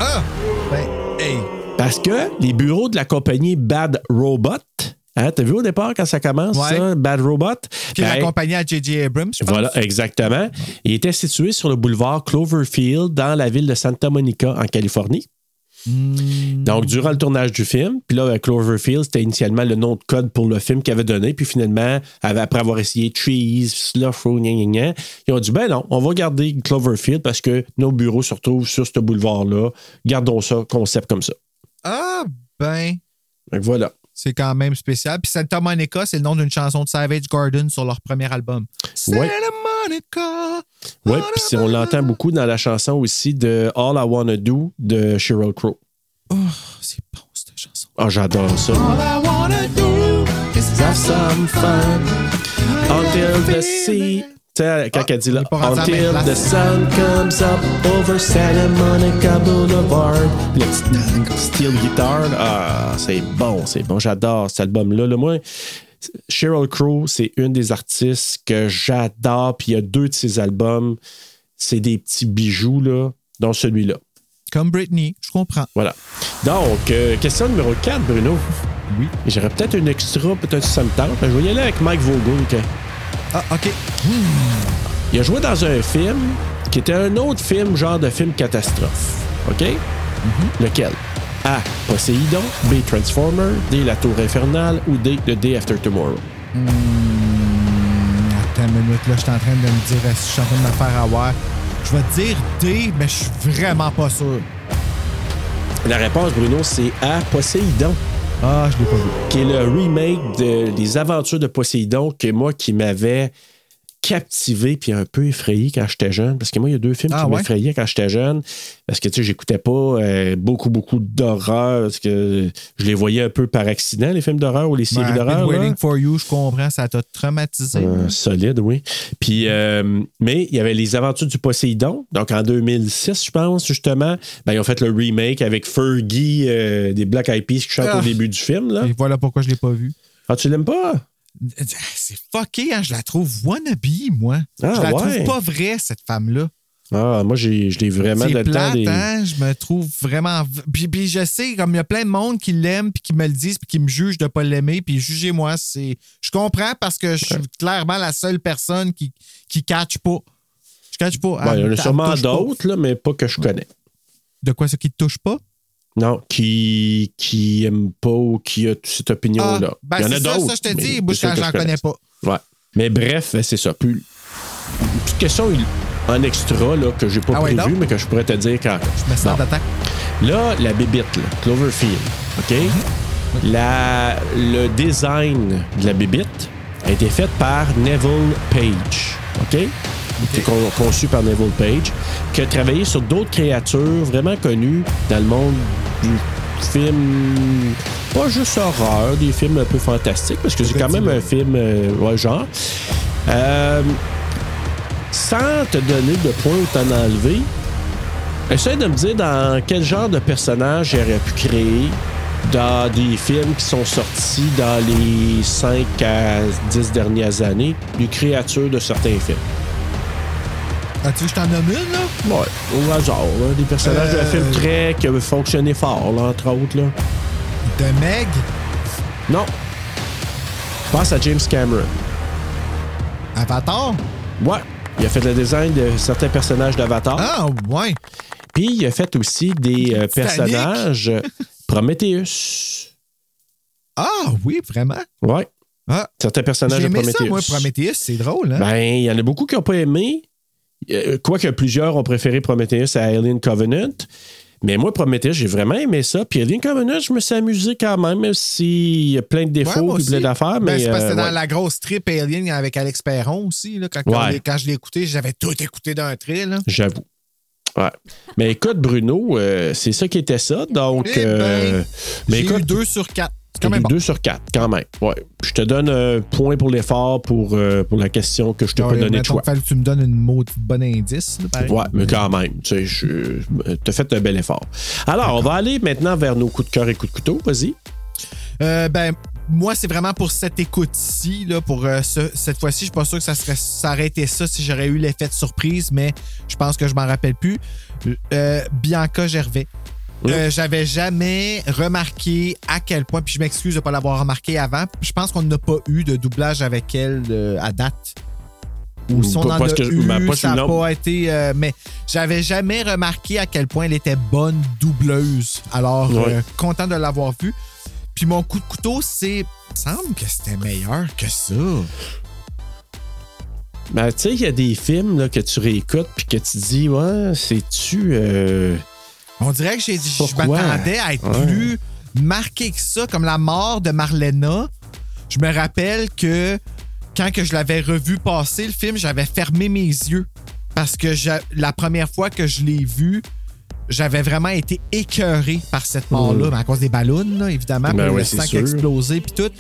Ah! Ben, hey. Parce que les bureaux de la compagnie Bad Robot, hein, t'as vu au départ quand ça commence, Ouais. ça, Bad Robot? Qui est Ben, la compagnie à J.J. Abrams, je pense. Voilà, exactement. Il était situé sur le boulevard Cloverfield dans la ville de Santa Monica, en Californie. Hmm. Donc, durant le tournage du film, puis là, Cloverfield, c'était initialement le nom de code pour le film qu'il avait donné. Puis finalement, après avoir essayé Trees, Slush, gna, gna, gna, ils ont dit ben non, on va garder Cloverfield parce que nos bureaux se retrouvent sur ce boulevard-là. Gardons ça, concept comme ça. Ah, ben, Donc voilà. c'est quand même spécial. Puis Santa Monica, c'est le nom d'une chanson de Savage Garden sur leur premier album. Santa Ouais. Monica. Oui, puis on l'entend beaucoup dans la chanson aussi de All I Wanna Do de Sheryl Crow. Oh, c'est bon, cette chanson. Ah, j'adore ça. All I wanna do is Have some fun until the sea Tu sais, quand Ah, elle dit là, la Until the sun comes up over Santa Monica Boulevard. Puis le petit steel guitar, là, ah, c'est bon, c'est bon, j'adore cet album-là. Là, moi, Sheryl Crow, c'est une des artistes que j'adore. Puis il y a deux de ses albums, c'est des petits bijoux, là, dont celui-là. Comme Britney, je comprends. Voilà. Donc, euh, question numéro 4, Bruno. Oui. J'aurais peut-être une extra, peut-être si ça me tente. Je vais y aller avec Mike que- Ah, OK. Il a joué dans un film qui était un autre film, genre de film catastrophe. OK? Lequel? A. Poséidon. B. Transformer. D. La Tour Infernale. Ou D. The Day After Tomorrow. Attends une minute, là, je suis en train de me dire, si je suis en train de me faire avoir? Je vais te dire D, mais je suis vraiment pas sûr. La réponse, Bruno, c'est A. Poséidon. Ah, je l'ai pas vu. qui est le remake de- des aventures de Poséidon que moi qui m'avait captivé puis un peu effrayé quand j'étais jeune parce que moi il y a deux films Ah qui ouais? m'effrayaient quand j'étais jeune parce que tu sais j'écoutais pas euh, beaucoup beaucoup d'horreur parce que je les voyais un peu par accident les films d'horreur ou les séries Ben, d'horreur. Waiting for You, je comprends, ça t'a traumatisé. Euh, solide, oui. Puis, euh, mais il y avait les aventures du Poséidon. Donc, en 2006, je pense, justement, ben, ils ont fait le remake avec Fergie des Black Eyed Peas qui chante Ah. au début du film. Là. Et voilà pourquoi je l'ai pas vu. Ah, tu l'aimes pas? C'est fucké, hein? Je la trouve wannabe, moi. Ah, je la ouais. trouve pas vraie, cette femme-là. Ah, moi, j'ai, je l'ai vraiment temps plate, des. hein? Je me trouve vraiment. Puis, puis je sais, comme il y a plein de monde qui l'aiment, puis qui me le disent, puis qui me jugent de pas l'aimer, puis jugez-moi, c'est. Je comprends parce que je suis clairement la seule personne qui, qui catch pas. Je catch pas. Bon, Ben, il y en a me sûrement d'autres, là, mais pas que je connais. De quoi, ça qui te touche pas? Non, qui qui aime pas ou qui a cette opinion-là. Ah, ben il y en a d'autres. ça, je te dis, que j'en je connais pas. Ouais. Mais bref, c'est ça. Puis, une petite question en extra là, que j'ai pas Ah prévu, mais que je pourrais te dire quand. Je me sens d'attaque. Là, la bébite, là, Cloverfield, OK? La, le design de la bébite a été fait par Neville Page, OK? C'est con- conçu par Neville Page, qui a travaillé sur d'autres créatures vraiment connues dans le monde du film, pas juste horreur, des films un peu fantastiques, parce que c'est quand même un film, euh, ouais, genre. Euh, sans te donner de points ou t'en enlever, essaie de me dire dans quel genre de personnage j'aurais pu créer dans des films qui sont sortis dans les 5 à 10 dernières années, des créatures de certains films. Ah, tu veux que je t'en nomme une, là? Ouais, au hasard, là, des personnages Euh, de films très qui avaient fonctionné fort, là, entre autres. Là. De Meg? Non. Pense à James Cameron. Avatar? Ouais. Il a fait le design de certains personnages d'Avatar. Ah, ouais. Puis il a fait aussi des euh, personnages euh, Prometheus. Ah, oui, vraiment? Ouais. Ah. Certains personnages de aimé ça, Prometheus. moi, Prometheus, c'est drôle, hein? Ben, il y en a beaucoup qui n'ont pas aimé. Euh, Quoique plusieurs ont préféré Prometheus à Alien Covenant. Mais moi, Prometheus, j'ai vraiment aimé ça. Puis Alien Covenant, je me suis amusé quand même, même s'il y a plein de Ouais, défauts moi et plein d'affaires. Ben, mais c'est parce que euh, dans ouais. la grosse trip Alien avec Alex Perron aussi. Là, quand, Ouais. je l'ai écouté, j'avais tout écouté d'un trait. J'avoue. Ouais. Mais écoute, Bruno, euh, c'est ça qui était ça. Donc, Eh ben, euh, mais écoute, eu 2 sur 4. C'est quand T'as même eu bon. 2 sur 4, quand même. Ouais. Je te donne un point pour l'effort pour, euh, pour la question que je t'ai Ah, pas donné de choix. que tu me donnes une maudite bonne indice. là. Ouais, mais quand même, tu sais, je- t'as fait un bel effort. Alors, on va aller maintenant vers nos coups de cœur et coups de couteau. Vas-y. Euh, ben, moi, c'est vraiment pour cette écoute-ci. Pour euh, ce- cette fois-ci, je suis pas sûr que ça, serait, ça aurait été ça si j'aurais eu l'effet de surprise, mais je pense que je m'en rappelle plus. Euh, Bianca Gervais. Euh, J'avais jamais remarqué à quel point, puis je m'excuse de ne pas l'avoir remarqué avant. Je pense qu'on n'a pas eu de doublage avec elle euh, à date. Ou si on en a que- eu, pas ça n'a pas été. euh, mais j'avais jamais remarqué à quel point elle était bonne doubleuse. Alors, Ouais. content de l'avoir vue. Puis mon coup de couteau, c'est. Il me semble que c'était meilleur que ça. Ben, tu sais, il y a des films là, que tu réécoutes puis que tu dis, ouais, c'est-tu. On dirait que j'ai dit, je m'attendais à être Ouais. plus marqué que ça, comme la mort de Marlena. Je me rappelle que quand que je l'avais revu passer, le film, j'avais fermé mes yeux. Parce que la première fois que je l'ai vu, j'avais vraiment été écœuré par cette mort-là, à cause des ballons, là, évidemment, Ben ouais, le sang qui a explosé, puis tout.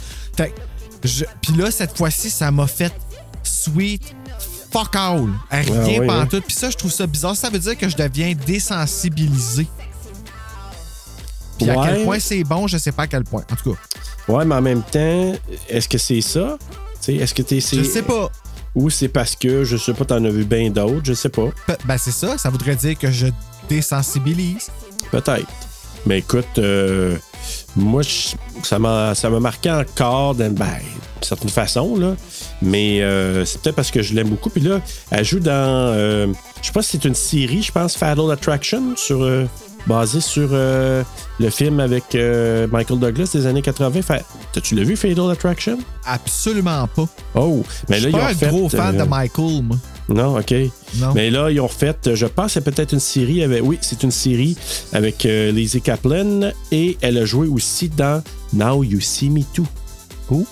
Puis là, cette fois-ci, ça m'a fait sweet fuck all. Rien Ah oui, pas hein. tout. Puis ça, je trouve ça bizarre. Ça veut dire que je deviens désensibilisé. Puis à quel point c'est bon, je sais pas à quel point. En tout cas, Ouais, mais en même temps, est-ce que c'est ça? Tu sais, Est-ce que t'es. je sais pas. Ou c'est parce que, je sais pas, t'en as vu bien d'autres, je sais pas. Pe- Ben, c'est ça. Ça voudrait dire que je désensibilise. Peut-être. Mais écoute, euh, moi, je- ça m'a marqué encore d'une ben, d'une certaine façon, là. Mais euh, c'est peut-être parce que je l'aime beaucoup. Puis là, elle joue dans. euh, je sais pas si c'est une série, je pense, Fatal Attraction, sur, euh, basée sur le film avec Michael Douglas des années 80. Fa- T'as-tu l'as vu, Fatal Attraction? Absolument pas. Oh, mais je là, suis ils pas un fait, gros fan de Michael, moi. Non, OK. Non. Mais là, ils ont fait, je pense, c'est peut-être une série avec. Oui, c'est une série avec euh, Lizzie Kaplan et elle a joué aussi dans Now You See Me Too. Ouh.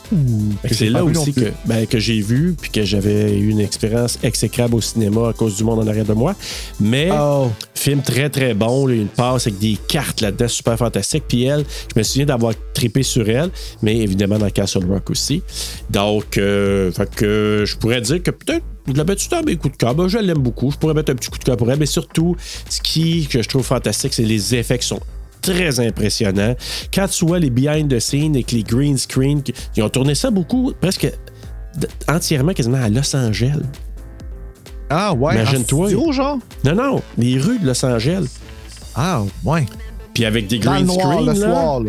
C'est là aussi que, ben, que j'ai vu puis que j'avais eu une expérience exécrable au cinéma à cause du monde en arrière de moi. Mais Oh. film très très bon, là, une passe avec des cartes là-dedans super fantastique. Puis elle, je me souviens d'avoir trippé sur elle, mais évidemment dans Castle Rock aussi. Donc, euh, fait que je pourrais dire que peut-être je la mets dans mes coups de cœur. Ben, je l'aime beaucoup. Je pourrais mettre un petit coup de cœur pour elle, mais surtout, ce qui que je trouve fantastique, c'est les effets qui sont très impressionnants. Quand tu vois les behind the scenes avec les green screen, qui- ils ont tourné ça beaucoup, presque entièrement quasiment à Los Angeles. Ah, ouais. Imagine-toi. genre? Non, non, les rues de Los Angeles. Ah, ouais. Puis avec des green noir,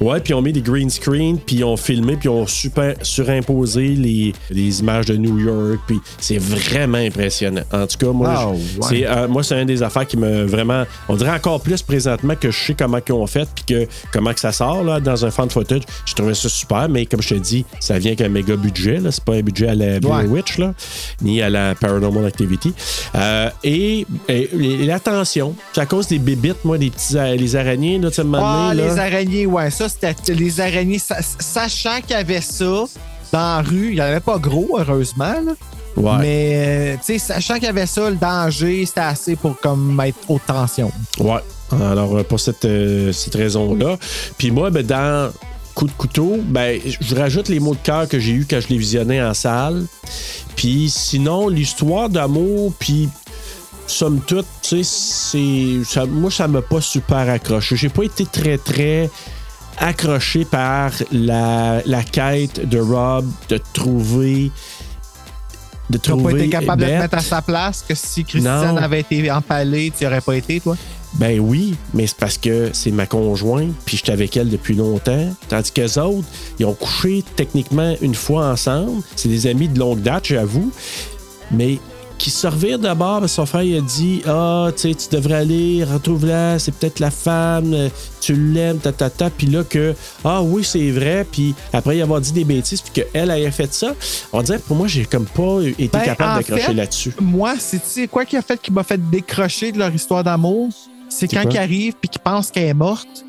Ouais, puis ils ont mis des green screen, puis ils ont filmé, puis ils ont super, surimposé les, les images de New York, puis c'est vraiment impressionnant. En tout cas, moi, Ah, ouais. c'est, euh, moi, c'est une des affaires qui me vraiment, on dirait encore plus présentement que je sais comment ils ont fait, puis que comment que ça sort là, dans un fan footage. Je trouvais ça super, mais comme je te dis, ça vient avec un méga budget, là. c'est pas un budget à la Blair Ouais. Witch, là, ni à la Paranormal Activity. Euh, et, et- et l'attention, c'est à cause des bébites, moi, des petits a- les araignées, là, tu sais, Ah, les araignées, ouais. Ça, c'était les araignées. sa- Sachant qu'il y avait ça dans la rue, il n'y en avait pas gros, heureusement. là. Ouais. Mais, euh, tu sais, sachant qu'il y avait ça, le danger, c'était assez pour comme être haute tension. Ouais. Alors, euh, pour cette, euh, cette raison-là. Puis moi, ben, dans Coup de couteau, ben, je rajoute les mots de cœur que j'ai eu quand je les visionnais en salle. Puis sinon, l'histoire d'amour, puis somme toute, tu sais, Moi, ça m'a pas super accroché. J'ai pas été très, très accroché par la, la quête de Rob de trouver. De Tu n'as pas été capable de te mettre à sa place, que si Christiane Non. avait été empalée, tu n'y aurais pas été, toi? Ben oui, mais c'est parce que c'est ma conjointe, puis j'étais avec elle depuis longtemps. Tandis qu'eux autres, ils ont couché techniquement une fois ensemble. C'est des amis de longue date, j'avoue. Mais qui se d'abord, parce que son frère il a dit Ah, tu sais, tu devrais aller, retrouve-la, c'est peut-être la femme, euh, tu l'aimes, ta, ta, ta. Puis là, que Ah oui, c'est vrai. Puis après y avoir dit des bêtises, puis qu'elle ait fait ça, on dirait que pour moi, j'ai comme pas été Ben, capable d'accrocher là-dessus. Moi, c'est quoi qui a fait qui m'a fait décrocher de leur histoire d'amour? C'est quand quoi? ils arrivent puis qu'ils pensent qu'elle est morte,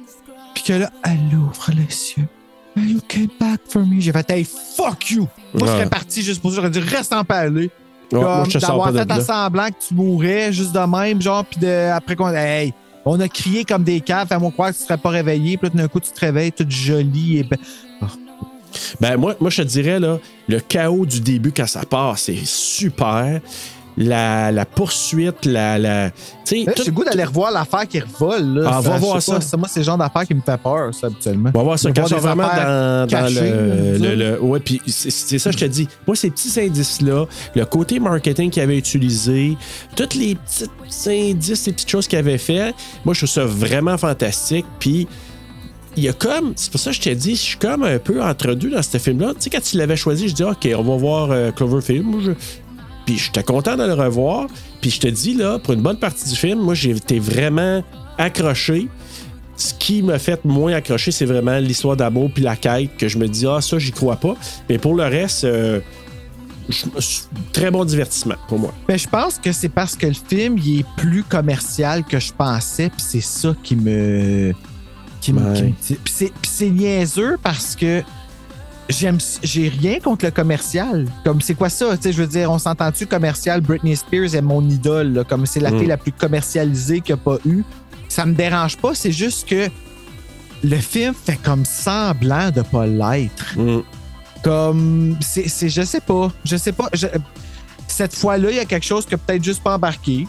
puis que là, elle ouvre les yeux. You came back for me. J'ai fait, hey, fuck you! Moi, je Ouais. serais parti juste pour ça. J'aurais dit, reste en parler. Ouais, Comme d'avoir fait à semblant que tu mourrais juste de même, genre, puis de, après qu'on. Hey, on a crié comme des caves, fais-moi croire que tu serais pas réveillé, puis là, d'un coup, tu te réveilles toute jolie et. ben- Ben, moi, moi, je te dirais, là, le chaos du début quand ça part, c'est super. La, la poursuite, la. la J'ai le goût d'aller revoir l'affaire qui revole. Là. Ah, va voir pas, ça. c'est- Moi, c'est le genre d'affaire qui me fait peur, ça, habituellement. On va voir ça quand des vraiment dans, le, là, le- le- Ouais, puis c'est ça, je te dis. Moi, ces petits indices-là, le côté marketing qu'il avait utilisé, tous les petits indices, les petites choses qu'il avait fait, moi, je trouve ça vraiment fantastique. Puis. Il y a comme, c'est pour ça que je t'ai dit, je suis comme un peu entre deux dans ce film-là. Tu sais, quand tu l'avais choisi, je dis, OK, on va voir euh, Cloverfield. Moi, je- Puis j'étais content de le revoir. Puis je te dis, là, pour une bonne partie du film, moi, j'ai été vraiment accroché. Ce qui m'a fait moins accroché, c'est vraiment l'histoire d'amour puis la quête que je me dis, ah, ça, j'y crois pas. Mais pour le reste, euh, très bon divertissement pour moi. Mais je pense que c'est parce que le film il est plus commercial que je pensais, puis c'est ça qui me. qui me. Qui puis c'est niaiseux parce que j'aime j'ai rien contre le commercial. Comme c'est quoi ça? Je veux dire, on s'entend-tu commercial? Britney Spears est mon idole, là, comme c'est la Mm. fille la plus commercialisée qu'il n'y a pas eu. Ça me dérange pas, c'est juste que le film fait comme semblant de pas l'être. Mm. Comme, c'est, c'est- je sais pas, je sais pas. je- cette fois-là, il y a quelque chose qui a peut-être juste pas embarqué.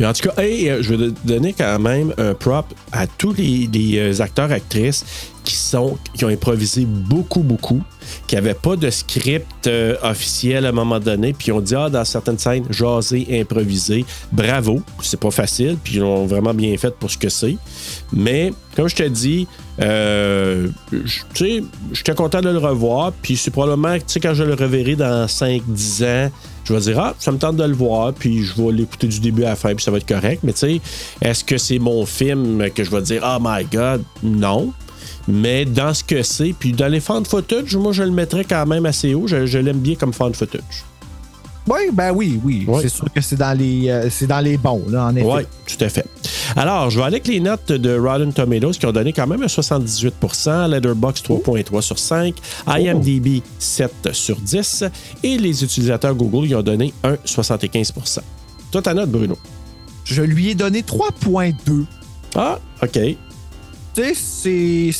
Mais en tout cas, hey, euh, je vais donner quand même un prop à tous les, les, euh, acteurs, actrices qui ont improvisé beaucoup, beaucoup, qui n'avaient pas de script euh, officiel à un moment donné, puis ont dit ah dans certaines scènes, jaser, improviser. Bravo, c'est pas facile, puis ils l'ont vraiment bien fait pour ce que c'est. Mais comme je te dis, euh, tu sais, j'étais content de le revoir, puis c'est probablement, tu sais, quand je le reverrai dans 5-10 ans, je vais dire, ah, ça me tente de le voir, puis je vais l'écouter du début à la fin, puis ça va être correct. Mais tu sais, est-ce que c'est mon film que je vais dire, oh my god, non. Mais dans ce que c'est, puis dans les fan footage, moi, je le mettrais quand même assez haut. Je, je l'aime bien comme fan footage. Oui, ben oui, oui. C'est sûr que c'est dans les euh, c'est dans les bons, là, en effet. Oui, tout à fait. Alors, je vais aller avec les notes de Rotten Tomatoes qui ont donné quand même un 78% Letterboxd 3.3 sur 5, IMDb 7 sur 10 et les utilisateurs Google ils ont donné un 75% Toi, ta note, Bruno? Je lui ai donné 3.2. Ah, OK. Tu sais,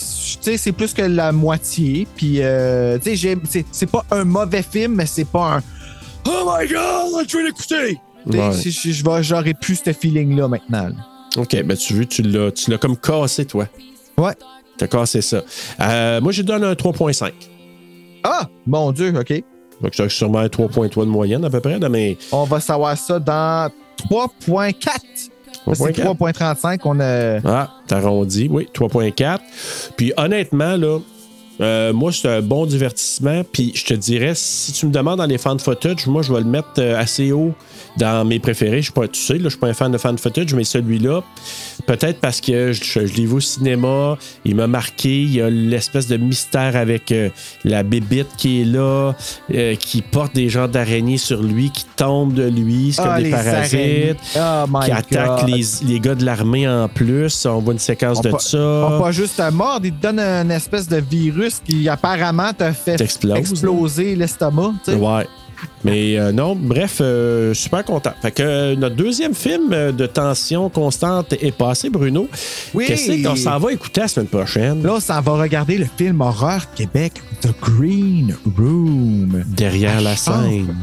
c'est- plus que la moitié. Puis, euh, tu sais, c'est pas un mauvais film, mais c'est pas un Oh my god, je vais l'écouter! Ouais. je- je J'aurais plus ce feeling-là maintenant. OK, ben tu veux, tu l'as, tu l'as comme cassé, toi. Ouais. T'as cassé ça. Euh, moi, je donne un 3.5. Ah, mon Dieu, OK. Donc, c'est sûrement un 3.3 de moyenne à peu près, mais On va savoir ça dans 3.4. C'est 3.4. 3.35 qu'on a. Ah, t'arrondis, oui, 3.4. Puis honnêtement, là, euh, moi, c'est un bon divertissement. Puis je te dirais, si tu me demandes dans les fan footage, moi, je vais le mettre euh, assez haut dans mes préférés. Je suis pas, tu sais, là, je suis pas un fan de fan footage, mais celui-là, peut-être parce que je, je l'ai vu au cinéma, il m'a marqué. Il y a l'espèce de mystère avec euh, la bébite qui est là, euh, qui porte des genres d'araignées sur lui, qui tombent de lui, c'est comme Ah, des parasites. Oh qui attaquent les, les gars de l'armée en plus. On voit une séquence On de pas- ça. on pas juste à mort, il te donne une espèce de virus qui apparemment te fait exploser l'estomac. tu sais. Ouais. Mais euh, non, bref, euh, super content. Fait que euh, notre deuxième film euh, de tension constante est passé, Bruno. Oui. Qu'est-ce qu'on s'en va écouter la semaine prochaine? Là, ça va regarder le film horreur Québec, The Green Room. Derrière la chambre scène.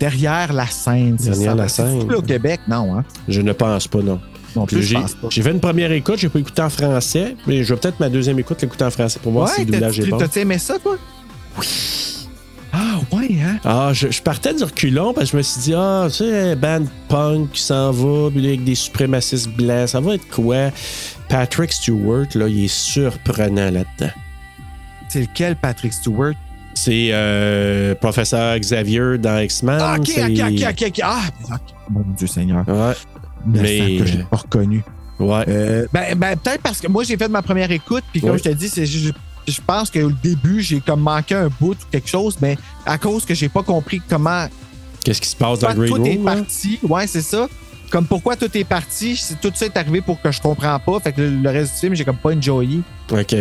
Derrière la scène. c'est Derrière ça. la C'est-tu scène. là au Québec, non, hein? Je ne pense pas, non. Non plus, je J'ai fait une première écoute, j'ai pas écouté en français, mais je vais peut-être ma deuxième écoute l'écouter en français pour voir si le doublage est t'as- bon. t'as-tu aimé ça, toi? Oui. Ah, ouais, hein? Ah, je, je partais du reculon parce que je me suis dit, ah, tu sais, band punk qui s'en va, puis avec des suprémacistes blancs, ça va être quoi? Patrick Stewart, là, il est surprenant là-dedans. C'est lequel, Patrick Stewart? C'est euh, professeur Xavier dans X-Men. Ah, ok, ok, ok, ok, ok. Ah, mon Dieu Seigneur. Ouais. Mais que je l'ai pas reconnu. Ouais. Euh, ben, ben, peut-être parce que moi, j'ai fait ma première écoute, puis comme je te dis, c'est je, je pense qu'au début, j'ai comme manqué un bout ou quelque chose, mais à cause que j'ai pas compris comment Qu'est-ce qui se passe dans pas Green tout est Room? parti. Ouais, c'est ça. Comme pourquoi tout est parti, c'est tout ça est arrivé pour que je comprends pas. Fait que le, le reste du film, j'ai comme pas enjoyé. OK.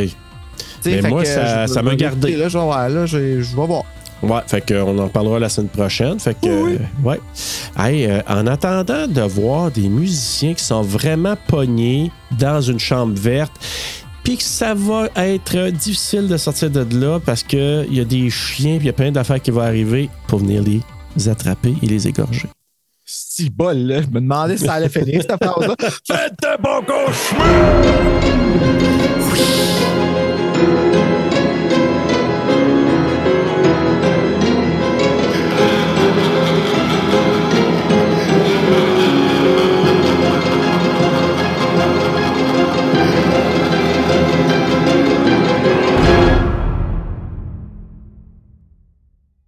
Mais fait moi, que, ça- euh, m'a gardé. Là, je vais voir, là, je, je vais voir. Ouais, fait qu'on en parlera la semaine prochaine. Fait que, Oui, euh, ouais. Hey, euh, en attendant de voir des musiciens qui sont vraiment pognés dans une chambre verte, puis que ça va être difficile de sortir de là parce qu'il y a des chiens, puis il y a plein d'affaires qui vont arriver pour venir les attraper et les égorger. Si bol, là? Je me demandais si ça allait finir, cette phrase-là. *laughs* Faites de cauchemars!